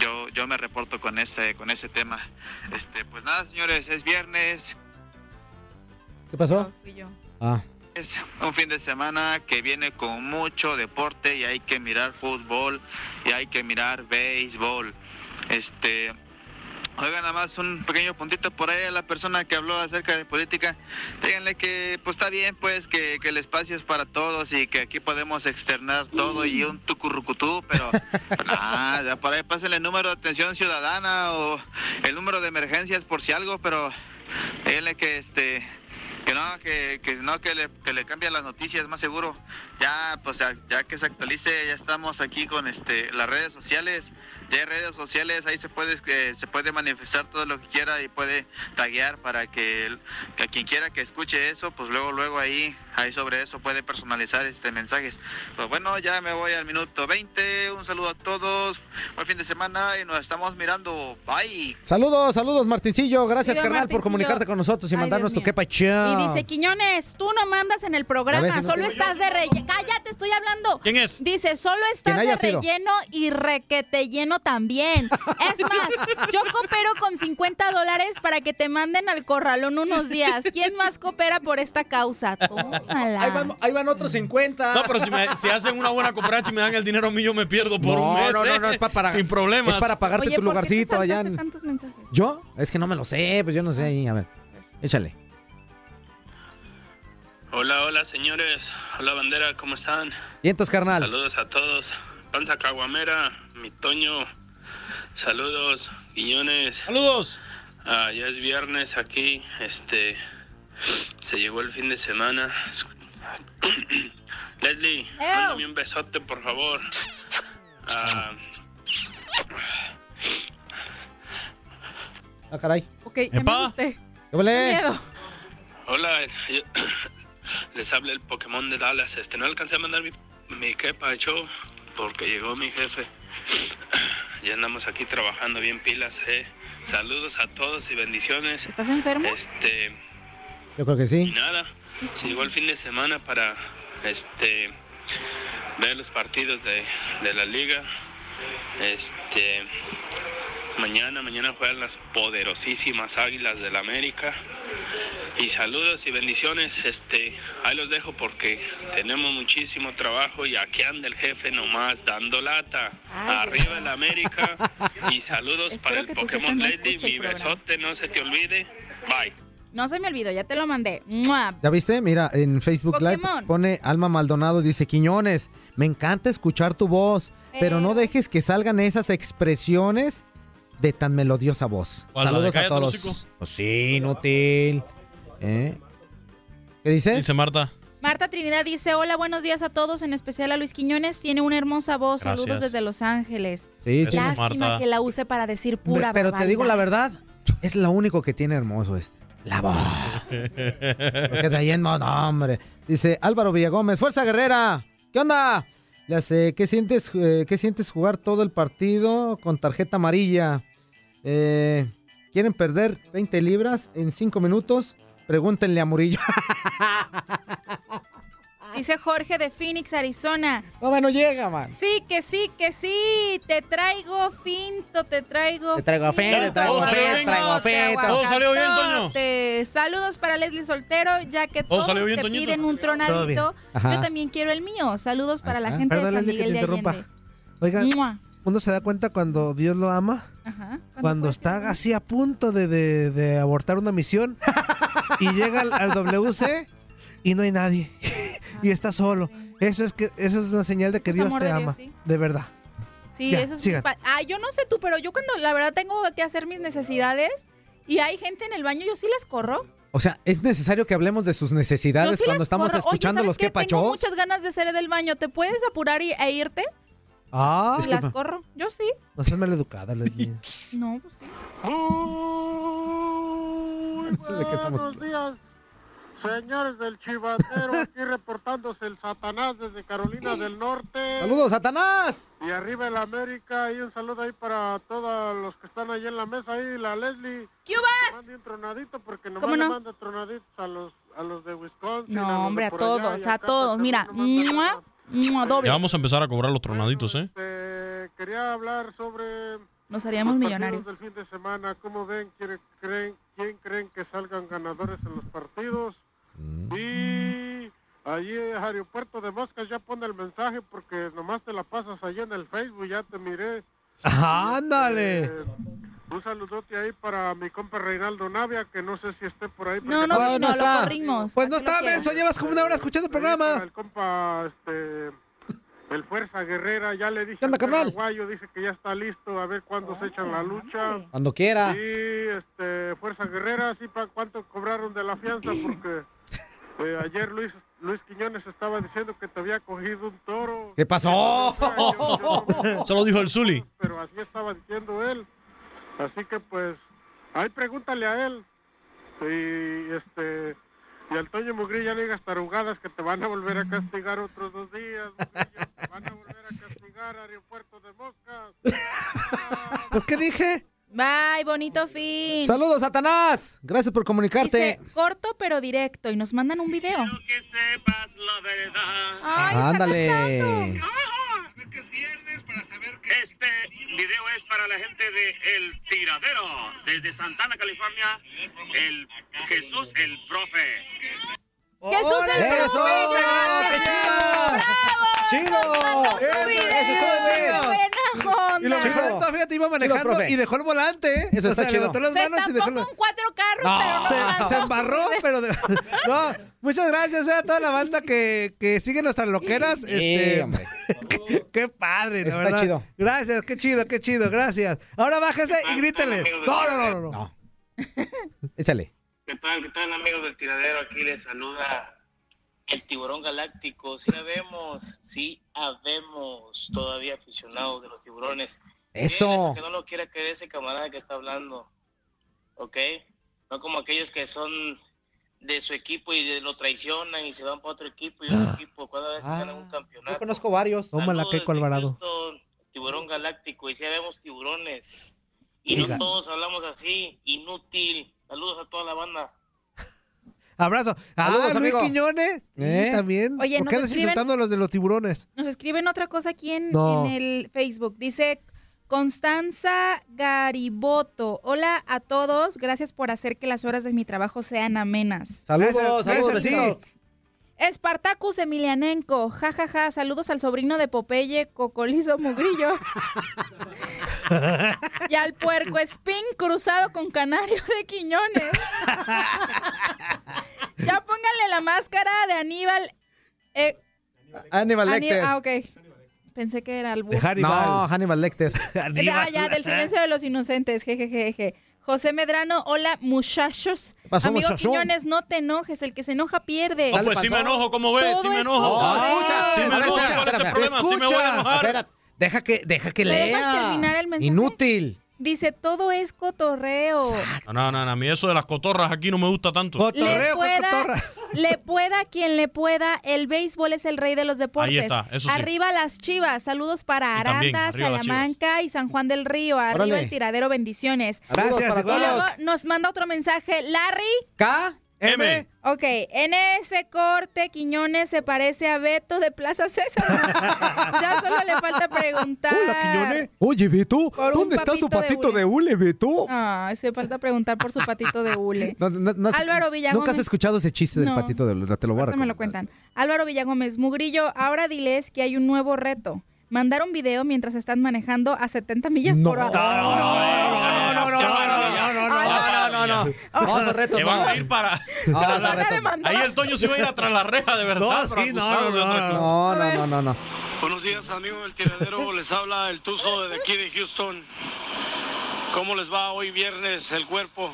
S26: yo yo me reporto con ese con ese tema este pues nada señores es viernes
S4: ¿Qué pasó? Ah,
S26: es un fin de semana que viene con mucho deporte y hay que mirar fútbol y hay que mirar béisbol. Este, oigan nada más un pequeño puntito por ahí a la persona que habló acerca de política. Díganle que pues está bien pues que, que el espacio es para todos y que aquí podemos externar todo y un tucurrucutú, pero nada, ya por ahí pásenle el número de atención ciudadana o el número de emergencias por si algo, pero díganle que este que no, que, que no, que le, que le cambien las noticias, más seguro. Ya, pues ya, ya que se actualice, ya estamos aquí con este las redes sociales. Ya hay redes sociales, ahí se puede, que se puede manifestar todo lo que quiera y puede taguear para que, el- que a quien quiera que escuche eso, pues luego, luego ahí, ahí sobre eso puede personalizar este mensajes. Pues bueno, ya me voy al minuto 20. Un saludo a todos. Buen fin de semana y nos estamos mirando. Bye.
S4: Saludos, saludos, Martincillo. Gracias, carnal, por comunicarte con nosotros y
S7: Ay,
S4: mandarnos tu quepa chao.
S7: Y dice, Quiñones, tú no mandas en el programa, solo estás de relleno. Cállate, estoy hablando.
S6: ¿Quién es?
S7: Dice, solo estás de
S4: sido.
S7: relleno y requete lleno también. Es más, yo coopero con 50 dólares para que te manden al corralón unos días. ¿Quién más coopera por esta causa? Tómala.
S4: Ahí van, ahí van otros 50.
S6: No, pero si, me- si hacen una buena cooperacha y me dan el dinero a mí, yo me pierdo por un
S4: No,
S6: mes.
S4: no, no,
S6: ¿eh?
S4: no, es pa- para-
S6: Sin problemas.
S4: es para pagarte
S7: Oye,
S4: tu
S7: ¿por qué te
S4: lugarcito allá. en-
S7: tantos mensajes?
S4: ¿Yo? Es que no me lo sé, pues yo no sé ahí. A ver, échale.
S27: Hola, hola señores. Hola bandera, ¿cómo están?
S4: Vientos, carnal.
S27: Saludos a todos. Panza Caguamera, mi Toño. Saludos, Guiñones.
S6: Saludos.
S27: Ah, ya es viernes aquí. Este. Se llegó el fin de semana. Leslie, mándame un besote, por favor. Ah,
S4: Ah, caray.
S7: Ok, ya me asusté.
S4: ¿Qué vale?
S7: Qué miedo.
S27: hola, yo- les habla el Pokémon de Dallas. Este, no alcancé a mandar mi, mi quepa de show porque llegó mi jefe. Ya andamos aquí trabajando bien pilas, eh. Saludos a todos y bendiciones.
S7: ¿Estás enfermo?
S27: Este,
S4: Yo creo que
S27: y
S4: sí.
S27: nada, se llegó el fin de semana para este ver los partidos de, de la liga. Este mañana, mañana juegan las poderosísimas águilas del América. Y saludos y bendiciones. Este, ahí los dejo porque tenemos muchísimo trabajo y aquí anda el jefe nomás dando lata. Arriba el América. Y saludos para el Pokémon Lady. Mi besote, no se te olvide. Bye.
S7: No se me olvidó, ya te lo mandé. ¡Mua!
S4: ¿Ya viste? Mira, en Facebook Live pone Alma Maldonado, dice, Quiñones, me encanta escuchar tu voz, pero no dejes que salgan esas expresiones de tan melodiosa voz.
S6: ¿Cuál, la de
S4: Saludos a todos. Pues sí, inútil. ¿Eh? ¿Qué dices?
S6: Dice Marta.
S7: Marta Trinidad dice, hola, buenos días a todos, en especial a Luis Quiñones. Tiene una hermosa voz.
S4: Gracias.
S7: Saludos desde Los Ángeles.
S4: Sí, Eso,
S7: Lástima
S4: Marta.
S7: que la use para decir pura
S4: Pero te digo la verdad, es lo único que tiene hermoso este. La voz. Porque de ahí en no, no, hombre. Dice Álvaro Villagómez, Fuerza Guerrera. ¿Qué onda? Le hace, ¿qué sientes, eh, ¿qué sientes jugar todo el partido con tarjeta amarilla? Eh, ¿Quieren perder 20 libras en 5 minutos? Pregúntenle a Murillo.
S7: Dice Jorge de Phoenix, Arizona.
S4: No, no llega, man.
S7: Sí, que sí, que sí. Te traigo finto, te traigo.
S4: Te traigo fe, te
S7: finto,
S4: traigo te traigo fe.
S6: Todo salió bien, Toño.
S7: Saludos para Leslie Soltero, ya que
S6: Todo
S7: todos
S6: salió bien,
S7: te
S6: Toñito.
S7: piden un tronadito. Yo también quiero el mío. Saludos para la gente
S28: Perdón,
S7: de San
S28: Leslie, que
S7: Miguel
S28: te
S7: de. Allende.
S28: Oiga,
S7: Mua.
S28: Uno se da cuenta cuando Dios lo ama,
S7: Ajá.
S28: cuando está así a punto de, de- de abortar una misión y llega al, al WC y no hay nadie y está solo. Eso es que eso es una señal de que Dios te
S7: de Dios,
S28: ama,
S7: sí.
S28: de verdad.
S7: Sí,
S3: Ya,
S7: eso es Ah, yo no sé tú, pero yo cuando la verdad tengo que hacer mis necesidades y hay gente en el baño, yo sí las corro.
S4: O sea, ¿es necesario que hablemos de sus necesidades
S7: sí
S4: cuando estamos
S7: corro.
S4: escuchando
S7: Oye, ¿sabes
S4: los
S7: qué?
S4: que
S7: Tengo
S4: pachos?
S7: muchas ganas de ser del baño. ¿Te puedes apurar y, e irte?
S3: Ah,
S7: Y las corro. Yo sí.
S3: No seas maleducada, Leslie.
S7: No, pues sí.
S4: No sé de qué estamos
S27: Buenos días, señores del Chivatero, aquí reportándose el Satanás desde Carolina del Norte.
S4: ¡Saludos, Satanás!
S27: Y arriba el América, y un saludo ahí para todos los que están ahí en la mesa, ahí la Leslie.
S7: ¿Qué vas?
S27: Mande un tronadito porque nomás
S7: ¿Cómo
S27: le
S7: no?
S27: manda tronaditos a los, a los de Wisconsin. a los
S7: No, hombre, a todos, a
S27: acá
S7: todos. Mira.
S6: Ya vamos a empezar a cobrar los tronaditos, ¿eh?
S27: Eh, quería hablar sobre
S7: Nos haríamos
S27: los
S7: millonarios.
S27: del fin de semana. ¿Cómo ven? ¿Quién creen, quién creen que salgan ganadores en los partidos? Y allí en Aeropuerto de Moscas ya pone el mensaje porque nomás te la pasas allí en el Facebook, ya te miré.
S3: ¡Ándale!
S27: Eh, un saludote ahí para mi compa Reinaldo Navia, que no sé si esté por ahí.
S7: No, no
S27: porque-
S7: vino, lo corrimos.
S3: Pues no
S7: ¿Para qué lo
S3: está, menso, llevas como una hora escuchando el programa.
S27: El compa, este, el Fuerza Guerrera, ya le dije
S4: ¿Qué onda,
S27: al
S4: carnal?
S27: paraguayo, dice que ya está listo, a ver cuándo se echan la lucha.
S4: Cuando quiera.
S27: Y, este, Fuerza Guerrera, sí, para cuánto cobraron de la fianza, porque eh, ayer Luis, Luis Quiñones estaba diciendo que te había cogido un toro.
S4: ¿Qué pasó?
S6: Eso lo dijo el Zuli.
S27: Pero así estaba diciendo él. Así que pues, ahí pregúntale a él. Y este y al Toño Mugrillo ya no digas tarugadas que te van a volver a castigar otros dos días. Mugrillo. Te van a volver a castigar aeropuerto de Moscas.
S3: ¿Pues qué dije?
S7: Bye, bonito fin.
S4: ¡Saludos, Satanás! Gracias por comunicarte.
S7: Dice, corto pero directo y nos mandan un video. Ay, está
S4: Ándale.
S7: cantando.
S29: Este video es para la gente de El Tiradero, desde Santana, California, el Jesús el Profe.
S7: Jesús el profe. ¡Bravo!
S4: ¡Chido! Eso, eso estuvo.
S3: Y lo mejor de todo, fíjate, iba manejando y dejó el volante, ¿eh?
S4: Eso
S3: O
S4: está
S3: sea,
S4: chido.
S3: levantó las
S7: Se
S3: manos y dejó el...
S7: con cuatro carros,
S4: No.
S7: pero no
S3: Se, embarró, pero... de- No, muchas gracias eh, a toda la banda que, que sigue nuestras loqueras. este, qué, qué padre, la
S4: Está
S3: verdad.
S4: chido.
S3: Gracias, qué chido, qué chido, gracias. Ahora bájese y grítele. No, no, no, no. no.
S4: Échale.
S29: ¿Qué tal, qué tal, amigos del Tiradero? Aquí les saluda el tiburón galáctico. Sí habemos, sí habemos todavía aficionados de los tiburones.
S4: Eso.
S29: Que no lo quiera creer ese camarada que está hablando. ¿Ok? No como aquellos que son de su equipo y lo traicionan y se van para otro equipo y otro equipo cada vez que ganan un campeonato.
S4: Yo conozco varios.
S3: Tómala,
S29: Saludos
S3: Keiko Alvarado.
S29: Tiburón galáctico y si vemos tiburones y
S3: Diga.
S29: no todos hablamos así inútil saludos a toda la banda
S3: Abrazo. Ah,
S4: Saludos,
S3: Luis
S4: amigo.
S3: Quiñones. Sí,
S4: ¿Eh?
S3: también.
S7: Oye,
S3: ¿Por
S7: nos
S3: qué andas
S7: escriben-
S3: insultando a los de los tiburones?
S7: Nos escriben otra cosa aquí en,
S3: No.
S7: en el Facebook. Dice Constanza Gariboto. Hola a todos. Gracias por hacer que las horas de mi trabajo sean amenas.
S4: Saludos,
S3: Gracias,
S4: saludos,
S3: gracias,
S4: vecino.
S7: Espartacus Emilianenko. Ja, ja, ja. Saludos al sobrino de Popeye, Cocolizo Mugrillo. y al puerco Spin cruzado con canario de Quiñones. ya pónganle la máscara de Aníbal. eh,
S4: Aníbal
S7: Aní-
S4: Lecter.
S7: ah, ok. Pensé que era el
S3: De Hannibal.
S4: No, Hannibal Lecter.
S7: Ah, ya, del silencio de los inocentes. Jejejeje. José Medrano, hola muchachos.
S4: pasó,
S7: Amigo
S4: muchachón?
S7: Quiñones, no te enojes, el que se enoja pierde.
S6: No, pues sí me enojo, ¿cómo ves?
S7: Todo
S6: Sí me enojo.
S4: escucha.
S6: Sí me enojo,
S4: espera,
S6: ¿cuál es el
S4: espera,
S6: problema? Sí me voy a
S3: escucha.
S6: enojar.
S4: Espera, deja que, deja que
S7: ¿Me dejas
S4: lea.
S7: terminar el mensaje?
S4: Inútil.
S7: Dice, todo es cotorreo.
S6: No, no, no, a mí eso de las cotorras aquí no me gusta tanto.
S7: Le
S3: Cotorreo, ¿cuál
S7: pueda,
S3: cotorra?
S7: le pueda quien le pueda, el béisbol es el rey de los deportes.
S6: Ahí está, eso sí.
S7: Arriba las chivas, saludos para Aranda, Salamanca y San Juan del Río. Arriba
S4: Órale.
S7: el tiradero, bendiciones.
S3: Gracias,
S4: para
S7: Y luego
S4: todos.
S7: nos manda otro mensaje, Larry.
S4: K.
S6: M.
S7: Ok, en ese corte Quiñones se parece a Beto de Plaza César. ya solo le falta preguntar.
S3: Hola, Quiñones.
S4: Oye, Beto, ¿dónde está su patito de hule, Beto?
S7: Ah, se falta preguntar por su patito de hule.
S4: No, no, no,
S7: Álvaro Villagómez.
S4: Nunca has escuchado ese chiste del
S7: No.
S4: patito de hule. Te lo voy a
S7: Ahorita me lo cuentan. Álvaro Villagómez, Mugrillo, ahora diles que hay un nuevo reto. Mandar un video mientras están manejando a 70 millas
S4: No.
S7: por hora.
S3: No, no, no, no, no, no, no, no.
S6: No, no, no.
S4: No, esos retos
S6: Que
S4: no.
S6: van a ir para.
S7: A
S4: no.
S7: demandar.
S6: Ahí el Toño se iba a ir a tras la reja, de verdad.
S3: No, sí, no, no, no.
S4: No,
S7: A
S4: no, no, no, no.
S29: Buenos días, amigos del tiradero. Les habla el Tuzo de aquí de Houston. ¿Cómo les va hoy viernes el cuerpo?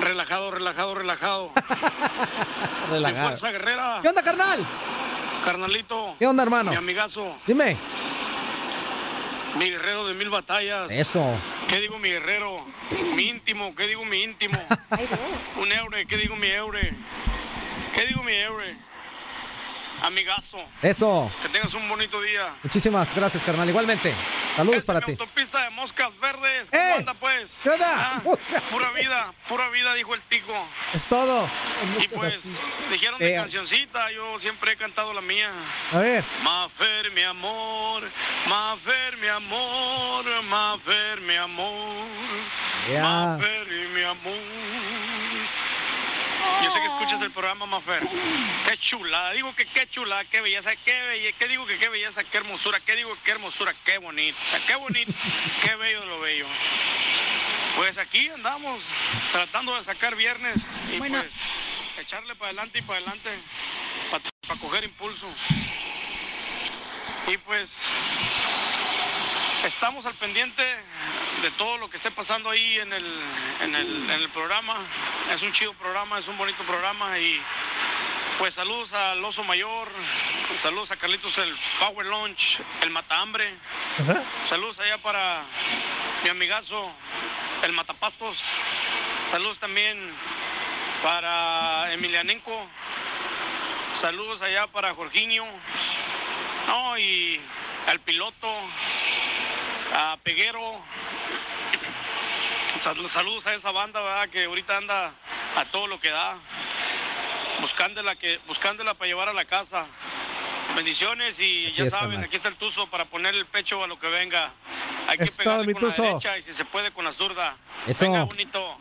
S29: Relajado, relajado, relajado.
S4: Relajado.
S29: Mi fuerza guerrera.
S4: ¿Qué onda, carnal?
S29: Carnalito.
S4: ¿Qué onda, hermano?
S29: Mi amigazo.
S4: Dime.
S29: Mi guerrero de mil batallas.
S4: Eso.
S29: ¿Qué digo mi guerrero? Mi íntimo, ¿qué digo mi íntimo? Un eure, ¿qué digo mi eure? ¿Qué digo mi eure? Amigazo.
S4: Eso.
S29: Que tengas un bonito día.
S4: Muchísimas gracias, carnal. Igualmente. Saludos para ti.
S29: Autopista de moscas verdes. ¿Cómo anda pues?
S4: ¿Qué onda?
S29: Ah, pura vida, pura vida, dijo el tico.
S3: Es todo.
S29: Y pues dijeron de
S3: Eh,
S29: cancioncita, yo siempre he cantado la mía.
S3: A ver.
S29: Mafer, mi amor, Mafer, mi amor, Mafer, mi amor,
S4: Ya.
S29: Mafer, mi amor. Yo sé que escuchas el programa, Mafer. Qué chulada, digo que qué chulada, qué belleza, qué belleza, qué digo que qué belleza, qué hermosura, qué digo qué hermosura, qué bonita, qué bonito, qué bello lo bello. Pues aquí andamos tratando de sacar viernes y
S7: Bueno.
S29: pues echarle para adelante y para adelante para coger impulso. Y pues estamos al pendiente de todo lo que esté pasando ahí en el, en el, en el programa. Es un chido programa, es un bonito programa y pues saludos al Oso Mayor, saludos a Carlitos el Power Lunch, el Mata Hambre. Saludos allá para mi amigazo, el Matapastos. Saludos también para Emilianenco. Saludos allá para Jorginho. No, y al piloto, a Peguero. Sal- Saludos a esa banda, ¿verdad? Que ahorita anda a todo lo que da. Buscándola, que, buscándola para llevar a la casa. Bendiciones y
S4: Así
S29: ya
S4: es,
S29: saben, aquí está el tuzo para poner el pecho a lo que venga. Hay que
S3: todo,
S29: pegarle
S3: mi
S29: con la derecha y si se puede con la zurda.
S4: Eso.
S29: Venga, bonito.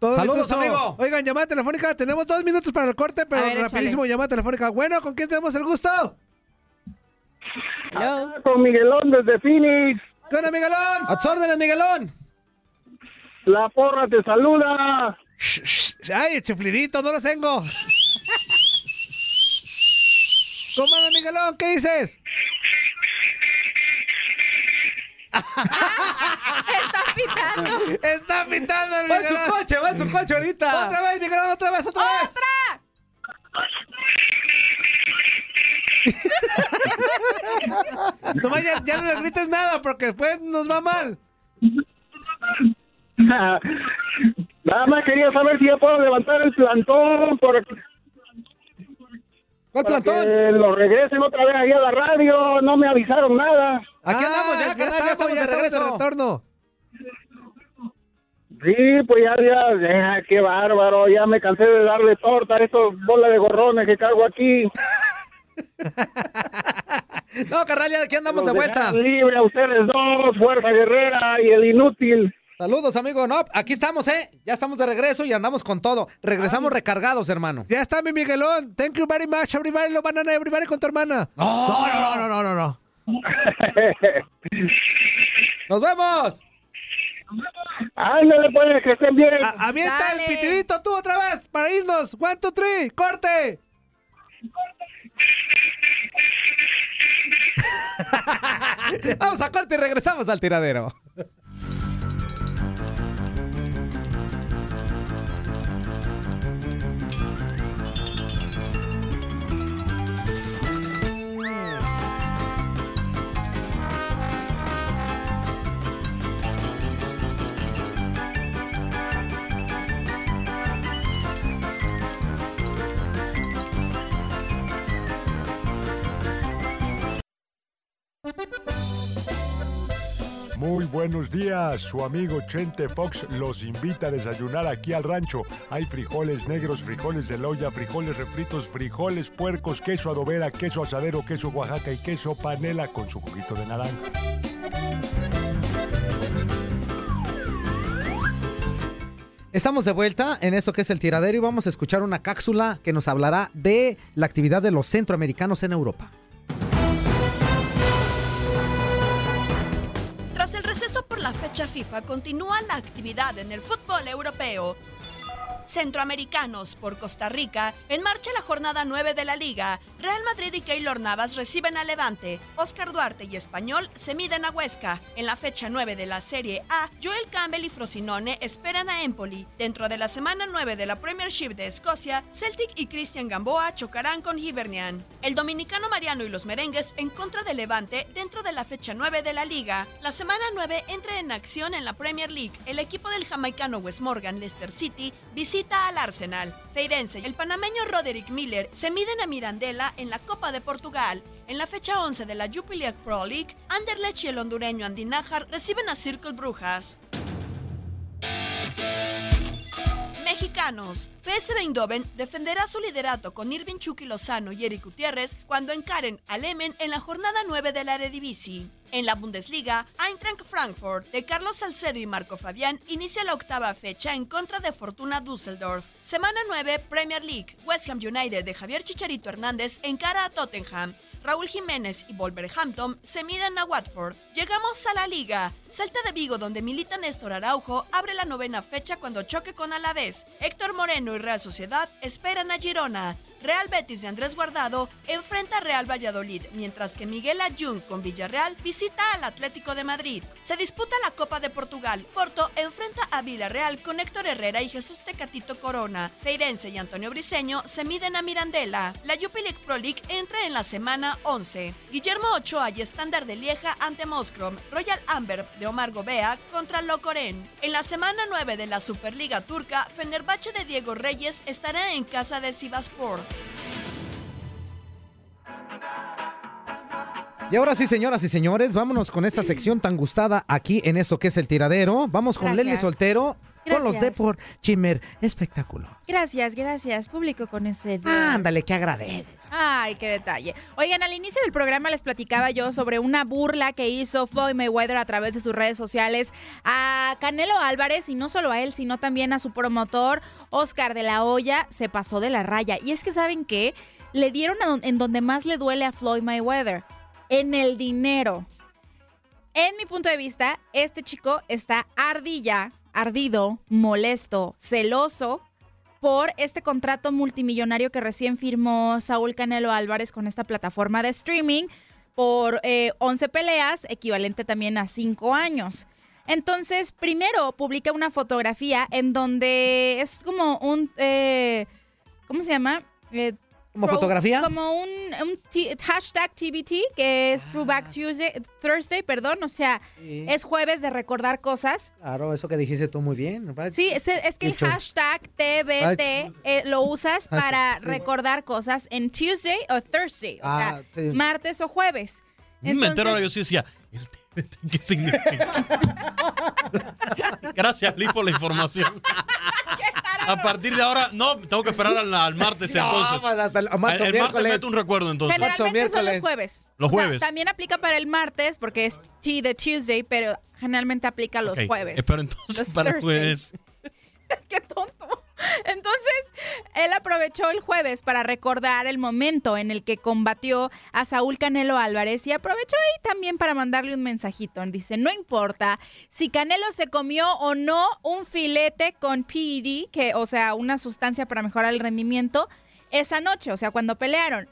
S3: Todo
S4: Saludos, amigo.
S3: Oigan, llamada telefónica. Tenemos dos minutos para el corte, pero
S7: ver,
S3: rapidísimo, llamada telefónica. Bueno, ¿con quién tenemos el gusto?
S7: Hello.
S30: Con Miguelón desde Phoenix.
S3: ¿Qué onda, Miguelón?
S4: A tus órdenes, Miguelón.
S30: La porra te saluda.
S3: Ay, chiflidito, no los tengo. ¿Cómo anda, Miguelón? ¿Qué dices?
S7: Está pitando.
S3: Está pitando el
S4: Va en su coche, va en su coche ahorita.
S3: Otra vez, Miguelón, otra vez, otra vez.
S7: ¡Otra!
S3: Nomás ya, ya no le grites nada porque después nos va mal.
S30: Nada más quería saber si ya puedo levantar el plantón por,
S4: ¿Cuál
S30: para
S4: plantón?
S30: que lo regresen otra vez ahí a la radio. No me avisaron nada.
S4: Aquí andamos ya,
S3: Ah,
S4: carnal, ya estamos de regreso.
S3: retorno.
S30: Sí, pues ya, ya, ya, qué bárbaro. Ya me cansé de darle torta a estos bolas de gorrones que cargo aquí.
S4: No, carnal, ya aquí andamos de vuelta.
S30: libre a ustedes dos, Fuerza Guerrera y el inútil.
S4: Saludos, amigo. No, aquí estamos, ¿eh? Ya estamos de regreso y andamos con todo. Regresamos recargados, hermano.
S3: Ya está mi Miguelón. Thank you very much, everybody. Lo banana, everybody con tu hermana.
S4: No,
S3: no, no, no, no, no.
S4: ¡Nos vemos!
S30: Ándale, pues, que estén bien.
S3: A- avienta
S7: Dale.
S3: el pitidito tú otra vez para irnos. One, two, three. ¡Corte!
S4: Vamos a corte y regresamos al tiradero.
S15: Muy buenos días, su amigo Chente Fox los invita a desayunar aquí al rancho. Hay frijoles negros, frijoles de loya, frijoles refritos, frijoles puercos, queso adobera, queso asadero, queso Oaxaca y queso panela con su juguito de naranja.
S4: Estamos de vuelta en esto que es el tiradero y vamos a escuchar una cápsula que nos hablará de la actividad de los centroamericanos en Europa.
S31: Fecha FIFA, continúa la actividad en el fútbol europeo. Centroamericanos por Costa Rica, en marcha la jornada 9 de la Liga. Real Madrid y Keylor Navas reciben a Levante. Oscar Duarte y Español se miden a Huesca. En la fecha 9 de la Serie A, Joel Campbell y Frosinone esperan a Empoli. Dentro de la semana 9 de la Premiership de Escocia, Celtic y Christian Gamboa chocarán con Hibernian. El dominicano Mariano y los merengues en contra de Levante dentro de la fecha 9 de la Liga. La semana 9 entra en acción en la Premier League. El equipo del jamaicano West Morgan Leicester City visita al Arsenal. Feirense y el panameño Roderick Miller se miden a Mirandela en la Copa de Portugal. En la fecha 11 de la Jupiler Pro League, Anderlecht y el hondureño Andy Najar reciben a Circle Brujas. Mexicanos. PSV Eindhoven defenderá su liderato con Irving Chucky Lozano y Eric Gutiérrez cuando encaren al Emen en la jornada 9 de la Eredivisie. En la Bundesliga, Eintracht Frankfurt de Carlos Salcedo y Marco Fabián inicia la octava fecha en contra de Fortuna Düsseldorf. Semana 9, Premier League. West Ham United de Javier Chicharito Hernández encara a Tottenham. Raúl Jiménez y Wolverhampton se miden a Watford. Llegamos a la liga. Celta de Vigo, donde milita Néstor Araujo, abre la novena fecha cuando choque con Alavés. Héctor Moreno y Real Sociedad esperan a Girona. Real Betis de Andrés Guardado enfrenta a Real Valladolid, mientras que Miguel Ayun con Villarreal visita al Atlético de Madrid. Se disputa la Copa de Portugal. Porto enfrenta a Villarreal con Héctor Herrera y Jesús Tecatito Corona. Feirense y Antonio Briseño se miden a Mirandela. La Jupiler Pro League entra en la semana 11. Guillermo Ochoa y Estándar de Lieja ante Moskrom. Royal Amber de Omar Gobea contra Locoren. En la semana 9 de la Superliga Turca, Fenerbahce de Diego Reyes estará en casa de Sivaspor.
S4: Y ahora sí, señoras y señores, vámonos con esta sección tan gustada aquí en esto que es el tiradero. Vamos con
S7: Gracias.
S4: Leslie Soltero con los
S7: Gracias.
S4: Depor Chimer. Espectáculo.
S7: Gracias, gracias, público con ese.
S4: Ándale, que agradeces.
S7: Ay, qué detalle. Oigan, al inicio del programa les platicaba yo sobre una burla que hizo Floyd Mayweather a través de sus redes sociales a Canelo Álvarez y no solo a él, sino también a su promotor Oscar de la Hoya. Se pasó de la raya. Y es que, ¿saben qué? Le dieron en donde más le duele a Floyd Mayweather, en el dinero. En mi punto de vista, este chico está ardilla, ardido, molesto, celoso por este contrato multimillonario que recién firmó Saúl Canelo Álvarez con esta plataforma de streaming por eh, 11 peleas, equivalente también a 5 años. Entonces, primero publica una fotografía en donde es como un, eh, ¿cómo se llama? Eh,
S4: ¿Como fotografía?
S7: Como un, un t- hashtag TBT, que es Throwback Tuesday, Thursday, perdón, o sea,
S4: Sí.
S7: es jueves de recordar cosas.
S4: Claro, eso que dijiste tú muy bien. ¿verdad?
S7: Sí, es, es que el
S4: Dicho.
S7: hashtag TBT eh, lo usas
S4: Hashtag,
S7: para
S4: sí.
S7: recordar cosas en Tuesday o Thursday, o
S4: Ah,
S7: sea,
S4: sí.
S7: martes o jueves.
S6: Me entero
S7: Entonces-
S6: ahora, yo sí decía, ¿el TBT qué significa? Gracias, Liz, por la información. A partir de ahora, no, tengo que esperar al, al martes
S4: No,
S6: entonces.
S4: pues, hasta el- marzo,
S6: el, el martes meto un recuerdo entonces.
S7: Generalmente son los jueves.
S6: Los
S7: O sea,
S6: jueves.
S7: también aplica para el martes porque es T de Tuesday, pero generalmente aplica los
S6: Ok,
S7: jueves.
S6: Espero entonces
S7: Los
S6: para el jueves.
S7: Qué tonto. Entonces, él aprovechó el jueves para recordar el momento en el que combatió a Saúl Canelo Álvarez y aprovechó ahí también para mandarle un mensajito. Dice, no importa si Canelo se comió o no un filete con PED, que, o sea, una sustancia para mejorar el rendimiento, esa noche, o sea, cuando pelearon.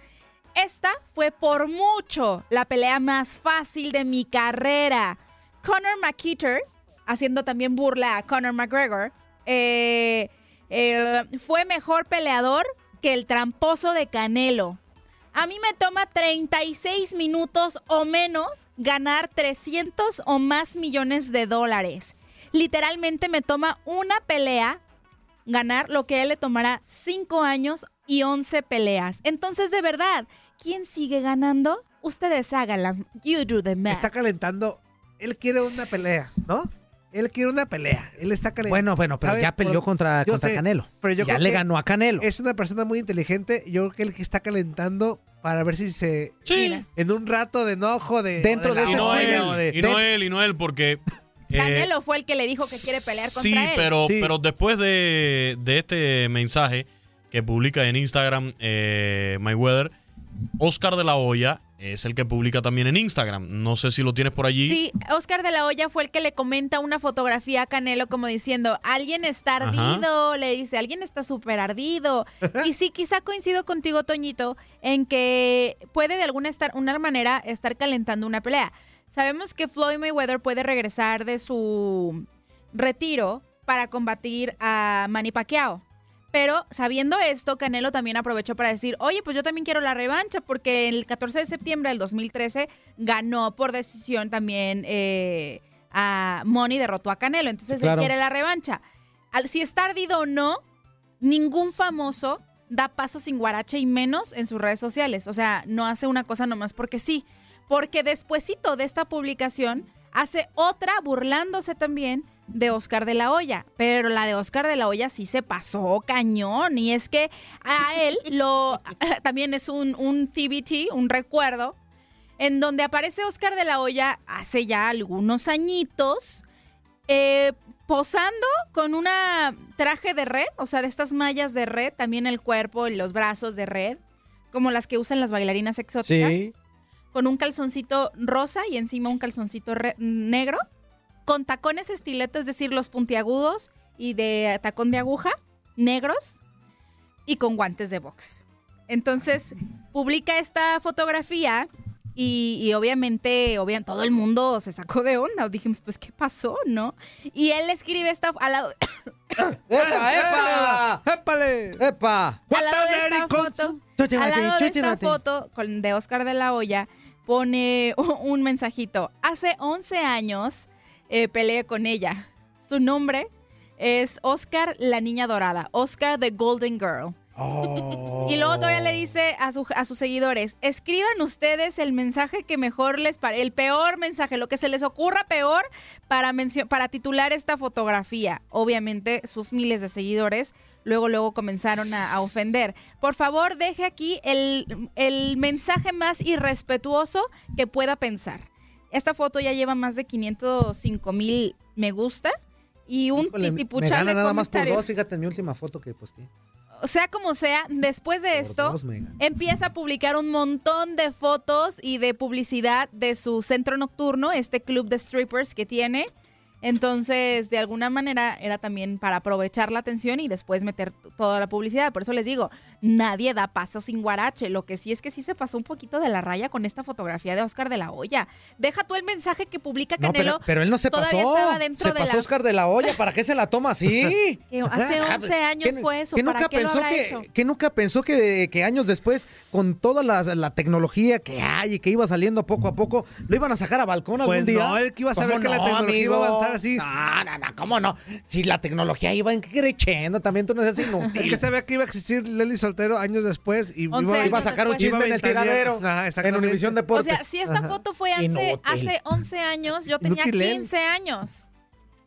S7: Esta fue por mucho la pelea más fácil de mi carrera. Conor McKeeter, haciendo también burla a Conor McGregor, eh, eh, fue mejor peleador que el tramposo de Canelo. A mí me toma 36 minutos o menos ganar 300 o más millones de dólares. Literalmente me toma una pelea ganar lo que a él le tomará 5 años y 11 peleas. Entonces, de verdad, ¿quién sigue ganando? Ustedes háganla. You do the math.
S28: Está calentando. Él quiere una pelea, ¿no? Él quiere una pelea. Él está calentando.
S4: Bueno, bueno, pero ya peleó contra-
S28: Yo
S4: contra Canelo.
S28: Pero yo
S4: Ya
S28: creo
S4: le
S28: que
S4: ganó a Canelo.
S28: Es una persona muy inteligente. Yo creo que él que está calentando para ver si se.
S6: Sí.
S28: En un rato de enojo, de.
S4: Dentro de
S28: la
S6: Y no él,
S28: de-
S6: y no él, y no él, porque... eh,
S7: Canelo fue el que le dijo que quiere pelear contra
S6: Sí,
S7: él.
S6: pero, pero después de, de este mensaje que publica en Instagram eh, Mayweather, Oscar de la Hoya es el que publica también en Instagram. No sé si lo tienes por allí.
S7: Sí, Oscar de la Hoya fue el que le comenta una fotografía a Canelo como diciendo, alguien está
S6: Ajá.
S7: ardido, le dice, alguien está súper ardido. y sí, quizá coincido contigo, Toñito, en que puede de alguna estar, una manera estar calentando una pelea. Sabemos que Floyd Mayweather puede regresar de su retiro para combatir a Manny Pacquiao. Pero sabiendo esto, Canelo también aprovechó para decir, oye, pues yo también quiero la revancha, porque el 14 de septiembre del 2013 ganó por decisión también eh, a Money, derrotó a Canelo. Entonces
S32: Claro.
S7: él quiere la revancha. Al- si está ardido o no, ningún famoso da paso sin guarache y menos en sus redes sociales. O sea, no hace una cosa nomás porque sí. Porque despuesito de esta publicación hace otra burlándose también de Oscar de la Hoya. Pero la de Oscar de la Hoya sí se pasó cañón. Y es que a él lo también es un, un TBT, un recuerdo, en donde aparece Oscar de la Hoya hace ya algunos añitos, eh, posando con una traje de red, o sea, de estas mallas de red, también el cuerpo y los brazos de red, como las que usan las bailarinas exóticas,
S4: Sí.
S7: con un calzoncito rosa y encima un calzoncito negro, con tacones estiletos, es decir, los puntiagudos y de tacón de aguja, negros, y con guantes de box. Entonces, publica esta fotografía y, y obviamente, obviamente, todo el mundo se sacó de onda. Dijimos, pues, ¿qué pasó, no? Y él escribe esta al lado,
S4: ¡Epa, epa!
S28: ¡Épale!
S4: ¡Epa!
S7: al lado de esta foto, al lado de esta foto con, de Oscar de la Hoya, pone un mensajito. Hace 11 años eh, peleé con ella. Su nombre es Oscar la Niña Dorada, Oscar the Golden Girl. Y luego todavía le dice a, su- a sus seguidores, escriban ustedes el mensaje que mejor les parece, el peor mensaje, lo que se les ocurra peor para, para titular esta fotografía. Obviamente sus miles de seguidores luego, luego comenzaron a, a ofender. Por favor, deje aquí el, el mensaje más irrespetuoso que pueda pensar. Esta foto ya lleva más de 505 mil me gusta y un
S4: Híjole, me
S7: titipuchal
S4: gana
S7: de
S4: nada más por dos, fíjate en mi última foto que posteé.
S7: sea como sea, después de esto,
S4: dos, me gana.
S7: empieza a publicar un montón de fotos y de publicidad de su centro nocturno, este club de strippers que tiene. Entonces, de alguna manera, era también para aprovechar la atención y después meter toda la publicidad. Por eso les digo, nadie da paso sin guarache. Lo que sí es que sí se pasó un poquito de la raya con esta fotografía de Oscar de la Hoya. Deja tú el mensaje que publica
S4: No,
S7: Canelo.
S4: pero, pero él no se pasó.
S7: estaba dentro
S4: Se
S7: de
S4: pasó
S7: la-
S4: Oscar de la olla. ¿Para qué se la toma así?
S7: Que hace
S4: Ah,
S7: 11 años
S4: que-
S7: fue eso.
S4: que
S7: ¿Para
S4: nunca
S7: qué lo
S4: pensó
S7: habrá
S4: que,
S7: hecho?
S4: que nunca pensó que, que años después, con toda la, la tecnología que hay y que iba saliendo poco a poco, lo iban a sacar a balcón
S28: Pues
S4: algún día.
S28: no, él que iba a saber
S4: ¿Cómo
S28: que la
S4: no,
S28: tecnología iba a
S4: amigo?
S28: Así.
S4: No, no, no, ¿cómo no? Si la tecnología iba creciendo, también tú no seas
S28: El
S4: inútil.
S28: que sabía que iba a existir Leslie Soltero años después y
S7: 11
S28: iba,
S4: Iba a sacar un
S7: después.
S4: chisme en el tiradero.
S28: Ajá,
S4: en. Univisión
S7: O
S4: Deportes.
S7: sea, si esta
S4: Ajá.
S7: foto fue hace, hace 11 años, yo tenía
S4: Inútil él.
S7: 15 años.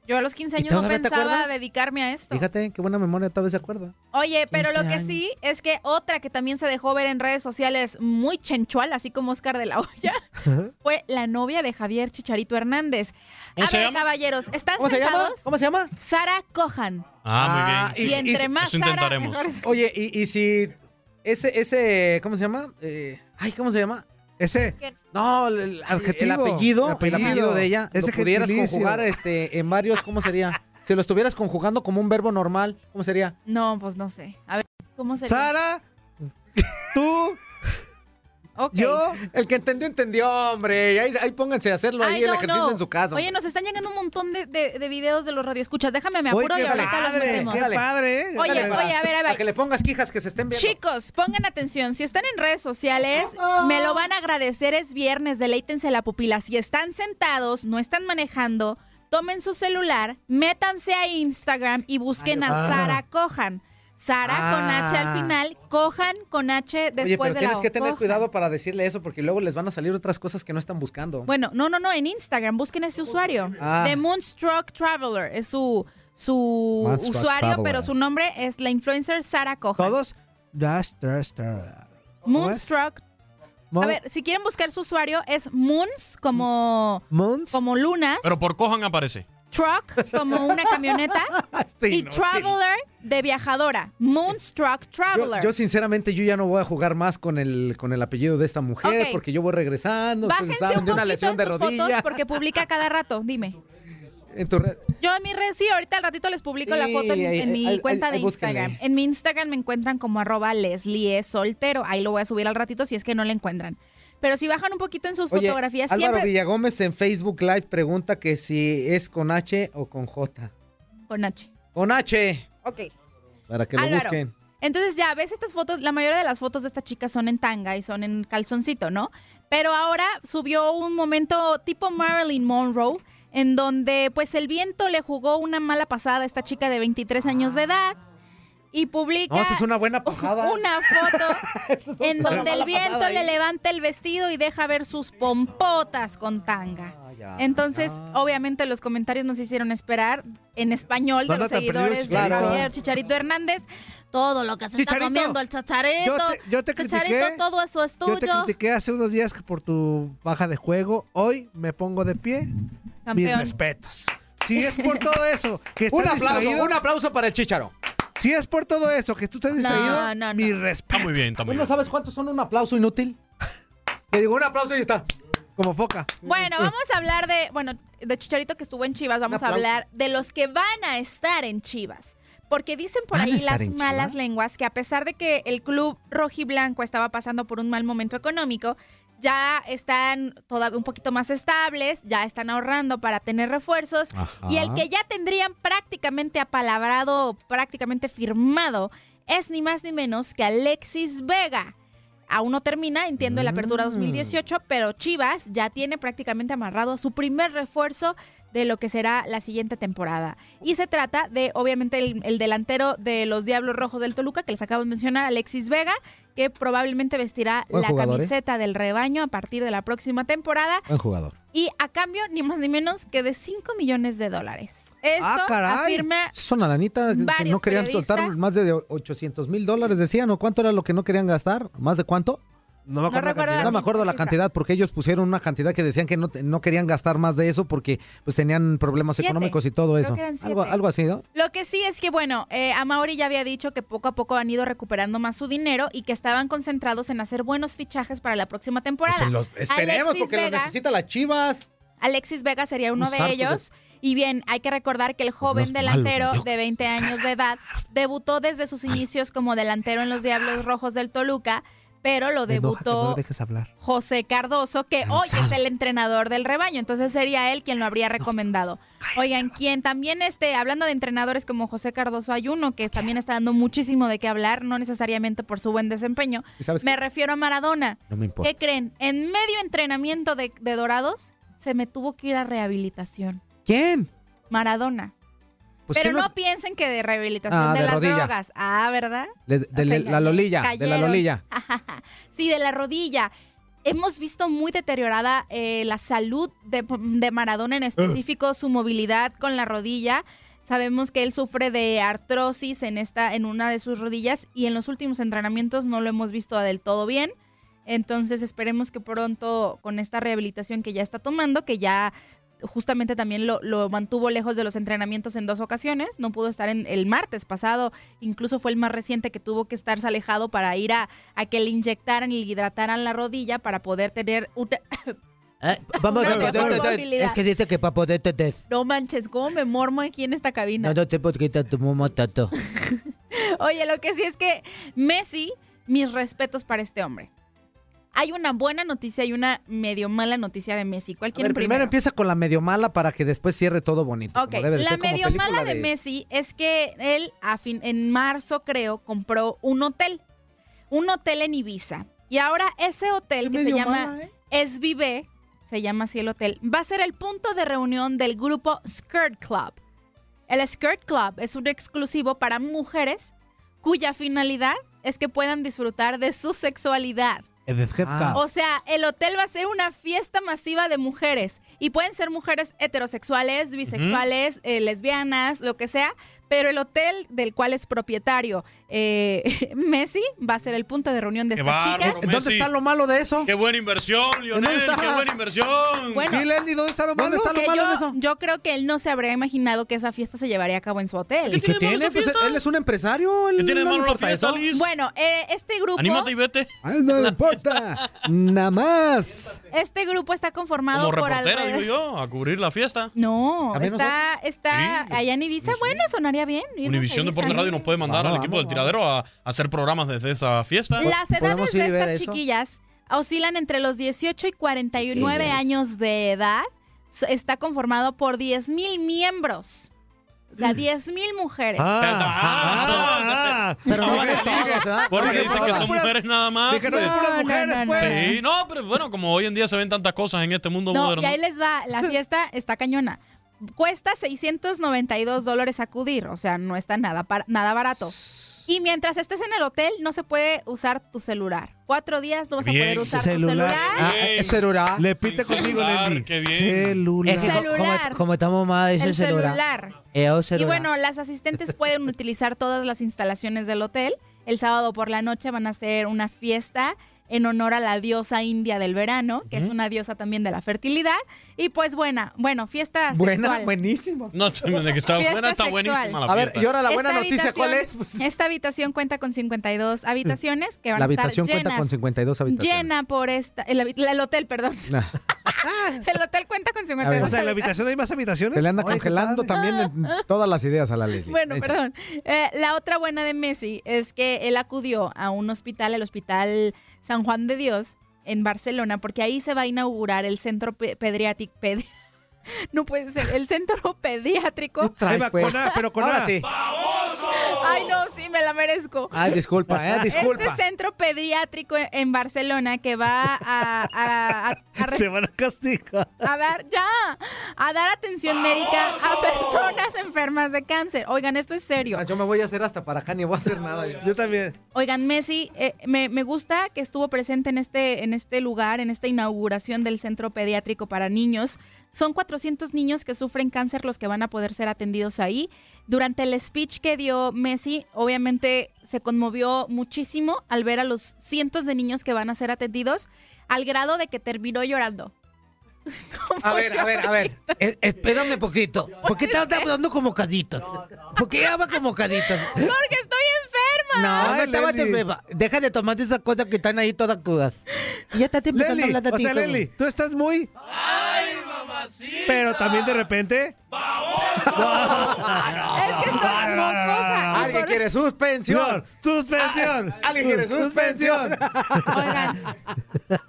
S7: Yo a los 15
S4: ¿Y
S7: años no pensaba dedicarme a esto.
S4: Fíjate, qué buena memoria, tal vez se acuerda.
S7: Oye, pero lo
S4: 15
S7: que
S4: años.
S7: sí es que otra que también se dejó ver en redes sociales muy chenchual, así como Oscar de la Hoya, fue la novia de Javier Chicharito Hernández.
S6: ¿Cómo
S7: a
S6: se
S7: ver,
S6: llama?
S7: caballeros, ¿están
S4: ¿Cómo se llama?
S7: sentados?
S4: ¿Cómo se llama?
S7: Sara Cohan.
S6: Ah, muy
S7: Y,
S6: bien.
S7: entre más Sara,
S6: intentaremos.
S7: mejor
S4: Oye, y, y si ese, ese, ¿cómo se llama? Eh, ay, ¿cómo se llama?
S28: Ese
S4: No, el, el-
S28: Adjetivo,
S4: el apellido,
S28: el
S4: el
S28: apellido.
S4: de ella,
S28: Ese
S4: lo pudieras
S28: gentilicio.
S4: conjugar este, en varios, ¿cómo sería? Si lo estuvieras conjugando como un verbo normal, ¿cómo sería?
S7: No, pues no sé. A ver, ¿cómo sería?
S28: Sara, tú,
S4: Yo, el que entendió, entendió, hombre. Ahí, ahí pónganse a hacerlo
S7: Ay,
S4: ahí el ejercicio
S7: no.
S4: en su casa.
S7: Oye, nos están llegando un montón de, de- de videos de los radioescuchas. Déjame, me
S4: Oye,
S7: apuro y
S4: qué
S7: ahorita los metemos.
S4: qué padre, ¿eh?
S7: Oye,
S4: Dale,
S7: oye, a ver, a
S4: Para
S7: ver.
S4: que le pongas quijas que se estén viendo.
S7: Chicos, pongan atención. Si están en redes sociales, me lo van a agradecer. Es viernes, deleítense la pupila. Si están sentados, no están manejando, tomen su celular, métanse a Instagram y busquen
S4: Ay,
S7: a
S4: ah.
S7: Sara Cojan. Sara con H al
S4: Ah.
S7: final, Cojan con H después
S4: Oye, pero
S7: de
S4: tienes
S7: la O.
S4: que tener
S7: Cojan.
S4: cuidado para decirle eso porque luego les van a salir otras cosas que no están buscando.
S7: Bueno, no, no, no, en Instagram, busquen ese usuario.
S4: Ah.
S7: The Moonstruck Traveler es su, su
S28: Moonstruck
S7: usuario,
S28: Traveler.
S7: pero su nombre es la influencer Sara Cojan.
S28: todos.
S7: Moonstruck.
S28: Mo-
S7: A ver, si quieren buscar su usuario es Moons como,
S28: Moons.
S7: como lunas.
S6: Pero por Cojan aparece.
S7: Truck como una camioneta y
S4: inútil.
S7: Traveler de viajadora. Moonstruck Traveler.
S4: yo, sinceramente yo ya no voy a jugar más con el con el apellido de esta mujer porque yo voy regresando,
S7: Bájense un
S4: de una lesión de rodilla.
S7: porque publica cada rato. Dime.
S4: En tu red-
S7: Yo en mi red, sí, ahorita al ratito les publico la foto en,
S4: ahí-
S7: en mi
S4: ahí-
S7: cuenta
S4: ahí-
S7: de
S4: búsquenle.
S7: Instagram. En mi Instagram me encuentran como arroba Leslie es soltero. Ahí lo voy a subir al ratito si es que no le encuentran. Pero si bajan un poquito en sus
S4: Oye,
S7: fotografías,
S4: Álvaro
S7: siempre
S4: Villagómez en Facebook Live pregunta que si es con H o con J.
S7: con H.
S4: Con H,
S7: Ok.
S4: para que lo
S7: Álvaro.
S4: busquen.
S7: Entonces ya ves estas fotos, la mayoría de las fotos de esta chica son en tanga y son en calzoncito, ¿no? Pero ahora subió un momento tipo Marilyn Monroe, en donde pues el viento le jugó una mala pasada a esta chica de 23 años de edad y publica
S4: No, esa es una buena pasada.
S7: una foto en donde el viento le levanta el vestido y deja ver sus pompotas con tanga.
S4: ya.
S7: Entonces, obviamente los comentarios nos hicieron esperar en español de
S28: ¿Dónde
S7: los seguidores de? Javier Chicharito Hernández. Todo lo que se está comiendo el chacharito.
S28: Yo te, yo te critiqué.
S7: todo eso es
S28: Yo te critiqué hace unos días que por tu baja de juego. Hoy me pongo de pie. Mis
S7: Campeón.
S28: respetos. Si es por todo eso que estás
S4: Un aplauso,
S28: distraído,
S4: un aplauso para el Chicharo.
S28: Si es por todo eso que tú estás distraído,
S7: No, no, no.
S28: mi respeto.
S6: Está muy bien, está muy
S4: ¿Tú no sabes cuántos son un aplauso inútil? Te digo un aplauso y está.
S28: Como foca.
S7: Bueno, vamos a hablar de, bueno, de Chicharito que estuvo en Chivas, vamos a hablar de los que van a estar en Chivas. Porque dicen por
S4: ¿Van a
S7: ahí las malas lenguas que a pesar de que el club rojiblanco estaba pasando por un mal momento económico, ya están todavía un poquito más estables, ya están ahorrando para tener refuerzos
S4: Ajá.
S7: y el que ya tendrían prácticamente apalabrado, prácticamente firmado, es ni más ni menos que Alexis Vega. Aún no termina, entiendo, la apertura 2018, pero Chivas ya tiene prácticamente amarrado a su primer refuerzo de lo que será la siguiente temporada. Y se trata de, obviamente, el, el delantero de los Diablos Rojos del Toluca, que les acabo de mencionar, Alexis Vega, que probablemente vestirá
S4: Buen
S7: la
S4: jugador, ¿eh?
S7: camiseta del rebaño a partir de la próxima temporada.
S4: Buen jugador.
S7: Y a cambio, ni más ni menos que de 5 millones de dólares. Esto
S4: Ah, caray.
S7: afirma
S4: Es una lanita que no querían soltar más de 800 mil dólares, decían, ¿o cuánto era lo que no querían gastar? ¿Más de cuánto?
S28: No me acuerdo la
S7: recuerdo
S28: cantidad.
S4: No me acuerdo la cantidad porque ellos pusieron una cantidad que decían que no, no querían gastar más de eso porque pues tenían problemas
S7: Siete.
S4: económicos y todo eso. Algo, algo así, ¿no?
S7: Lo que sí es que, bueno, eh, Amauri ya había dicho que poco a poco han ido recuperando más su dinero y que estaban concentrados en hacer buenos fichajes para la próxima temporada.
S4: Pues los- esperemos
S7: Alexis
S4: porque lo
S7: Vega-
S4: necesita las chivas.
S7: Alexis Vega sería uno
S4: Un
S7: de ellos. Y bien, hay que recordar que el joven
S4: malos,
S7: delantero
S4: ¿no?
S7: de 20 años de edad debutó desde sus inicios como delantero en los Diablos Rojos del Toluca, pero lo
S28: Me enoja que no
S7: debutó
S28: le dejes hablar.
S7: José Cardoso, que hoy es el entrenador del rebaño, entonces sería él quien lo habría recomendado. Oigan, quien también esté, hablando de entrenadores como José Cardoso, hay uno que también está dando muchísimo de qué hablar, no necesariamente por su buen desempeño.
S4: ¿Y sabes
S7: Me
S4: qué?
S7: refiero a Maradona.
S4: No me importa.
S7: ¿Qué creen? En medio entrenamiento de, de Dorados, se me tuvo que ir a rehabilitación.
S4: ¿Quién?
S7: Maradona.
S4: Pues,
S7: Pero
S4: ¿quién
S7: no piensen que de rehabilitación
S4: Ah,
S7: de,
S4: de
S7: las
S4: rodilla.
S7: drogas. Ah, ¿verdad?
S4: De, de
S7: sea,
S4: la lolilla, de la lolilla.
S7: Sí, de la rodilla. Hemos visto muy deteriorada eh, la salud de, de Maradona en específico, su movilidad con la rodilla. Sabemos que él sufre de artrosis en, esta, en una de sus rodillas y en los últimos entrenamientos no lo hemos visto del todo bien. Entonces esperemos que pronto con esta rehabilitación que ya está tomando, que ya justamente también lo, lo mantuvo lejos de los entrenamientos en dos ocasiones, no pudo estar en el martes pasado, incluso fue el más reciente que tuvo que estarse alejado para ir a, a que le inyectaran y le hidrataran la rodilla para poder tener... un-
S4: vamos
S7: Una
S4: a
S7: mejor movilidad.
S4: Es que dice que para poder tener.
S7: No manches, cómo me mormo aquí en esta cabina.
S4: No, no te puedo quitar tu momo tato.
S7: Oye, lo que sí es que Messi, mis respetos para este hombre. Hay una buena noticia y una medio mala noticia de Messi. ¿Cuál quieren
S4: primero
S7: primero?
S4: empieza con la medio mala para que después cierre todo bonito.
S7: Ok,
S4: como debe de
S7: la
S4: ser,
S7: medio mala de... Messi es que él a fin, en marzo, creo, compró un hotel. Un hotel en Ibiza. Y ahora ese hotel que se llama
S4: mala, ¿eh?
S7: Es Vive, se llama así el hotel, va a ser el punto de reunión del grupo Skirt Club. El Skirt Club es un exclusivo para mujeres cuya finalidad es que puedan disfrutar de su sexualidad.
S4: Ah.
S7: O sea, el hotel va a ser una fiesta masiva de mujeres. Y pueden ser mujeres heterosexuales, bisexuales, eh, lesbianas, lo que sea. Pero el hotel del cual es propietario eh, Messi va a ser el punto de reunión de estas chicas.
S6: Messi.
S4: ¿Dónde está lo malo de eso?
S6: Qué buena inversión, Lionel. Qué buena inversión.
S7: Bueno,
S28: ¿Y Lenny, dónde está lo malo?
S4: ¿Dónde está lo malo
S7: yo,
S4: de eso?
S7: yo creo que él no se habría imaginado que esa fiesta se llevaría a cabo en su hotel.
S4: ¿Y qué
S6: tiene
S4: Pues él es un empresario. él
S6: ¿Qué tiene de
S4: no
S6: malo la
S4: eso.
S7: Bueno, eh, este grupo,
S6: Anímate y vete.
S3: Ay, no me importa. Nada más.
S7: este grupo está conformado
S6: Como
S7: por
S6: reportera, digo yo, a cubrir la fiesta.
S7: No,
S4: ¿También
S7: está, está
S6: Sí,
S7: allá en Ibiza. Bueno, sonaría bien. irnos a
S6: Univisión
S7: Ibiza,
S6: Deporte
S7: ¿no?
S6: Radio nos puede mandar
S4: Vamos,
S6: al equipo
S4: vamos,
S6: del tiradero a, a hacer programas desde esa fiesta.
S7: Las
S4: ¿Podemos
S7: edades de estas
S4: eso?
S7: chiquillas oscilan entre los 18 y 49
S4: Yes.
S7: años de edad. Está conformado por 10.000 miembros. O sea, 10.000 mujeres.
S28: Ah, ah,
S4: Pero no
S28: Dije
S4: de todos,
S28: todas.
S4: ¿verdad?
S6: Porque dicen que son mujeres nada más.
S28: Dije, no,
S6: pues.
S7: No, no,
S28: mujeres,
S7: no, no.
S28: pues.
S6: Sí, no, pero bueno, como hoy en día se ven tantas cosas en este mundo
S7: No,
S6: moderno.
S7: y ahí les va. La fiesta está cañona. Cuesta 692 dólares acudir. O sea, no está nada, par- nada barato. Y mientras estés en el hotel, no se puede usar tu celular. Cuatro días no vas
S6: Bien.
S7: a poder usar
S28: Celular.
S7: tu
S4: Ah,
S7: celular.
S4: ¿es celular?
S28: Le pite conmigo,
S6: bien.
S28: Celular.
S7: Es que- Celular.
S4: Como, estamos más de ese
S7: celular.
S4: Eh, oh,
S7: Y
S4: celular.
S7: bueno, las asistentes pueden utilizar todas las instalaciones del hotel. El sábado por la noche van a hacer una fiesta en honor a la diosa india del verano, que es una diosa también de la fertilidad. Y pues buena, bueno, fiesta
S4: Buena,
S7: sexual.
S4: buenísimo.
S6: No, de que está
S7: Fiesta
S6: buena, está
S7: sexual.
S6: buenísima la
S4: A ver,
S6: fiesta.
S4: y ahora la buena
S7: Esta
S4: noticia, ¿cuál es?
S7: habitación-
S4: Pues,
S7: Esta habitación cuenta con 52 habitaciones que van
S4: la
S7: a estar
S4: habitación
S7: llenas.
S4: cuenta con 52 habitaciones.
S7: Llena por esta... El hotel, perdón.
S4: Ah,
S7: El hotel cuenta con
S4: A
S7: 52
S4: ver.
S28: O sea, en la habitación hay más habitaciones.
S4: Se le anda
S28: Oye,
S4: congelando también en todas las ideas a la Leslie.
S7: Bueno,
S4: Echa.
S7: perdón. Eh, la otra buena de Messi es que él acudió a un hospital, el Hospital San Juan de Dios, en Barcelona, porque ahí se va a inaugurar el centro pe- pediátrico. no puede ser, el centro pediátrico.
S4: Traes, pues.
S28: con A, pero con
S4: Ahora
S28: A.
S4: sí.
S7: Ay, no, sí, me la merezco.
S4: Ay, disculpa, eh, disculpa.
S7: Este centro pediátrico en Barcelona que va a, a- a- a re-
S28: Te van a castigar.
S7: a dar ya a dar atención médica a personas enfermas de cáncer. Oigan, esto es serio.
S4: Yo me voy a hacer hasta para acá, ni voy a hacer nada. yo.
S28: Yo también.
S7: Oigan, Messi, eh, me, me gusta que estuvo presente en este, en este lugar, en esta inauguración del centro pediátrico para niños. Son 400 niños que sufren cáncer los que van a poder ser atendidos ahí. Durante el speech que dio Messi, obviamente se conmovió muchísimo al ver a los cientos de niños que van a ser atendidos, al grado de que terminó llorando.
S4: A ver, a ver, a ver.
S32: Eh, espérame poquito. ¿Por qué estás hablando como caditos? ¿Por qué hablas como caditos?
S7: Porque estoy enferma.
S32: No, no
S28: Ay,
S32: estaba
S28: Leli.
S32: enferma. Deja de tomar esas cosas que están ahí todas crudas. Y ya estás empezando a hablar de
S28: o
S32: ti.
S28: sea, Leli, tú estás muy... Pero también de repente...
S7: Es que estoy mocosa.
S4: Alguien quiere suspensión.
S28: ¡Suspensión!
S4: Alguien quiere suspensión.
S7: Oigan,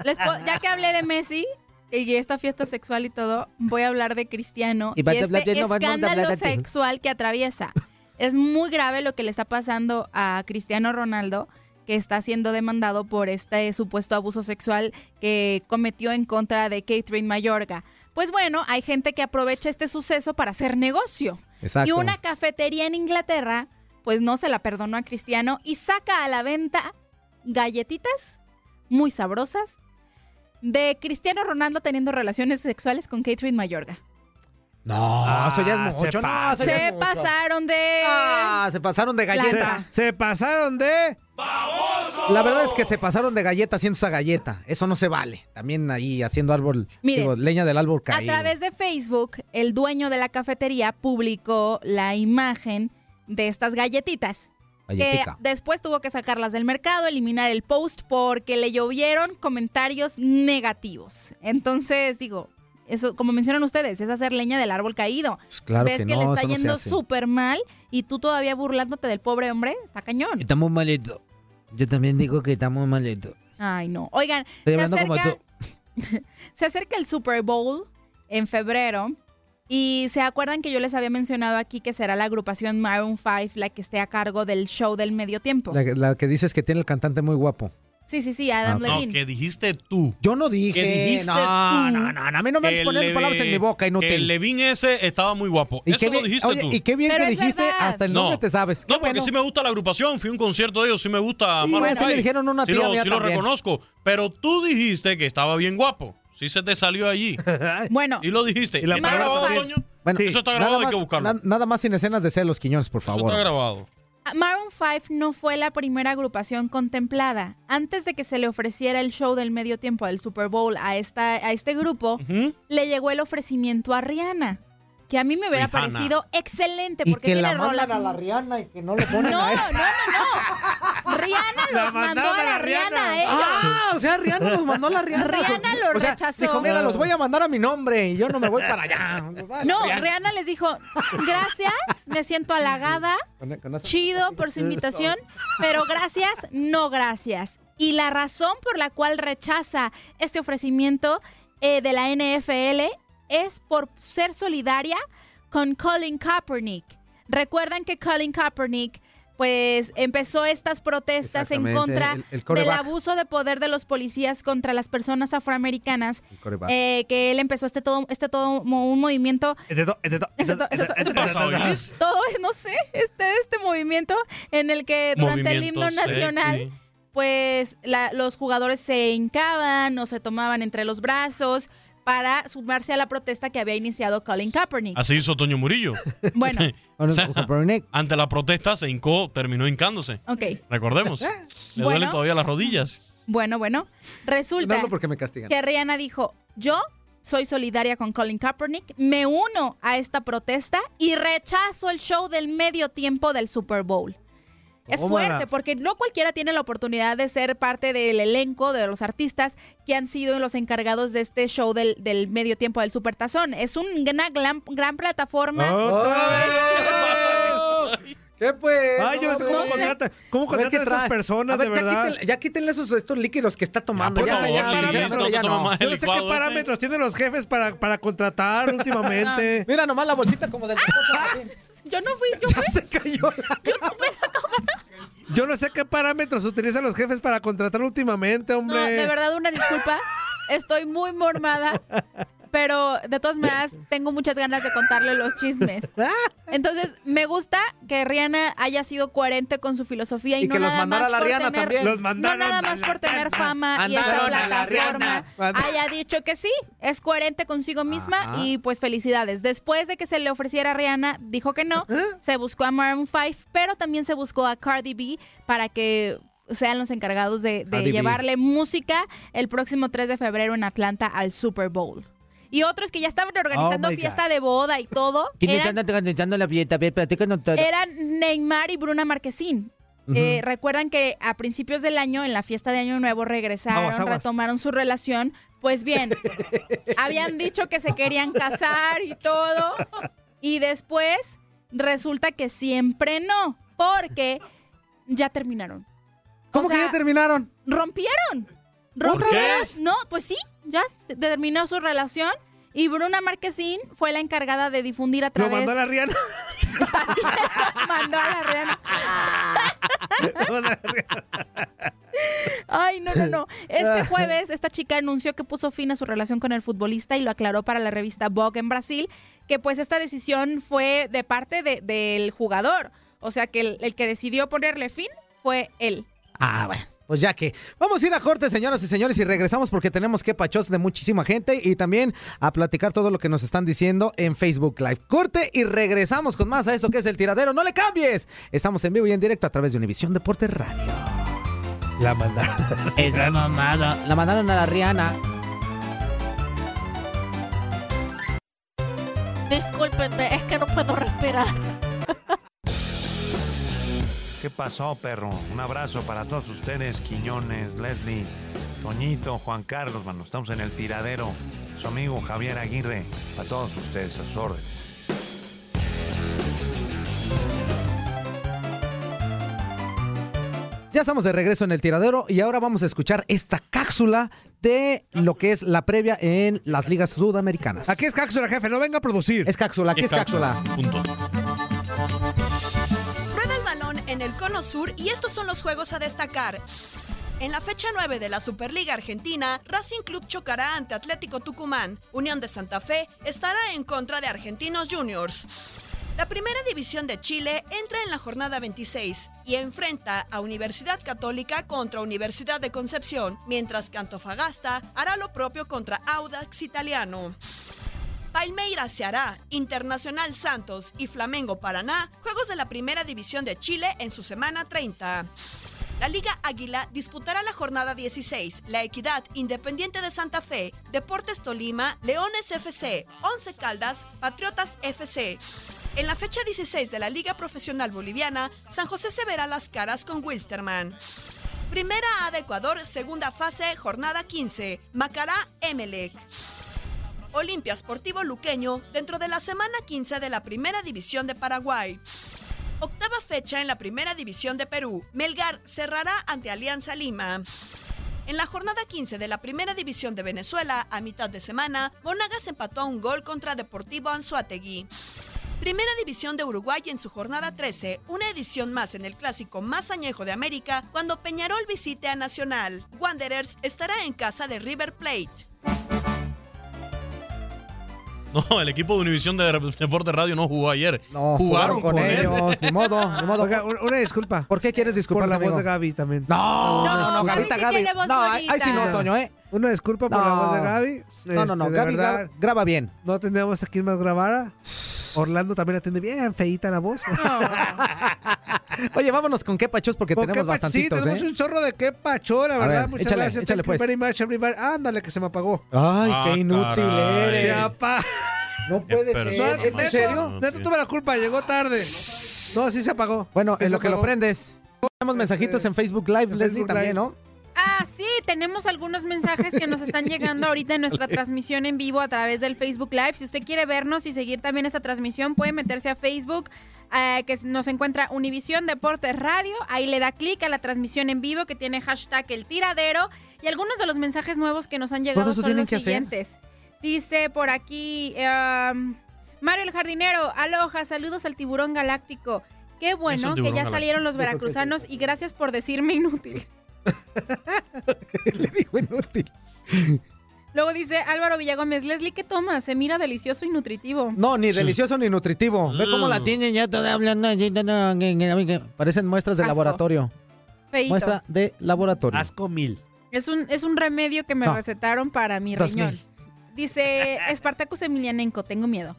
S7: les puedo- ya que hablé de Messi y esta fiesta sexual y todo, voy a hablar de Cristiano
S32: Y
S7: y, este escándalo sexual que atraviesa. Es muy grave lo que le está pasando a Cristiano Ronaldo, que está siendo demandado por este supuesto abuso sexual que cometió en contra de Catherine Mayorga. Pues bueno, hay gente que aprovecha este suceso para hacer negocio.
S4: Exacto.
S7: Y una cafetería en Inglaterra, pues no se la perdonó a Cristiano y saca a la venta galletitas muy sabrosas de Cristiano Ronaldo teniendo relaciones sexuales con Catherine Mayorga.
S4: No, eso ya
S28: Ah,
S4: es
S28: se
S4: mucho. No,
S28: pasa.
S4: eso ya
S7: Se
S4: es mucho.
S7: pasaron de...
S4: Ah, se pasaron de galleta.
S28: Se pasaron de...
S4: La verdad es que se pasaron de galleta haciendo esa galleta. Eso no se vale. También ahí haciendo árbol,
S7: Mire,
S4: digo, leña del árbol
S7: A
S4: caído.
S7: través de Facebook, el dueño de la cafetería publicó la imagen de estas galletitas. Que después tuvo que sacarlas del mercado, eliminar el post porque le llovieron comentarios negativos. Entonces, digo, eso, como mencionan ustedes, es hacer leña del árbol caído.
S4: Pues claro
S7: Ves
S4: que
S7: que,
S4: no,
S7: le está
S4: no
S7: yendo
S4: hace.
S7: súper mal y tú todavía burlándote del pobre hombre, está cañón.
S32: Está muy malito. Yo también digo que está muy malito.
S7: Ay, no. Oigan, se acerca, se acerca el Super Bowl en febrero. Y se acuerdan que yo les había mencionado aquí que será la agrupación Maroon 5 la que esté a cargo del show del medio tiempo.
S4: La, la que dices que tiene el cantante muy guapo.
S7: Sí, sí, sí, Adam
S6: No,
S7: Levine.
S6: que dijiste tú.
S4: Yo no dije.
S6: Que dijiste
S4: no,
S6: tú.
S4: no, no, no, a mí no me poniendo
S6: Leve-
S4: palabras en mi boca,
S6: Que el
S4: inútil.
S6: Levin ese estaba muy guapo.
S4: Y
S6: Eso
S4: qué
S6: lo
S4: bien,
S6: dijiste
S4: oye,
S6: tú.
S4: y qué bien
S7: Pero
S4: que dijiste,
S7: verdad.
S4: hasta el
S6: No.
S4: nombre te sabes. Qué
S6: No, porque
S4: bueno.
S6: sí me gusta la agrupación, fui a un concierto de ellos, sí me gusta
S4: Sí,
S6: Maroon
S4: eso le
S6: 5.
S4: dijeron a una
S6: sí
S4: tía
S6: lo,
S4: mía
S6: sí lo reconozco, pero tú dijiste que estaba bien guapo. Sí se te salió allí.
S7: Bueno,
S6: Y lo dijiste.
S28: Y la
S6: ¿Quién te
S28: palabra
S6: grabó,
S28: también.
S6: Toño?
S4: Bueno,
S6: Eso está
S4: nada
S6: grabado, hay
S4: más-
S6: que buscarlo.
S4: na- nada más sin escenas de celos, Quiñones, por favor.
S6: Está grabado.
S7: Maroon 5 no fue la primera agrupación contemplada. Antes de que se le ofreciera el show del medio tiempo del Super Bowl a, esta, a este grupo, le llegó el ofrecimiento a Rihanna, que a mí me hubiera
S4: Rihanna.
S7: parecido excelente
S4: Y
S7: porque
S4: que
S7: tiene
S4: la mandan
S7: rolas
S4: a la Rihanna y que no le ponen
S7: No,
S4: a
S7: no, no, no. Rihanna
S4: La
S7: los mandó a la
S4: la
S7: Rihanna ellos.
S4: Ah, o sea, Rihanna los mandó a la Rihanna.
S7: Rihanna lo
S4: O sea,
S7: rechazó.
S4: Dijo, mira, los voy a mandar a mi nombre y yo no me voy para allá.
S7: No, Rihanna les dijo, gracias, me siento halagada,
S4: Con- con eso-
S7: chido por su invitación, pero gracias, no gracias. Y la razón por la cual rechaza este ofrecimiento eh, de la NFL es por ser solidaria con Colin Kaepernick. Recuerdan que Colin Kaepernick pues empezó estas protestas en contra
S4: el- el
S7: del abuso de poder de los policías contra las personas afroamericanas, eh, que él empezó este todo, este todo mo- un movimiento.
S28: Este este este este este este
S7: todo, no sé, este, este movimiento en el que durante el himno nacional,
S6: sexy.
S7: pues la- los jugadores se hincaban o se tomaban entre los brazos para sumarse a la protesta que había iniciado Colin Kaepernick.
S6: Así hizo Toño Murillo.
S7: Bueno,
S6: O sea, ante la protesta se hincó, terminó hincándose.
S7: ok.
S6: Recordemos. Le
S7: Bueno.
S6: duelen todavía las rodillas.
S7: Bueno, bueno.
S4: No
S7: Resulta
S4: hablo porque me castigan.
S7: que Rihanna dijo, yo soy solidaria con Colin Kaepernick, me uno a esta protesta y rechazo el show del medio tiempo del Super Bowl. Es fuerte porque no cualquiera tiene la oportunidad de ser parte del elenco de los artistas que han sido los encargados de este show del, del medio tiempo del Supertazón. Es un- una gran, gran plataforma.
S4: ¿Qué pues?
S28: Ay, yo no sé cómo contrata- cómo
S4: A ver,
S28: contratan
S4: ¿qué
S28: a esas personas,
S4: A ver,
S28: de
S4: ya
S28: verdad.
S4: quítenle- Ya quítenle esos estos líquidos que está tomando. Ya, ya,
S28: no Yo sé qué parámetros tienen los jefes para, para contratar últimamente.
S4: Mira nomás la bolsita como del...
S7: Yo no fui, yo
S4: Ya se cayó
S28: Yo no sé qué parámetros utilizan los jefes para contratar últimamente, hombre.
S7: No, de verdad, una disculpa. Estoy muy mormada. Pero de todas maneras, tengo muchas ganas de contarle los chismes. Entonces, me gusta que Rihanna haya sido coherente con su filosofía y,
S4: Y
S7: no
S4: que los
S7: nada
S4: mandara
S7: más
S4: la
S7: por
S4: Rihanna
S7: tener,
S4: también. Los
S7: no nada más por tener fama y esta plataforma haya dicho que sí, es coherente consigo misma
S4: Ajá.
S7: y pues felicidades. Después de que se le ofreciera a Rihanna, dijo que no,
S4: ¿Eh?
S7: se buscó a Maroon 5, pero también se buscó a Cardi B para que sean los encargados de, de llevarle música el próximo 3 de febrero en Atlanta al Super Bowl. Y otros que ya estaban organizando
S32: Oh
S7: fiesta de boda y todo,
S32: ¿Quién
S7: eran,
S32: está organizando la fiesta? Platícanos todo.
S7: eran Neymar y Bruna Marquezín. Eh, Recuerdan que a principios del año, en la fiesta de Año Nuevo, regresaron,
S28: Aguas, aguas.
S7: retomaron su relación. Pues bien, habían dicho que se querían casar y todo. Y después resulta que siempre no, porque ya terminaron.
S4: ¿Cómo
S7: O
S4: que ya terminaron?
S7: Rompieron.
S4: ¿Otra
S7: Rompieron.
S4: vez?
S7: No, pues sí, ya terminó su relación. Y Bruna Marquezín fue la encargada de difundir a
S28: Lo
S7: través.
S28: mandó a la Rihanna.
S7: mandó a la Rihanna. Ay, no, no, no. Este jueves, esta chica anunció que puso fin a su relación con el futbolista y lo aclaró para la revista Vogue en Brasil, que pues esta decisión fue de parte de- del jugador. O sea que el, el que decidió ponerle fin fue él.
S4: Ah, bueno. Pues ya que vamos a ir a corte, señoras y señores, y regresamos porque tenemos que pachos de muchísima gente y también a platicar todo lo que nos están diciendo en Facebook Live. Corte y regresamos con más a esto que es el tiradero. ¡No le cambies! Estamos en vivo y en directo a través de Univisión Deportes Radio.
S28: La mandaron.
S32: Es la mamada.
S4: La mandaron a la Rihanna.
S7: Discúlpenme, es que no puedo respirar.
S15: ¿Qué pasó, perro? Un abrazo para todos ustedes, Quiñones, Leslie, Toñito, Juan Carlos, mano. Estamos en el tiradero. Su amigo Javier Aguirre. Para todos ustedes, a sus órdenes.
S4: Ya estamos de regreso en el tiradero y ahora vamos a escuchar esta cápsula de lo que es la previa en las ligas sudamericanas.
S28: Aquí es cápsula, jefe, no venga a producir.
S4: Es cápsula, aquí es cápsula.
S6: Punto.
S31: En el cono sur y estos son los juegos a destacar. En la fecha 9 de la Superliga Argentina, Racing Club chocará ante Atlético Tucumán. Unión de Santa Fe estará en contra de Argentinos Juniors. La primera división de Chile entra en la jornada 26 y enfrenta a Universidad Católica contra Universidad de Concepción, mientras que Antofagasta hará lo propio contra Audax Italiano. Palmeiras Ceará, Internacional Santos y Flamengo Paraná, juegos de la Primera División de Chile en su semana 30. La Liga Águila disputará la jornada 16. La Equidad, Independiente de Santa Fe, Deportes Tolima, Leones FC, Once Caldas, Patriotas FC. En la fecha 16 de la Liga Profesional Boliviana, San José se verá las caras con Wilstermann. Primera A de Ecuador, segunda fase, jornada 15. Macará, Emelec. Olimpia Sportivo Luqueño dentro de la semana 15 de la Primera División de Paraguay. Octava fecha en la Primera División de Perú. Melgar cerrará ante Alianza Lima. En la jornada 15 de la Primera División de Venezuela, a mitad de semana, Monagas empató a un gol contra Deportivo Anzuategui. Primera División de Uruguay en su jornada 13, una edición más en el clásico más añejo de América, cuando Peñarol visite a Nacional. Wanderers estará en casa de River Plate.
S6: No, el equipo de Univisión de Deporte Radio no jugó ayer.
S4: No,
S6: jugaron,
S4: con,
S6: él.
S4: ellos. Ni modo, ni modo.
S28: Oiga, una disculpa.
S4: ¿Por qué quieres disculpar
S28: Por la voz de Gaby también.
S4: No, no, no,
S7: No,
S4: Gavita,
S7: Gaby sí
S4: No, ahí ahí sí no. Toño, ¿eh?
S28: Una disculpa por la
S4: No.
S28: voz de Gaby.
S4: No, no, no,
S28: Este,
S4: Gaby
S28: verdad,
S4: gra- graba bien.
S28: No teníamos a quien más grabara. Orlando también la tiene bien feita la voz.
S4: Oye, vámonos con qué pachos porque
S28: ¿Con
S4: tenemos
S28: pa- Sí,
S4: bastantitos,
S28: tenemos
S4: ¿eh?
S28: un chorro de qué pacho, la verdad.
S4: ver,
S28: Muchas
S4: échale,
S28: gracias.
S4: échale, pues.
S28: very much, everybody. Ándale, que se me apagó.
S4: Ay,
S6: Ah,
S4: qué inútil
S6: caray.
S4: eres.
S28: Chapa.
S4: No puede
S6: persona
S4: ser. ¿Es en serio?
S28: Neto tuve la culpa, llegó tarde. No, sí se apagó.
S4: Bueno,
S28: Sí
S4: en lo que lo prendes. Tenemos mensajitos en Facebook Live,
S28: en
S4: Leslie,
S28: Facebook
S4: también,
S28: Live.
S4: ¿no?
S7: Ah, sí, tenemos algunos mensajes que nos están llegando ahorita en nuestra transmisión en vivo a través del Facebook Live. Si usted quiere vernos y seguir también esta transmisión, puede meterse a Facebook, eh, que nos encuentra Univisión Deportes Radio. Ahí le da clic a la transmisión en vivo que tiene hashtag el tiradero. Y algunos de los mensajes nuevos que nos han llegado
S4: eso
S7: son los
S4: hacer.
S7: siguientes. Dice por aquí um, Mario el Jardinero, aloja, saludos al tiburón galáctico. Qué bueno que ya
S6: galáctico.
S7: salieron los veracruzanos y gracias por decirme inútil.
S4: Le dijo inútil.
S7: Luego dice Álvaro Villagómez, Leslie, ¿qué tomas? Se mira delicioso y nutritivo.
S4: No, ni delicioso ni nutritivo. Ve cómo la tienen ya toda hablando. Parecen muestras de
S7: Asco.
S4: laboratorio.
S7: Feíto.
S4: Muestra de laboratorio.
S28: Asco mil.
S7: Es un, es un remedio que me
S4: No.
S7: recetaron para mi
S4: Dos
S7: riñón.
S4: mil.
S7: Dice Espartacus Emilianenko, tengo miedo.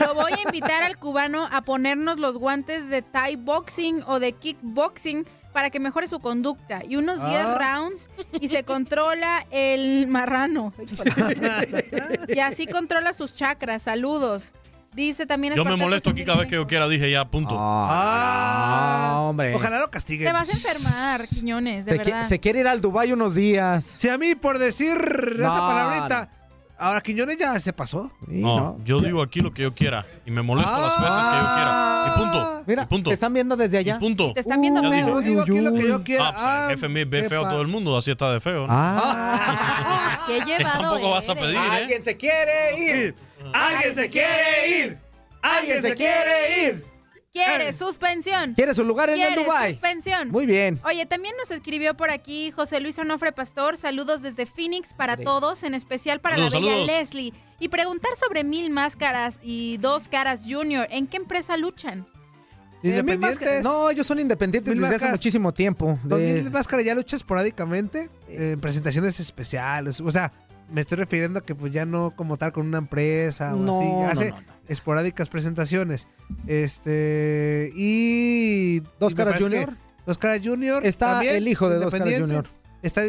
S7: Lo voy a invitar al cubano a ponernos los guantes de Thai boxing o de kickboxing para que mejore su conducta. Y unos 10
S28: Ah.
S7: rounds y se controla el marrano. y así controla sus chakras. Saludos. Dice también
S6: Yo me molesto aquí cada vez que yo quiera, dije ya, punto.
S4: Ah,
S28: Ah,
S4: hombre.
S28: Ojalá lo castiguen.
S7: Te vas a enfermar, Quiñones, de
S4: Se, qui-
S7: verdad.
S4: se quiere ir al Dubai unos días.
S28: Si a mí por decir
S4: No,
S28: esa palabrita, ahora Quiñones ya se pasó.
S4: Sí,
S6: No,
S4: ¿no?
S6: yo digo aquí lo que yo quiera y me molesto las veces que yo quiera. Y punto.
S4: Mira,
S6: y punto.
S4: te están viendo desde
S6: Y
S4: allá.
S6: punto.
S7: Te están viendo
S6: Ya
S7: feo.
S6: dije.
S28: Digo aquí lo que yo quiera.
S6: Ah, pues el jefe me ve feo a todo el mundo, así está de feo. ¿no?
S4: Ah.
S7: Qué llevado
S6: Tampoco vas a
S7: eres.
S6: pedir, ¿eh?
S4: Alguien se quiere ir. Alguien se quiere ir. Alguien se quiere ir.
S7: ¿Quiere suspensión?
S4: Quiere su lugar en el
S7: ¿Quiere
S4: Dubai.
S7: suspensión?
S4: Muy bien.
S7: Oye, también nos escribió por aquí José Luis Onofre Pastor. Saludos desde Phoenix para todos, en especial para
S6: Saludos,
S7: la bella
S6: saludos.
S7: Leslie. Y preguntar sobre Mil Máscaras y Dos Caras Junior. ¿En qué empresa luchan?
S4: Eh, Mil Máscaras-
S28: Independientes.
S4: No, ellos son independientes
S28: Mil
S4: desde hace
S28: Máscaras.
S4: muchísimo tiempo.
S28: Dos
S4: De-
S28: mil máscaras ya lucha esporádicamente en presentaciones especiales. O sea, me estoy refiriendo a que pues ya no como tal con una empresa o
S4: No,
S28: así. Hace
S4: no, no.
S28: esporádicas presentaciones. Este y
S4: Dos Caras Junior.
S28: Dos Caras Junior.
S4: Está
S28: también,
S4: el hijo de Dos Caras. Junior.
S28: Está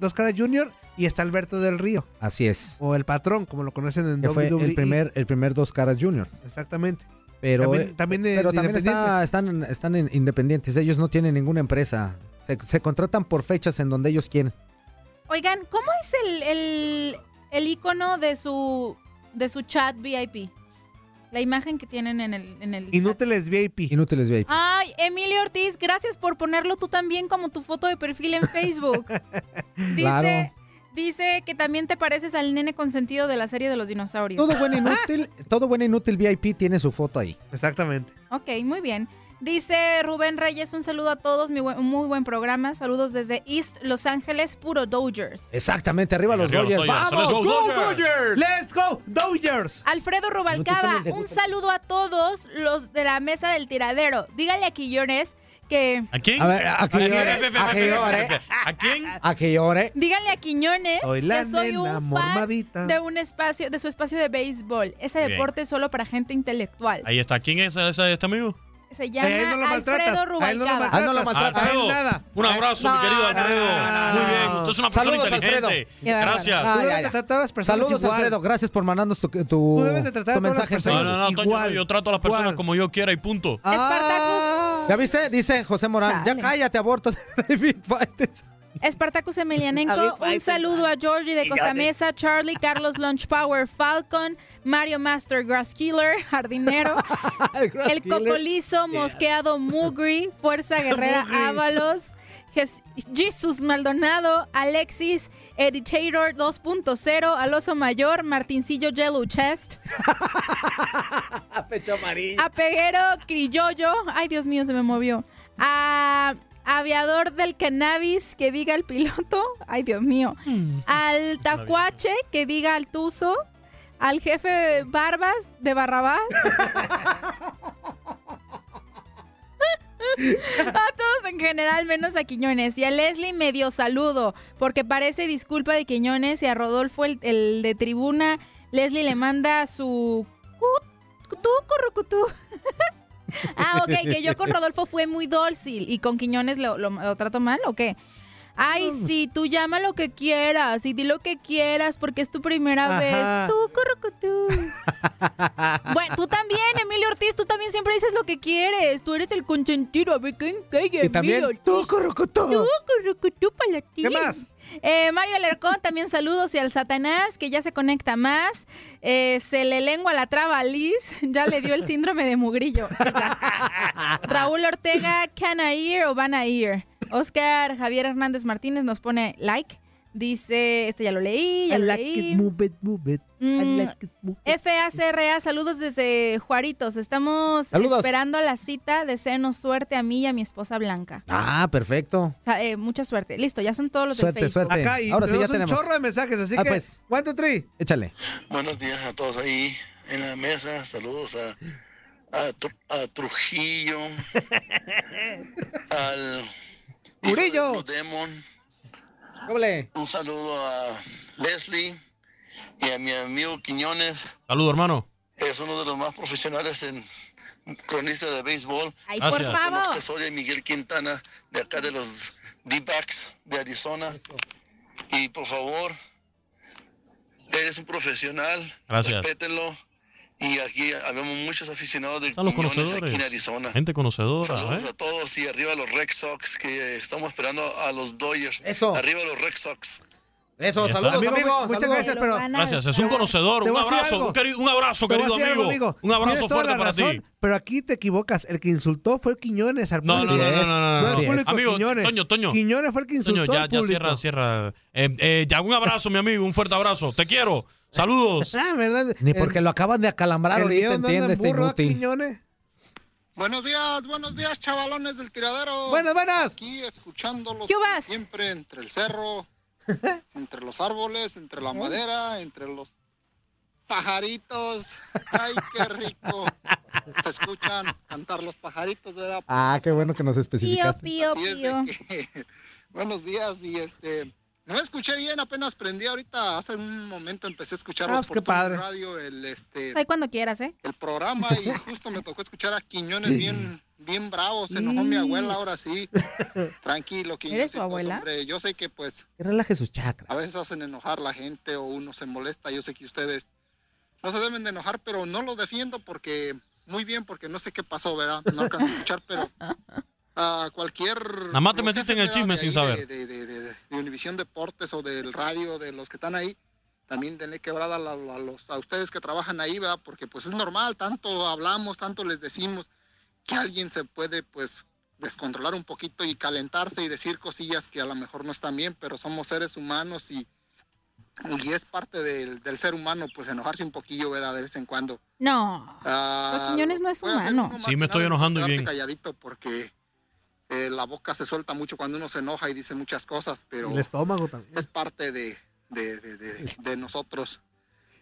S28: Dos Caras Junior y está Alberto del Río
S4: Así es.
S28: o el patrón como lo conocen en
S4: Que fue
S28: WWE.
S4: el primer, el primer Dos Caras Junior.
S28: Exactamente.
S4: Pero
S28: También-
S4: eh,
S28: también,
S4: pero también está-
S28: independientes.
S4: están, están en- independientes. Ellos no tienen ninguna empresa. Se, se contratan por fechas en donde ellos quieren.
S7: Oigan, ¿cómo es el, el, el icono de su, de su chat VIP? La imagen que tienen en el, en el chat.
S28: Inútiles VIP.
S4: Inútiles VIP.
S7: Ay, Emilio Ortiz, gracias por ponerlo tú también como tu foto de perfil en Facebook. Dice,
S4: Claro.
S7: dice que también te pareces al nene consentido de la serie de los dinosaurios.
S4: Todo buen inútil, todo buen inútil VIP tiene su foto ahí.
S28: Exactamente.
S7: Ok, muy bien. Dice Rubén Reyes, un saludo a todos, mi buen- muy buen programa. Saludos desde East Los Ángeles, puro Dodgers.
S4: Exactamente, arriba los
S6: Arriba los
S4: Dodgers.
S6: Dodgers.
S4: ¡Vamos!
S6: Let's go,
S4: ¡Go,
S6: Dodgers!
S4: Dodgers!
S28: ¡Let's go, Dodgers!
S7: Alfredo Rubalcaba, un saludo a todos los de la mesa del tiradero. Dígale a Quillones que
S6: ¿A quién?
S4: A ver, a que llore, a que llore.
S6: ¿A quién?
S4: A que llore.
S7: díganle a Quiñones
S28: Soy la
S7: que soy
S28: nena
S7: un fan
S28: mormadita.
S7: de un espacio, de su espacio de béisbol. Ese deporte es solo para gente intelectual.
S6: Ahí está. ¿Quién es ese, este amigo?
S7: Se llama
S28: Eh, no lo maltratas,
S7: Alfredo
S28: a él no lo
S7: Rubalcaba.
S4: Ah, no lo maltratas.
S28: A él
S6: Alfredo,
S28: nada.
S6: un abrazo,
S4: No,
S6: mi querido
S4: no,
S6: Alfredo.
S4: no, no, no,
S6: Muy bien. Usted es una persona
S4: Saludos,
S6: inteligente.
S4: Alfredo.
S6: Gracias.
S4: Ah,
S28: Tú
S4: ya,
S28: debes de
S4: ya.
S28: tratar a las personas
S4: Saludos,
S28: igual.
S4: Alfredo. Gracias por mandarnos tu, tu,
S28: Tú debes de tratar
S4: tu mensaje.
S6: No, no, no, Toño,
S28: igual,
S6: yo trato a las personas
S28: igual.
S6: como yo quiera y punto.
S4: ¿Ya viste? Dice José Morán. Ya cállate, aborto. David.
S7: Espartacus Emelianenko, un saludo a Georgie de Costa Mesa, Charlie, Carlos Lunch Power, Falcon, Mario Master Grass Killer, Jardinero, El Cocolizo, Mosqueado Mugri, Fuerza Guerrera. Ábalos, Jes- Jesus Maldonado, Alexis, Editator 2.0, Aloso Mayor, Martincillo Yellow Chest,
S4: Pecho amarillo.
S7: a Peguero Criollo, ay Dios mío, se me movió. A Aviador del Cannabis, que diga el piloto, ay Dios mío. Al Tacuache, que diga al Tuzo. Al jefe Barbas de Barrabás. A todos en general, menos a Quiñones. Y a Leslie medio saludo, porque parece disculpa de Quiñones y a Rodolfo, el, el de tribuna, Leslie le manda su... cut- cutú, currucutú. ah, ok, que yo con Rodolfo fue muy dócil y con Quiñones lo, lo- lo trato mal, ¿o qué? Ay, sí, tú llama lo que quieras y di lo que quieras porque es tu primera
S28: Ajá.
S7: vez. Tú, currucutú. Bueno, tú también, Emilio Ortiz, tú también siempre dices lo que quieres. Tú eres el consentido. A ver, ¿quién caiga,
S4: Y también?
S28: Tú, currucutú.
S7: Tú, currucutú, para ti.
S28: ¿Qué más?
S7: Eh, Mario Alercón, también saludos y al Satanás, que ya se conecta más. Eh, se le lengua la traba a Liz, ya le dio el síndrome de mugrillo. Raúl Ortega, can I hear o van a ir? Oscar Javier Hernández Martínez nos pone like. Dice, este ya lo leí, ya
S28: I
S7: lo
S28: like
S7: leí.
S28: it, move it, move it. I
S7: Mm,
S28: like it, move it.
S7: FACRA, saludos desde Juaritos. Estamos
S4: Saludos.
S7: esperando la cita. Deseenos suerte a mí y a mi esposa Blanca.
S4: Ah, perfecto.
S7: O sea, eh, mucha suerte. Listo, ya son todos los
S4: Suerte,
S7: de Facebook.
S4: suerte.
S28: Acá y
S4: Ahora sí ya
S28: tenemos
S4: tenemos.
S28: un chorro de mensajes, así
S4: Ah,
S28: que
S4: pues.
S28: one, two, three.
S4: Échale.
S33: Buenos días a todos ahí en la mesa. Saludos a, a, Tru- a Trujillo, al
S4: Murillo.
S33: Blue Demon.
S4: Doble.
S33: Un saludo a Leslie y a mi amigo Quiñones.
S6: Saludos, hermano.
S33: Es uno de los más profesionales en cronista de béisbol.
S7: Ay,
S6: Gracias.
S7: por
S33: Con
S7: favor.
S33: Oscar Soria y Miguel Quintana de acá de los D-backs de Arizona. Y por favor, eres un profesional.
S6: Gracias.
S33: Respétenlo. Y aquí habemos muchos aficionados de
S6: los
S33: Quiñones aquí
S6: conocedores.
S33: en Arizona.
S6: Gente conocedora,
S33: Saludos
S6: ¿eh?
S33: a todos y arriba los Red Sox que estamos esperando a los Dodgers.
S4: Eso.
S33: Arriba los Red Sox.
S4: Eso,
S6: Ya
S4: saludos, amigo.
S28: Muchas
S4: saludos.
S28: gracias, pero
S6: Gracias, es un conocedor. Un abrazo, un, abrazo, querido
S28: decir algo,
S6: amigo. Un abrazo fuerte para
S28: razón,
S6: ti.
S28: Pero aquí te equivocas. El que insultó fue Quiñones al
S6: No,
S28: público.
S6: no, no, no, no, no,
S28: No,
S6: no. Amigo,
S28: Quiñones.
S6: Toño, Toño.
S28: Quiñones fue el que insultó
S6: Toño, ya,
S28: al
S6: ya cierra, cierra. Eh, eh, ya, un abrazo, mi amigo, un fuerte abrazo. Te quiero. Saludos.
S28: Ah, ¿verdad?
S4: Ni porque lo acaban de acalambrar
S28: el
S4: ahorita,
S28: mío anda
S4: entiende
S28: en
S4: este
S28: burro,
S4: inútil.
S34: Buenos días, buenos días, chavalones del tiradero.
S28: Buenas, buenas.
S34: Aquí escuchándolos
S7: ¿Qué vas?
S34: siempre entre el cerro, entre los árboles, entre la madera, entre los pajaritos. Ay, qué rico. Se escuchan cantar los pajaritos, ¿verdad?
S4: Ah, qué bueno que nos
S7: Pío,
S4: especificaste.
S7: pío,
S34: Así es de
S7: pío.
S34: que- buenos días y este no escuché bien, apenas prendí ahorita, hace un momento empecé a escucharlos
S28: Ah, pues
S34: por el
S28: padre.
S34: radio, el este
S7: Ahí cuando quieras, ¿eh?
S34: el programa y justo me tocó escuchar a Quiñones bien bien bravo, se enojó mi abuela ahora sí. Tranquilo, Quiñones.
S7: ¿Eres su abuela?
S34: Hombre, yo sé que pues
S4: Que relaje sus chakras.
S34: a veces hacen enojar la gente o uno se molesta, yo sé que ustedes no se deben de enojar, pero no lo defiendo porque muy bien porque no sé qué pasó, ¿verdad? No alcanzo a escuchar, pero a cualquier
S6: Nada más te
S34: los
S6: metiste en el chisme sin
S34: de ahí
S6: saber.
S34: De, de, de, de- de Univisión Deportes o del radio, de los que están ahí, también denle quebrada a, la- a los, a ustedes que trabajan ahí, ¿verdad? Porque pues es normal, tanto hablamos, tanto les decimos que alguien se puede pues descontrolar un poquito y calentarse y decir cosillas que a lo mejor no están bien, pero somos seres humanos y, y es parte del, del ser humano pues enojarse un poquillo, ¿verdad? De vez en cuando.
S7: No. Pero Quiñones no es humano.
S6: Sí, me estoy enojando bien.
S34: calladito porque eh, la boca se suelta mucho cuando uno se enoja y dice muchas cosas, pero
S28: El estómago también.
S34: es parte de, de, de- de- de nosotros.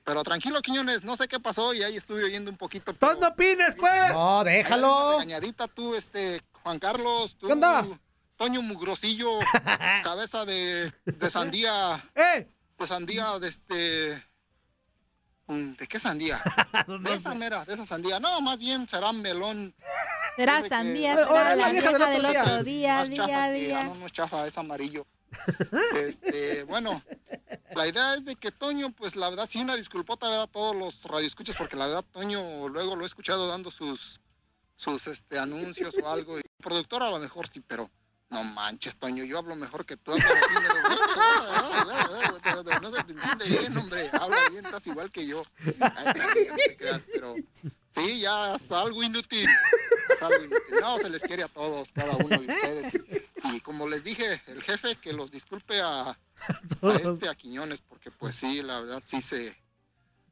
S34: Pero tranquilo, Quiñones, no sé qué pasó y ahí estuve oyendo un poquito.
S28: ¡Todos no opines, pues!
S4: No, déjalo.
S34: una regañadita tú, este, Juan Carlos, tú,
S3: ¿Qué onda?
S34: Toño Mugrosillo, cabeza de, de sandía.
S3: ¡Eh!
S34: De sandía, de este. ¿De qué sandía? De esa mera, de esa sandía. No, más bien será melón.
S7: Será
S34: que-
S7: sandía, será
S34: oh,
S7: la
S34: vieja
S7: vieja
S34: del
S7: del
S34: otro
S7: día,
S34: chafa
S7: día,
S34: que-
S7: día.
S34: ah, no, no es chafa, es amarillo. Este, bueno, la idea es de que Toño, pues la verdad, sí, una disculpota, ¿verdad? A todos los radioescuchas, porque la verdad, Toño, luego lo he escuchado dando sus, sus este, anuncios o algo. Y productor a lo mejor sí, pero no manches, Toño, yo hablo mejor que tú. hablas así, medio- No se te entiende bien, hombre. Habla bien, estás igual que yo. Ay, Tania, no te creas, pero sí, ya es algo inútil. Es algo inútil. No, se les quiere a todos, cada uno de ustedes. Y, y como les dije, el jefe que los disculpe a, a este, a Quiñones, porque pues sí, la verdad sí se,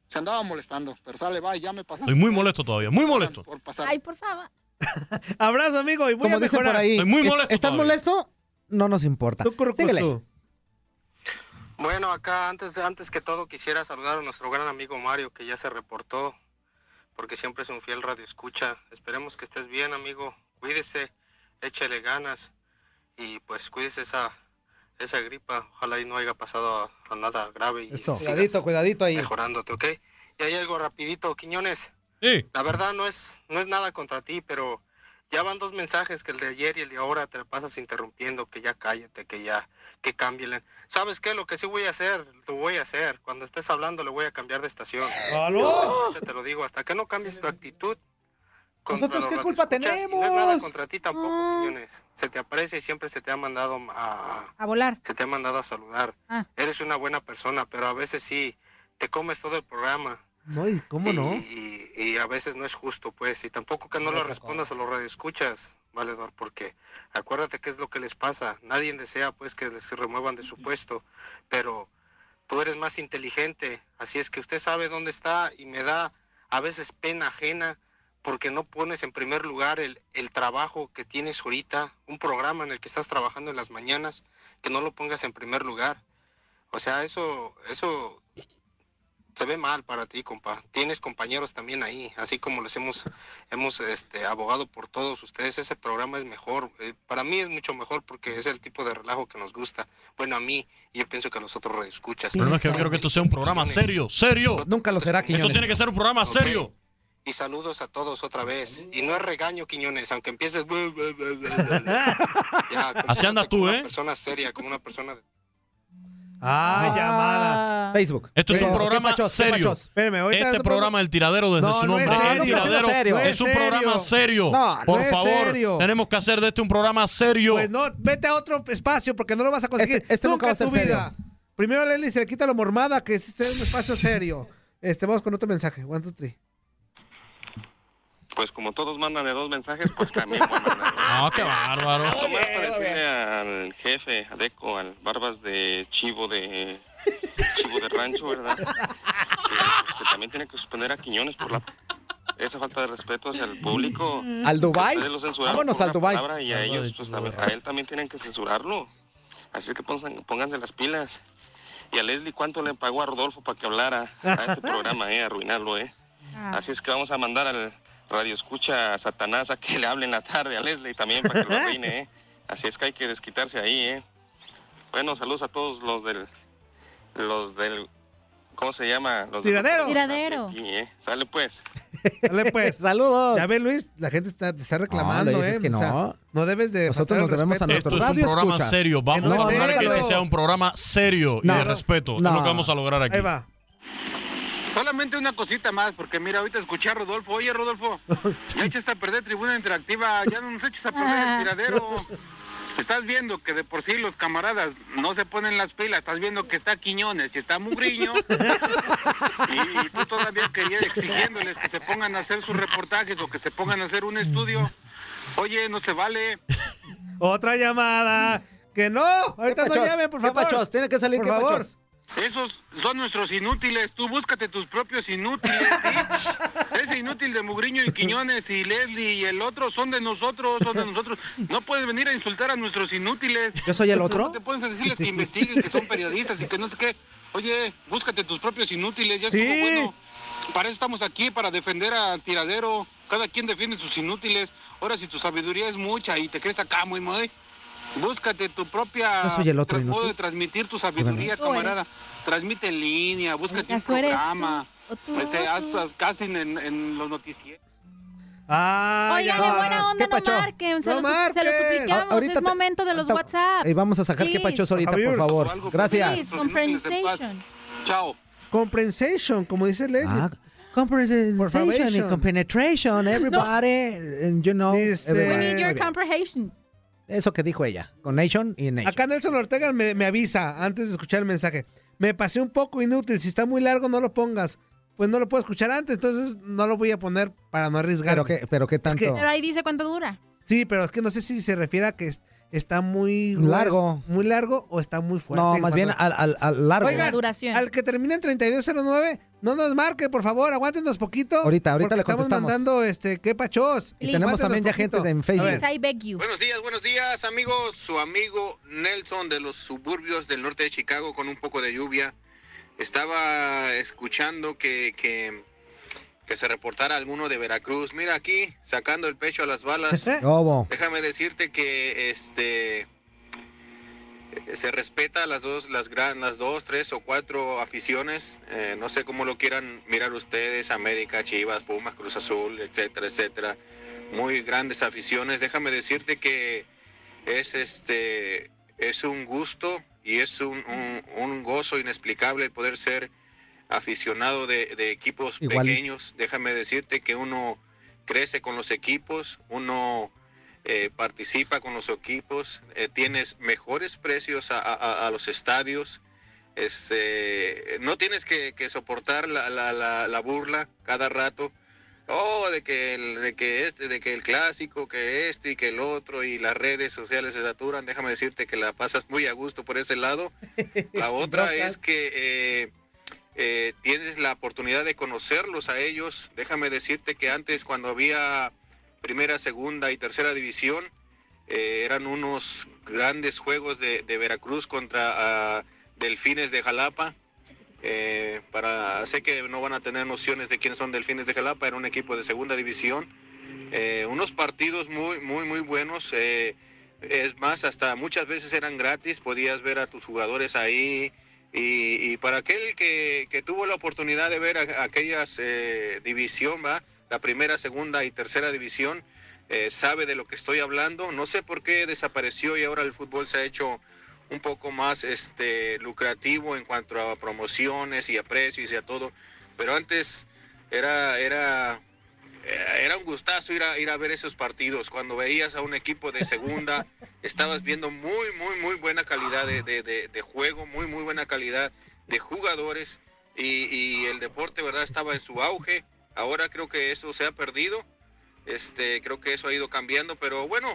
S34: se andaba molestando. Pero sale, va, ya me pasó.
S6: Estoy muy molesto todavía, muy molesto.
S34: Por pasar.
S7: Ay, por favor.
S3: Abrazo, amigo, y voy
S4: Como
S3: a
S4: dicen
S3: mejorar.
S4: por ahí.
S6: Estoy muy
S4: ¿est-
S6: molesto
S4: ¿Estás
S6: todavía.
S4: molesto? No nos importa. Síguele.
S18: Bueno, acá antes, antes que todo quisiera saludar a nuestro gran amigo Mario que ya se reportó, porque siempre es un fiel radio escucha. Esperemos que estés bien, amigo. Cuídese, échele ganas y pues cuídese esa, esa gripa. Ojalá y no haya pasado a, a nada grave y
S4: Eso.
S18: sigas
S4: Cuidadito, cuidadito ahí.
S18: mejorándote, ¿ok? Y hay algo rapidito, Quiñones.
S6: Sí.
S18: La verdad no es, no es nada contra ti, pero ya van dos mensajes que el de ayer y el de ahora te la pasas interrumpiendo, que ya cállate, que ya, que cambien. ¿Sabes qué? Lo que sí voy a hacer, lo voy a hacer. Cuando estés hablando le voy a cambiar de estación.
S3: ¡Aló!
S18: Te lo digo, hasta que no cambies tu actitud.
S4: ¿Nosotros qué culpa
S18: y No es nada
S4: tenemos?
S18: contra ti tampoco, Quiñones. Se te aprecia y siempre se te ha mandado a,
S7: A volar.
S18: se te ha mandado a saludar.
S7: Ah.
S18: Eres una buena persona, pero a veces sí te comes todo el programa.
S35: No, ¿y cómo no?
S18: Y, y a veces no es justo, pues, y tampoco que no lo respondas a los radioescuchas, valedor, porque acuérdate qué es lo que les pasa. Nadie desea, pues, que les remuevan de su puesto, pero tú eres más inteligente, así es que usted sabe dónde está y me da a veces pena ajena porque no pones en primer lugar el, el trabajo que tienes ahorita, un programa en el que estás trabajando en las mañanas, que no lo pongas en primer lugar. O sea, eso, eso se ve mal para ti, compa. Tienes compañeros también ahí, así como les hemos, hemos este, abogado por todos ustedes. Ese programa es mejor. eh, para mí es mucho mejor porque es el tipo de relajo que nos gusta. Bueno, a mí, yo pienso que a los otros escuchas.
S6: El problema es que yo quiero que esto sea un programa serio, serio.
S4: Nunca lo será,
S6: Esto
S4: Quiñones.
S6: tiene que ser un programa serio.
S18: Y saludos a todos otra vez. Y no es regaño, Quiñones, aunque empieces. ya,
S6: Así andas tú,
S18: como
S6: ¿eh?
S18: Una persona seria, como una persona.
S3: Ah, llamada.
S4: Facebook.
S6: Esto es un programa
S3: ¿qué pachos? ¿Qué
S6: serio. Este programa del tiradero desde
S3: No,
S6: su
S3: no es
S6: nombre.
S3: serio.
S6: el tiradero
S4: serio.
S6: es un
S3: es
S6: programa serio. Por
S3: es
S6: favor,
S3: serio.
S6: tenemos que hacer de este un programa serio.
S3: Pues no, vete a otro espacio porque no lo vas a conseguir.
S4: Este- este nunca va a ser
S3: en tu vida. Primero a Leslie se le quita lo mormada, que es este un espacio serio. Este, vamos con otro mensaje. One, two, three.
S18: Pues como todos mandan de dos mensajes, pues también voy a mandar.
S6: Ah, qué bárbaro.
S18: Nomás para decirle al jefe, a Deco, al Barbas de Chivo de Chivo de Rancho, ¿verdad? Que, pues, que también tiene que suspender a Quiñones por la esa falta de respeto hacia el público.
S4: ¿Al
S18: censuraron
S4: Vámonos al
S18: palabra Y a ellos, pues también, a él también tienen que censurarlo. Así que pónganse, pónganse las pilas. Y a Leslie, ¿cuánto le pagó a Rodolfo para que hablara a este programa, eh? Arruinarlo, eh. Así es que vamos a mandar al radio escucha a Satanás a que le hable en la tarde a Leslie también para que lo reine, ¿eh? Así es que hay que desquitarse ahí, ¿eh? Bueno, saludos a todos los del... Los del... ¿Cómo se llama? Los
S3: Tiradero.
S7: Tiradero.
S18: aquí, ¿eh? Sale pues.
S3: Dale pues.
S4: Saludos.
S3: Ya ves, Luis, la gente está, te está reclamando,
S4: No,
S3: ¿eh?
S4: que
S3: O sea,
S4: no.
S3: no debes de.
S4: Nosotros nos debemos a
S3: respeto.
S4: nuestro
S6: Esto es un
S4: radio
S6: programa
S4: escucha.
S6: serio. Vamos
S3: no
S6: a lograr que este sea un programa serio y
S4: No.
S6: de respeto. Es
S4: No.
S6: lo que vamos a lograr aquí.
S3: Ahí va.
S17: Solamente una cosita más, porque mira, ahorita escuché a Rodolfo. Oye, Rodolfo, ya echaste a perder tribuna interactiva, ya no nos eches a perder el tiradero. Estás viendo que de por sí los camaradas no se ponen las pilas, estás viendo que está Quiñones y está Mugriño, y, y tú todavía querías exigiéndoles que se pongan a hacer sus reportajes o que se pongan a hacer un estudio. Oye, no se vale.
S3: Otra llamada. Que no. Ahorita no llamen, por
S4: ¿Qué
S3: favor.
S4: pachos? Tiene que salir,
S3: Por
S4: ¿qué
S3: favor.
S4: pachos?
S17: Esos son nuestros inútiles. Tú búscate tus propios inútiles, ¿sí? Ese inútil de Mugriño y Quiñones y Leslie y el otro son de nosotros, son de nosotros. No puedes venir a insultar a nuestros inútiles.
S4: ¿Yo soy el otro?
S17: No te puedes decirles que investiguen, que son periodistas y que no sé qué. Oye, búscate tus propios inútiles, ya
S3: Sí.
S17: estuvo bueno.
S36: Para eso estamos aquí, para defender al tiradero. Cada quien defiende sus inútiles. Ahora, si tu sabiduría es mucha y te crees acá muy muy, búscate tu propia
S4: Yo soy el otro
S36: modo de transmitir tu sabiduría, camarada. Transmite en línea, búscate un
S7: ¿Acaso eres
S36: programa.
S7: tú?
S36: Este,
S7: ¿O
S36: haz, haz casting en, en los noticieros.
S3: Ah,
S7: Oigan, en buena onda,
S4: ¿Qué
S7: no
S4: pacho?
S7: marquen. Se,
S3: No
S7: lo, su- se lo
S3: marquen.
S7: suplicamos.
S4: A- ahorita
S7: es
S4: te-
S7: momento de los WhatsApp.
S4: Y vamos a sacar qué pachos ahorita, por favor. Gracias.
S7: Compensation.
S36: Chao.
S3: Compensation, como dice Leslie.
S4: Ah, compensation compenetration, everybody, and you know,
S3: Dice-.
S7: We need your comprehension.
S4: Eso que dijo ella, con nation y nation.
S3: Acá Nelson Ortega me, me avisa antes de escuchar el mensaje. Me pasé un poco inútil. Si está muy largo, no lo pongas. Pues no lo puedo escuchar antes, entonces no lo voy a poner para no arriesgar.
S4: Pero qué, pero qué tanto.
S7: Pero ahí dice cuánto dura.
S3: Sí, pero es que no sé si se refiere a que está muy
S4: Largo.
S3: muy largo o está muy fuerte.
S4: no, más bien al, al- al largo.
S3: Oigan,
S7: duración.
S3: al que termina en 3209, no nos marque, por favor, aguántenos poquito.
S4: Ahorita, ahorita le
S3: estamos mandando este, qué pachos.
S4: Y tenemos también ya gente de en Facebook.
S7: Please, I beg you.
S18: Buenos días, buenos días, amigos. Su amigo Nelson de los suburbios del norte de Chicago con un poco de lluvia. Estaba escuchando que, que, que se reportara alguno de Veracruz. Mira aquí, sacando el pecho a las balas. Déjame decirte que este se respeta las dos, las gran, las dos, tres o cuatro aficiones. Eh, no sé cómo lo quieran mirar ustedes, América, Chivas, Pumas, Cruz Azul, etcétera, etcétera. Muy grandes aficiones. Déjame decirte que es este es un gusto y es un, un- un gozo inexplicable el poder ser aficionado de, de equipos
S4: Igual.
S18: pequeños. Déjame decirte que uno crece con los equipos, uno eh, participa con los equipos, eh, tienes mejores precios a, a- a los estadios, este, no tienes que, que soportar la, la- la- la burla cada rato. Oh, de que, el, de que este, de que el clásico, que esto y que el otro, y las redes sociales se saturan. Déjame decirte que la pasas muy a gusto por ese lado. La otra es que eh, eh, tienes la oportunidad de conocerlos a ellos. Déjame decirte que antes cuando había primera, segunda y tercera división, eh, eran unos grandes juegos de, Veracruz contra ah, Delfines de Jalapa. Eh, para sé que no van a tener nociones de quiénes son Delfines de Jalapa, era un equipo de segunda división. Unos partidos muy, muy, muy buenos. es más, hasta muchas veces eran gratis, podías ver a tus jugadores ahí. Y, para aquel que, tuvo la oportunidad de ver aquellas eh, división, ¿va? la primera, segunda y tercera división, eh, sabe de lo que estoy hablando. No sé por qué desapareció y ahora el fútbol se ha hecho un poco más este lucrativo en cuanto a promociones y a precios y a todo. Pero antes era, era, era un gustazo ir a, ir a ver esos partidos. Cuando veías a un equipo de segunda, estabas viendo muy, muy, muy buena calidad de, de- de- de juego, muy, muy buena calidad de jugadores. Y, y el deporte, ¿verdad? Estaba en su auge. Ahora creo que eso se ha perdido. Este, creo que eso ha ido cambiando. Pero bueno,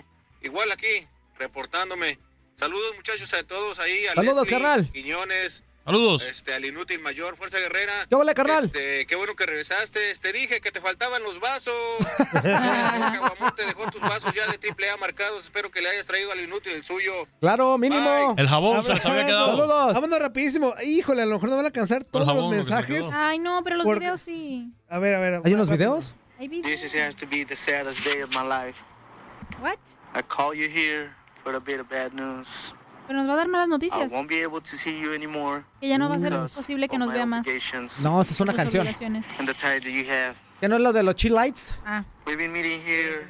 S18: igual aquí, reportándome. Saludos muchachos a todos ahí. A
S4: Saludos,
S18: Leslie,
S4: carnal.
S18: Quiñones.
S6: Saludos.
S18: Este, al inútil mayor, Fuerza Guerrera.
S4: ¿Qué hola, carnal?
S18: Este, qué bueno que regresaste. Te dije que te faltaban los vasos. Caguamón te dejó tus vasos ya de triple A marcados. Espero que le hayas traído al inútil el suyo.
S4: Claro, mínimo.
S6: El jabón se les había quedado.
S4: Saludos.
S3: Vámonos rapidísimo. Híjole, a lo mejor no van a alcanzar todos los
S6: jabón, lo que se
S3: mensajes.
S7: Ay, no, pero los
S3: Porque-
S7: videos sí.
S3: A ver, a ver.
S4: ¿Hay unos videos?
S7: Hay videos.
S26: This has to be the saddest day of my life.
S7: What?
S26: I call you here for a bit of bad news.
S7: Pero nos va a dar malas
S26: I
S7: noticias.
S26: won't be able to see you anymore.
S7: Que ya no va a ser posible que nos vea más.
S4: No, esa es una canción.
S7: obligaciones.
S26: And the ties that you have.
S4: ¿Que no es lo de los chill lights?
S7: Ah.
S26: We've been meeting here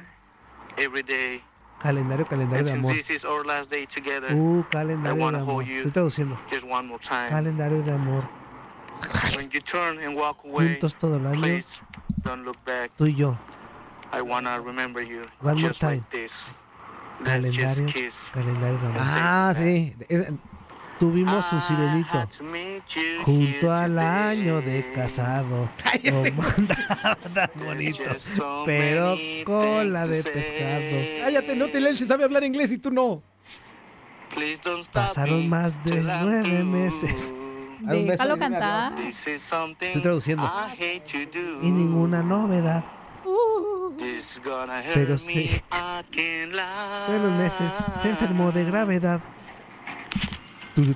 S26: every day.
S3: Calendario, calendario de
S26: since
S3: amor.
S26: this is our last day together,
S3: Uh, calendario de amor. Estoy traduciendo.
S26: just one more time.
S3: Calendario de amor.
S26: When you turn and walk away,
S3: Juntos todo el año.
S26: please don't look back.
S3: Tú y yo.
S26: I want to remember you
S3: One more
S26: just like
S3: time.
S26: this. Let's just
S3: Calendario.
S26: kiss.
S3: Calendario de amor.
S4: Ah, sí. Es-
S3: Tuvimos un sirenito.
S26: To meet you
S3: Junto al año de casado. Como andaba tan bonito. Pero cola de pescado.
S4: Cállate, no te si sabe hablar inglés y tú no.
S3: Pasaron más de nueve meses.
S7: Déjalo cantar.
S3: Estoy traduciendo. Y ninguna novedad.
S26: This is gonna hurt
S3: Pero
S26: lie.
S3: Buenos meses. Se enfermó de gravedad.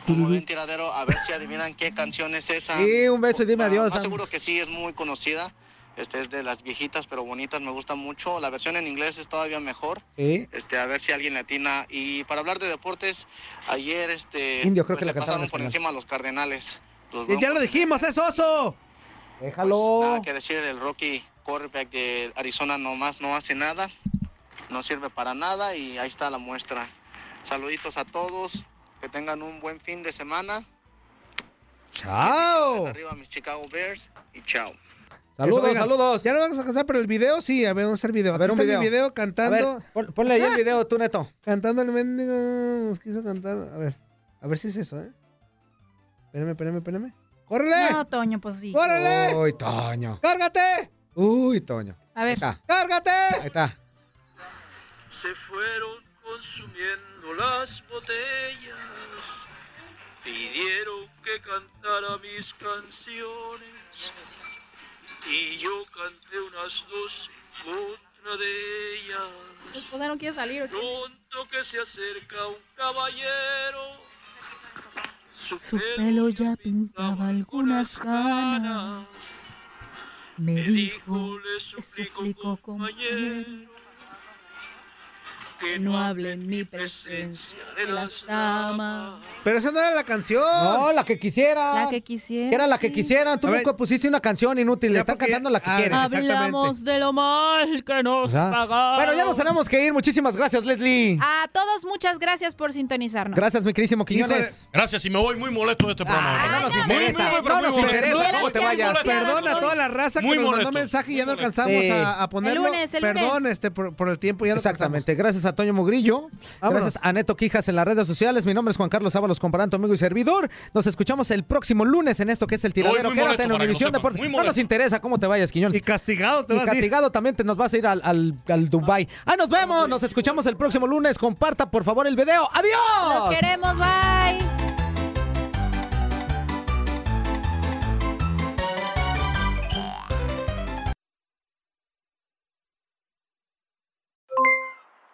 S37: como buen tiradero, a ver si adivinan qué canción es esa.
S4: Sí, un beso y dime
S37: Ah,
S4: adiós.
S37: Más seguro que sí, es muy conocida. Este es de las viejitas, pero bonitas, me gusta mucho. La versión en inglés es todavía mejor.
S4: Sí.
S37: Este, a ver si alguien latina. Y para hablar de deportes, ayer este
S4: Indio, creo
S37: pues,
S4: que la
S37: pasaron por encima a los Cardenales. Los
S28: Y ya lo dijimos, es oso.
S4: Déjalo.
S37: Nada que decir, el Rocky quarterback de Arizona nomás no hace nada, no sirve para nada y ahí está la muestra. Saluditos a todos, que tengan un buen fin de semana.
S3: ¡Chao!
S37: Arriba mis Chicago Bears y chao.
S4: Saludos, saludos.
S3: Ya no vamos a casar, pero el video sí, a ver, vamos a hacer video.
S4: A ver,
S3: Aquí
S4: un
S3: está
S4: video.
S3: mi video cantando.
S4: A ver, pon- ponle ahí el video, tú, Neto.
S3: Cantando el mendigo. Nos quiso cantar. A ver, a ver si es eso, ¿eh? Espérame, espérame, espérame. ¡Córrele!
S7: No, Toño, pues sí.
S3: ¡Córrele!
S4: Uy, Toño.
S3: ¡Cárgate!
S4: Uy, Toño.
S7: A ver.
S4: Ahí está.
S3: ¡Cárgate!
S4: Ahí está.
S38: Se fueron consumiendo las botellas. Pidieron que cantara mis canciones. Y yo canté unas dos en contra de ellas.
S7: ¿Tu no quiere salir o qué?
S38: Pronto que se acerca un caballero.
S7: Su pelo ya pintaba algunas canas. Me dijo,
S38: Le suplico, compañero,
S7: que no hable en mi presencia de las damas.
S3: Pero esa no era la canción.
S4: No, la que quisiera.
S7: La que quisiera.
S4: Era la que quisieran. Tú nunca pusiste una canción inútil. Le están cantando la que
S3: Ah,
S4: quieren.
S7: Hablamos de lo mal que nos pagaron.
S4: Bueno, ya nos tenemos que ir. Muchísimas gracias, Leslie.
S7: A todos, muchas gracias por sintonizarnos.
S4: Gracias, mi querísimo Quiñones.
S6: Gracias, y me voy muy molesto de este programa.
S4: no nos
S6: Muy,
S4: interesa.
S6: muy,
S4: No
S6: muy
S4: nos
S6: molesto.
S4: interesa. ¿Cómo te vayas?
S3: Perdona a toda la raza que
S6: Muy
S3: nos mandó mensaje y ya no
S6: Muy
S3: alcanzamos
S4: Sí.
S3: a, a ponerlo.
S7: El lunes, el
S3: Perdón,
S7: lunes.
S3: este, por, por el tiempo ya no
S4: Exactamente. Gracias a Toño Mugrillo.
S3: Vámonos.
S4: Gracias a Neto Quijas en las redes sociales. Mi nombre es Juan Carlos Ábalos, comparando amigo y servidor. Nos escuchamos el próximo lunes en esto que es el tiradero.
S6: muy
S4: Quédate
S6: molesto,
S4: en Univisión. Deportes. No nos interesa cómo te vayas, Quiñones.
S3: Y castigado te
S4: Y
S3: vas a ir.
S4: castigado también te nos vas a ir al, al, al Dubai. Ah, nos vemos. Nos escuchamos el próximo lunes. Comparta, por favor, el video. ¡Adiós!
S7: Los queremos, bye.